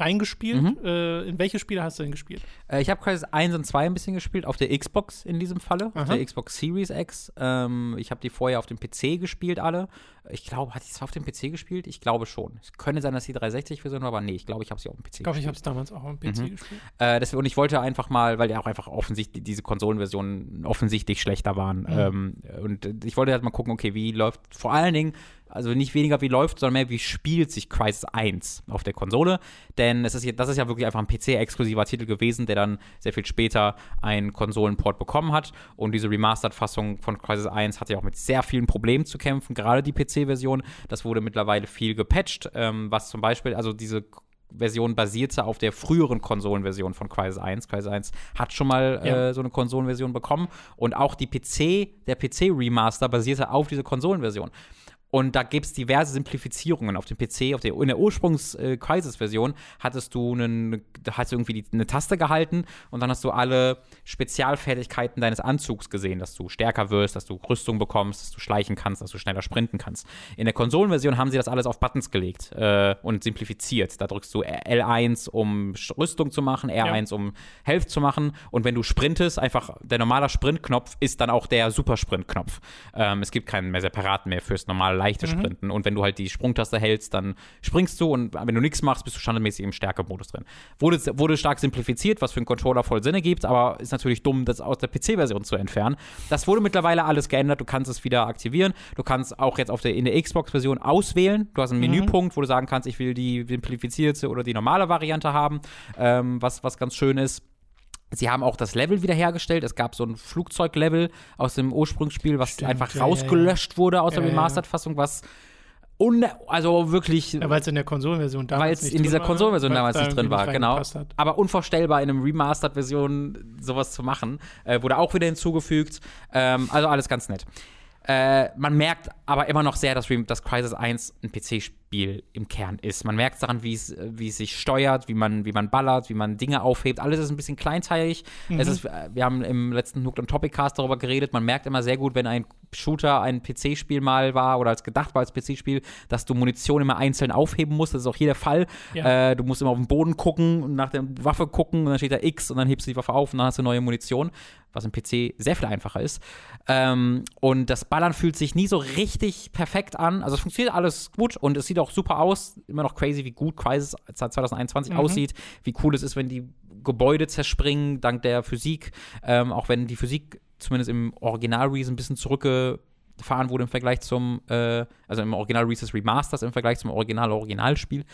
reingespielt. Mhm. Äh, in welche Spiele hast du denn gespielt? Äh, ich habe Crisis 1 und 2 ein bisschen gespielt, auf der Xbox in diesem Falle, Aha. auf der Xbox Series X. Ähm, ich habe die vorher auf dem PC gespielt, alle. Ich glaube, hatte ich es auf dem PC gespielt? Ich glaube schon. Es könnte sein, dass die 360-Version war, aber nee, ich glaube, ich habe sie auf dem PC ich gespielt. Ich glaube, ich habe es damals auch auf dem PC mhm. gespielt. Äh, das, und ich wollte einfach mal, weil ja auch einfach offensichtlich diese Konsolenversionen offensichtlich schlechter waren. Mhm. Ähm, und ich wollte halt mal gucken, okay, wie läuft vor allen Dingen also nicht weniger wie läuft, sondern mehr wie spielt sich Crisis 1 auf der Konsole. Denn es ist, das ist ja wirklich einfach ein PC-exklusiver Titel gewesen, der dann sehr viel später einen Konsolenport bekommen hat. Und diese Remastered-Fassung von Crisis 1 hatte ja auch mit sehr vielen Problemen zu kämpfen, gerade die PC-Version. Das wurde mittlerweile viel gepatcht, ähm, was zum Beispiel, also diese Version basierte auf der früheren Konsolenversion von Crysis 1. Crysis 1 hat schon mal ja. äh, so eine Konsolenversion bekommen und auch die PC, der PC-Remaster basierte auf dieser Konsolenversion. Und da gibt es diverse Simplifizierungen auf dem PC. Auf der, in der Ursprungs-Crisis-Version äh, hattest du einen, hast du irgendwie die, eine Taste gehalten und dann hast du alle Spezialfertigkeiten deines Anzugs gesehen, dass du stärker wirst, dass du Rüstung bekommst, dass du schleichen kannst, dass du schneller sprinten kannst. In der Konsolenversion haben sie das alles auf Buttons gelegt äh, und simplifiziert. Da drückst du L1, um Rüstung zu machen, R1, ja. um Health zu machen. Und wenn du sprintest, einfach der normale Sprintknopf ist dann auch der Supersprint-Knopf. Ähm, es gibt keinen mehr separaten mehr fürs normale leichte mhm. Sprinten. Und wenn du halt die Sprungtaste hältst, dann springst du und wenn du nichts machst, bist du standardmäßig im Stärkemodus drin. Wurde, wurde stark simplifiziert, was für einen Controller voll Sinn ergibt, aber ist natürlich dumm, das aus der PC-Version zu entfernen. Das wurde mittlerweile alles geändert. Du kannst es wieder aktivieren. Du kannst auch jetzt auf der, in der Xbox-Version auswählen. Du hast einen mhm. Menüpunkt, wo du sagen kannst, ich will die simplifizierte oder die normale Variante haben, ähm, was, was ganz schön ist. Sie haben auch das Level wiederhergestellt. Es gab so ein Flugzeuglevel aus dem Ursprungsspiel, was Stimmt, einfach ja, rausgelöscht ja, wurde aus der Remastered-Fassung, was un also wirklich. Ja, weil es in der Konsolenversion damals Weil es in dieser Konsolenversion damals nicht drin war, genau. Aber unvorstellbar in einem Remastered-Version sowas zu machen. Äh, wurde auch wieder hinzugefügt. Ähm, also alles ganz nett. Äh, man merkt aber immer noch sehr, dass, dass Crisis 1 ein PC-Spiel im Kern ist. Man merkt daran, wie es sich steuert, wie man, wie man ballert, wie man Dinge aufhebt. Alles ist ein bisschen kleinteilig. Mhm. Es ist, äh, wir haben im letzten Hooked on Topic Cast darüber geredet. Man merkt immer sehr gut, wenn ein Shooter ein PC-Spiel mal war oder als gedacht war als PC-Spiel, dass du Munition immer einzeln aufheben musst. Das ist auch hier der Fall. Ja. Äh, du musst immer auf den Boden gucken und nach der Waffe gucken und dann steht da X und dann hebst du die Waffe auf und dann hast du neue Munition, was im PC sehr viel einfacher ist. Ähm, und das Ballern fühlt sich nie so richtig perfekt an. Also es funktioniert alles gut und es sieht auch super aus. Immer noch crazy, wie gut Crisis 2021 mhm. aussieht, wie cool es ist, wenn die Gebäude zerspringen, dank der Physik. Ähm, auch wenn die Physik zumindest im Original-Reason ein bisschen zurückgefahren wurde im Vergleich zum, äh, also im Original Reese's Remasters im Vergleich zum Original-Originalspiel.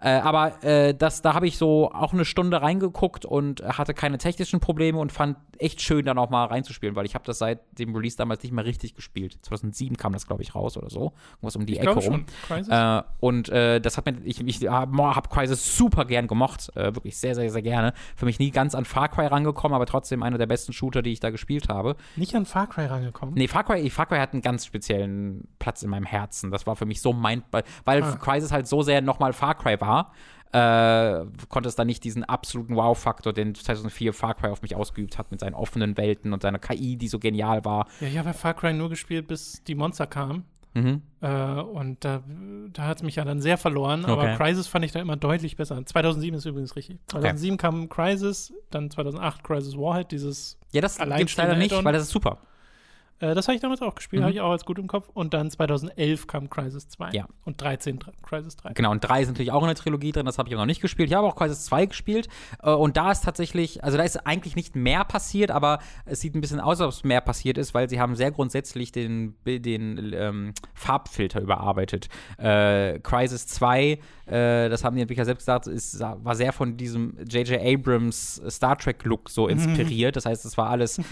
Äh, aber äh, das, da habe ich so auch eine Stunde reingeguckt und hatte keine technischen Probleme und fand echt schön, da noch mal reinzuspielen, weil ich habe das seit dem Release damals nicht mehr richtig gespielt. 2007 kam das, glaube ich, raus oder so. Irgendwas um die ich Ecke rum. Äh, und äh, das hat mir, ich, ich habe hab Crisis super gern gemocht. Äh, wirklich sehr, sehr, sehr gerne. Für mich nie ganz an Far Cry rangekommen, aber trotzdem einer der besten Shooter, die ich da gespielt habe. Nicht an Far Cry rangekommen? Nee, Far Cry, Far Cry hat einen ganz speziellen Platz in meinem Herzen. Das war für mich so mein, weil ah. Crisis halt so sehr nochmal Far Cry war äh, konnte es dann nicht diesen absoluten Wow-Faktor, den 2004 Far Cry auf mich ausgeübt hat mit seinen offenen Welten und seiner KI, die so genial war. Ja, ich habe Far Cry nur gespielt, bis die Monster kamen. Mhm. Äh, und da, da hat es mich ja dann sehr verloren. Okay. Aber Crisis fand ich da immer deutlich besser. 2007 ist übrigens richtig. 2007 okay. kam Crisis, dann 2008 Crisis Warhead, dieses Ja, das gibt's leider nicht, weil das ist super. Äh, das habe ich damals auch gespielt, mhm. habe ich auch als gut im Kopf. Und dann 2011 kam Crisis 2. Ja. Und 13 Crisis 3. Genau, und 3 ist natürlich auch in der Trilogie drin, das habe ich aber noch nicht gespielt. Ich habe auch Crisis 2 gespielt. Äh, und da ist tatsächlich, also da ist eigentlich nicht mehr passiert, aber es sieht ein bisschen aus, als ob es mehr passiert ist, weil sie haben sehr grundsätzlich den, den ähm, Farbfilter überarbeitet. Äh, Crisis 2 äh, das haben die Entwickler selbst gesagt, ist, war sehr von diesem J.J. Abrams Star Trek-Look so mhm. inspiriert. Das heißt, es war alles äh,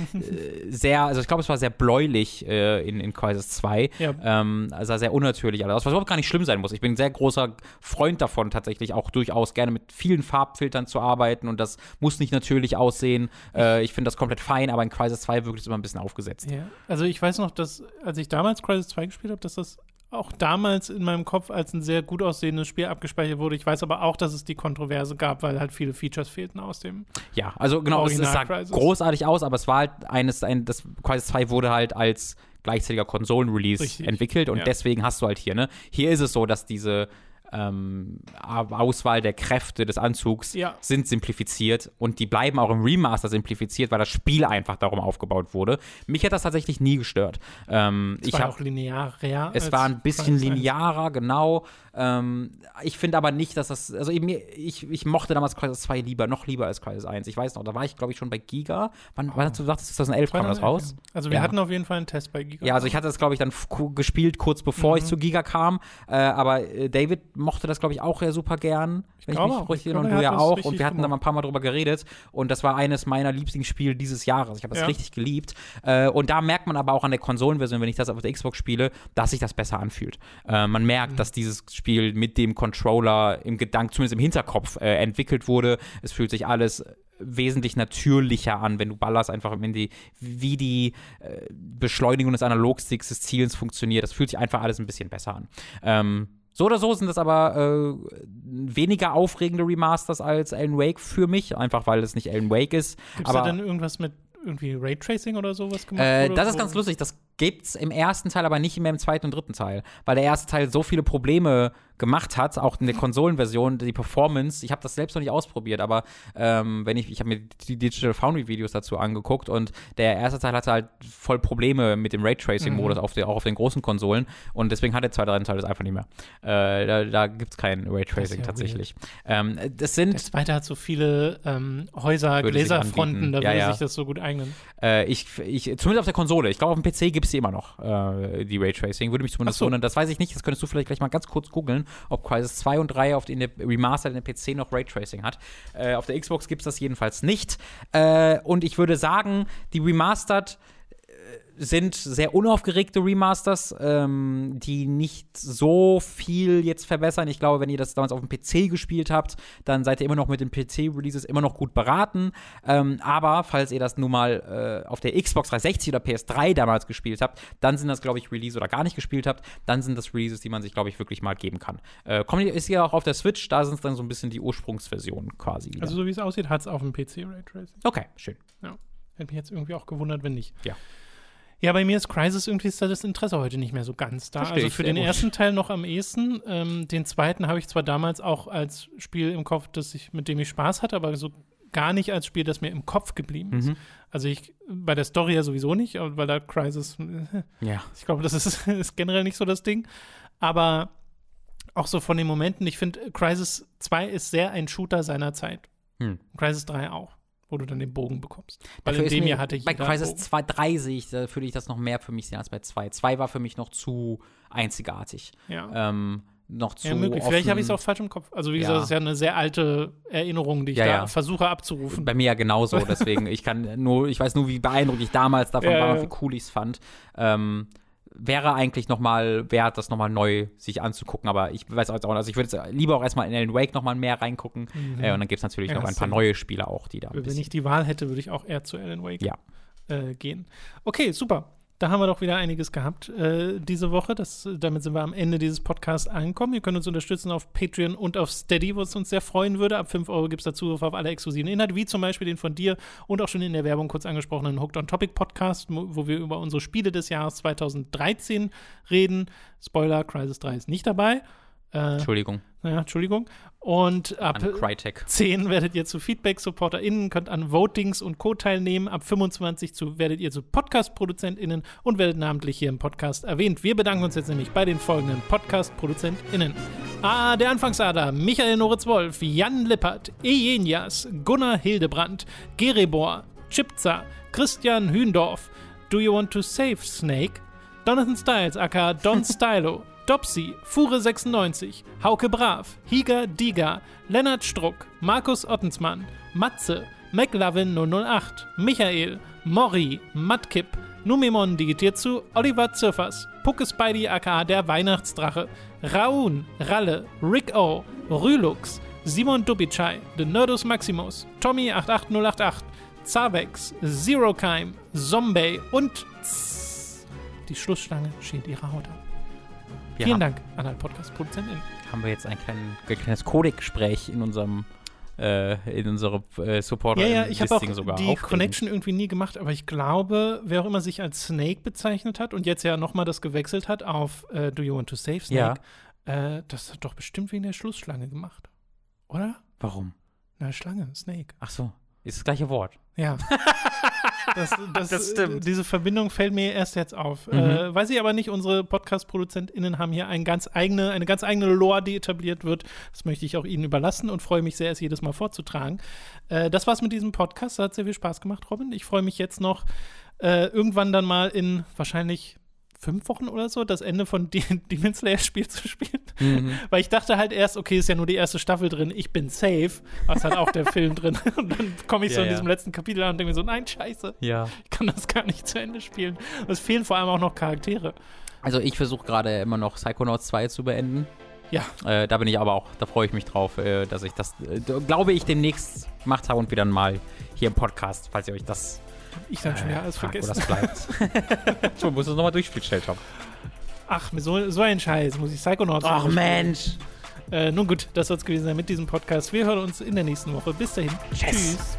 sehr, also ich glaube, es war sehr bläulich äh, in, in Crisis 2. Ja. Ähm, also sehr unnatürlich alles was überhaupt gar nicht schlimm sein muss. Ich bin ein sehr großer Freund davon, tatsächlich auch durchaus gerne mit vielen Farbfiltern zu arbeiten und das muss nicht natürlich aussehen. Äh, ich finde das komplett fein, aber in Crisis 2 wirkt es immer ein bisschen aufgesetzt. Ja. Also ich weiß noch, dass, als ich damals Crisis 2 gespielt habe, dass das auch damals in meinem Kopf als ein sehr gut aussehendes Spiel abgespeichert wurde. Ich weiß aber auch, dass es die Kontroverse gab, weil halt viele Features fehlten aus dem. Ja, also genau, es sah großartig aus, aber es war halt eines, ein, das Crisis 2 wurde halt als gleichzeitiger Konsolen-Release entwickelt und ja. deswegen hast du halt hier, ne? Hier ist es so, dass diese ähm, Auswahl der Kräfte des Anzugs ja. sind simplifiziert und die bleiben auch im Remaster simplifiziert, weil das Spiel einfach darum aufgebaut wurde. Mich hat das tatsächlich nie gestört. Ähm, es war auch linearer. Es war ein bisschen linearer, genau. Ähm, ich finde aber nicht, dass das, also ich, ich, ich mochte damals Crisis 2 lieber, noch lieber als Crisis 1. Ich weiß noch, da war ich, glaube ich, schon bei Giga. Wann, oh. wann hast du gesagt, 2011 kam das raus? Also wir ja. hatten auf jeden Fall einen Test bei Giga. Ja, also ich hatte das, glaube ich, dann gespielt, kurz bevor mhm. ich zu Giga kam. Äh, aber äh, David mochte das, glaube ich, auch ja super gern. Ich wenn ich mich richtig und du ja auch. Und wir hatten da mal ein paar Mal drüber geredet. Und das war eines meiner Lieblingsspiele dieses Jahres. Ich habe das ja. richtig geliebt. Äh, und da merkt man aber auch an der Konsolenversion, wenn ich das auf der Xbox spiele, dass sich das besser anfühlt. Äh, man merkt, mhm. dass dieses Spiel mit dem Controller im Gedanken, zumindest im Hinterkopf, äh, entwickelt wurde. Es fühlt sich alles wesentlich natürlicher an, wenn du ballerst, einfach wenn die, wie die äh, Beschleunigung des Analogsticks des Zielens funktioniert. Das fühlt sich einfach alles ein bisschen besser an. Ähm, so oder so sind das aber äh, weniger aufregende Remasters als Alan Wake für mich, einfach weil es nicht Alan Wake ist. Gibt es da denn irgendwas mit irgendwie Raytracing oder sowas gemacht? Äh, das ist ganz lustig. Das gibt's im ersten Teil, aber nicht mehr im zweiten und dritten Teil, weil der erste Teil so viele Probleme gemacht hat, auch in der Konsolenversion, die Performance. Ich habe das selbst noch nicht ausprobiert, aber ähm, wenn ich, ich habe mir die Digital Foundry Videos dazu angeguckt und der erste Teil hatte halt voll Probleme mit dem Raytracing-Modus, mhm. auf auch auf den großen Konsolen und deswegen hat der zweite Teil das einfach nicht mehr. Äh, da da gibt es kein Raytracing ja tatsächlich. Ähm, das sind der zweite hat so viele ähm, Häuser, Gläserfronten, da ja, würde ja. sich das so gut eignen. Äh, ich, ich, zumindest auf der Konsole. Ich glaube, auf dem PC gibt es die immer noch, äh, die Raytracing. Würde mich zumindest so. wundern. Das weiß ich nicht. Das könntest du vielleicht gleich mal ganz kurz googeln ob Crisis 2 und 3 auf den Remastered in der PC noch Raytracing hat. Äh, auf der Xbox gibt es das jedenfalls nicht. Äh, und ich würde sagen, die Remastered sind sehr unaufgeregte Remasters, ähm, die nicht so viel jetzt verbessern. Ich glaube, wenn ihr das damals auf dem PC gespielt habt, dann seid ihr immer noch mit den PC-Releases immer noch gut beraten. Ähm, aber falls ihr das nun mal äh, auf der Xbox 360 oder PS3 damals gespielt habt, dann sind das, glaube ich, Release oder gar nicht gespielt habt, dann sind das Releases, die man sich, glaube ich, wirklich mal geben kann. Äh, ist ja auch auf der Switch, da sind es dann so ein bisschen die Ursprungsversionen quasi. Wieder. Also so wie es aussieht, hat es auf dem PC Raytracing. Okay, schön. Ja. Hätte mich jetzt irgendwie auch gewundert, wenn nicht. Ja. Ja, bei mir ist Crisis irgendwie ist da das Interesse heute nicht mehr so ganz da. Versteh also für den gut. ersten Teil noch am ehesten. Ähm, den zweiten habe ich zwar damals auch als Spiel im Kopf, das ich, mit dem ich Spaß hatte, aber so gar nicht als Spiel, das mir im Kopf geblieben ist. Mhm. Also ich bei der Story ja sowieso nicht, weil da Crisis, ja. ich glaube, das ist, ist generell nicht so das Ding. Aber auch so von den Momenten, ich finde, Crisis 2 ist sehr ein Shooter seiner Zeit. Hm. Crisis 3 auch wo du dann den Bogen bekommst. Weil Dafür in dem Jahr hatte ich Bei Crisis 2, 3 sehe ich, da würde ich das noch mehr für mich sehen als bei 2. 2 war für mich noch zu einzigartig. Ja. Ähm, noch zu. Ja, möglich. Vielleicht habe ich es auch falsch im Kopf. Also, wie gesagt, ja. das ist ja eine sehr alte Erinnerung, die ich ja, da ja. versuche abzurufen. Bei mir ja genauso. Deswegen, ich kann nur, ich weiß nur, wie beeindruckt ich damals davon war und wie cool ich es fand. Ähm, wäre eigentlich noch mal wert, das noch mal neu sich anzugucken. Aber ich weiß auch nicht, also ich würde jetzt lieber auch erstmal in Alan Wake noch mal mehr reingucken. Mhm. Äh, und dann gibt es natürlich ja, noch ein paar neue Spiele auch, die da. Wenn ich die Wahl hätte, würde ich auch eher zu Alan Wake ja. äh, gehen. Okay, super. Da haben wir doch wieder einiges gehabt äh, diese Woche. Das, damit sind wir am Ende dieses Podcasts angekommen. Ihr könnt uns unterstützen auf Patreon und auf Steady, wo es uns sehr freuen würde. Ab 5 Euro gibt es da Zugriff auf alle exklusiven Inhalte, wie zum Beispiel den von dir und auch schon in der Werbung kurz angesprochenen Hooked on Topic Podcast, wo wir über unsere Spiele des Jahres 2013 reden. Spoiler, Crisis 3 ist nicht dabei. Äh, Entschuldigung. Ja, Entschuldigung. Und ab 10 werdet ihr zu Feedback-SupporterInnen, könnt an Votings und Co. teilnehmen. Ab 25 zu, werdet ihr zu Podcast-ProduzentInnen und werdet namentlich hier im Podcast erwähnt. Wir bedanken uns jetzt nämlich bei den folgenden Podcast-ProduzentInnen. A. Der Anfangsader, Michael Noritz-Wolf, Jan Lippert, Ejenias, Gunnar Hildebrand, Gerebor, Chipza, Christian Hündorf, Do You Want to Save Snake, Jonathan Styles, aka Don Stylo, Dopsy, Fure96, Hauke Brav, Higa Diga, Lennart Struck, Markus Ottensmann, Matze, McLovin 008, Michael, Mori, Matkip, Numimon digitiert zu, Oliver Zirfers, Pucke Spidey aka der Weihnachtsdrache, Raun, Ralle, Rick O, Rülux, Simon Dubicai, The Nerdus Maximus, Tommy 88088, Zavex, Zero Keim, Zombie und Tss, die Schlussschlange schält ihre Haut ab. Wir Vielen Dank an alle Podcast-ProduzentInnen. Haben wir jetzt ein, klein, ein kleines Codec-Gespräch in unserem äh, in unserem äh, Supporter Ja, ja, ich habe auch die Connection irgendwie nie gemacht, aber ich glaube, wer auch immer sich als Snake bezeichnet hat und jetzt ja nochmal das gewechselt hat auf äh, Do You Want to Save Snake, ja. äh, das hat doch bestimmt wegen der Schlussschlange gemacht. Oder? Warum? Na, Schlange, Snake. Ach so, ist das gleiche Wort. Ja. Das, das, Das stimmt. Diese Verbindung fällt mir erst jetzt auf. Mhm. Äh, weiß ich aber nicht, unsere Podcast-ProduzentInnen haben hier ein ganz eigene, eine ganz eigene Lore, die etabliert wird. Das möchte ich auch Ihnen überlassen und freue mich sehr, es jedes Mal vorzutragen. Äh, das war's mit diesem Podcast. Hat sehr viel Spaß gemacht, Robin. Ich freue mich jetzt noch äh, irgendwann dann mal in wahrscheinlich fünf Wochen oder so das Ende von De Demon Slayer Spiel zu spielen. Mhm. Weil ich dachte halt erst, okay, ist ja nur die erste Staffel drin, ich bin safe. Was hat auch der Film drin. Und dann komme ich so Ja, in ja. diesem letzten Kapitel an und denke mir so, nein, scheiße, Ja. ich kann das gar nicht zu Ende spielen. Und Es fehlen vor allem auch noch Charaktere. Also ich versuche gerade immer noch Psychonauts 2 zu beenden. Ja. Äh, da bin ich aber auch, da freue ich mich drauf, äh, dass ich das, äh, glaube ich, demnächst habe und wieder mal hier im Podcast, falls ihr euch das Ich dann schon wieder alles fragt, wo vergessen. das bleibt. so, muss es nochmal durchspielen, Stelltop. Ach, so, so ein Scheiß, muss ich Psychonauts Ach. Mensch. Äh, nun gut, das soll es gewesen sein mit diesem Podcast. Wir hören uns in der nächsten Woche. Bis dahin. Tschüss. Tschüss.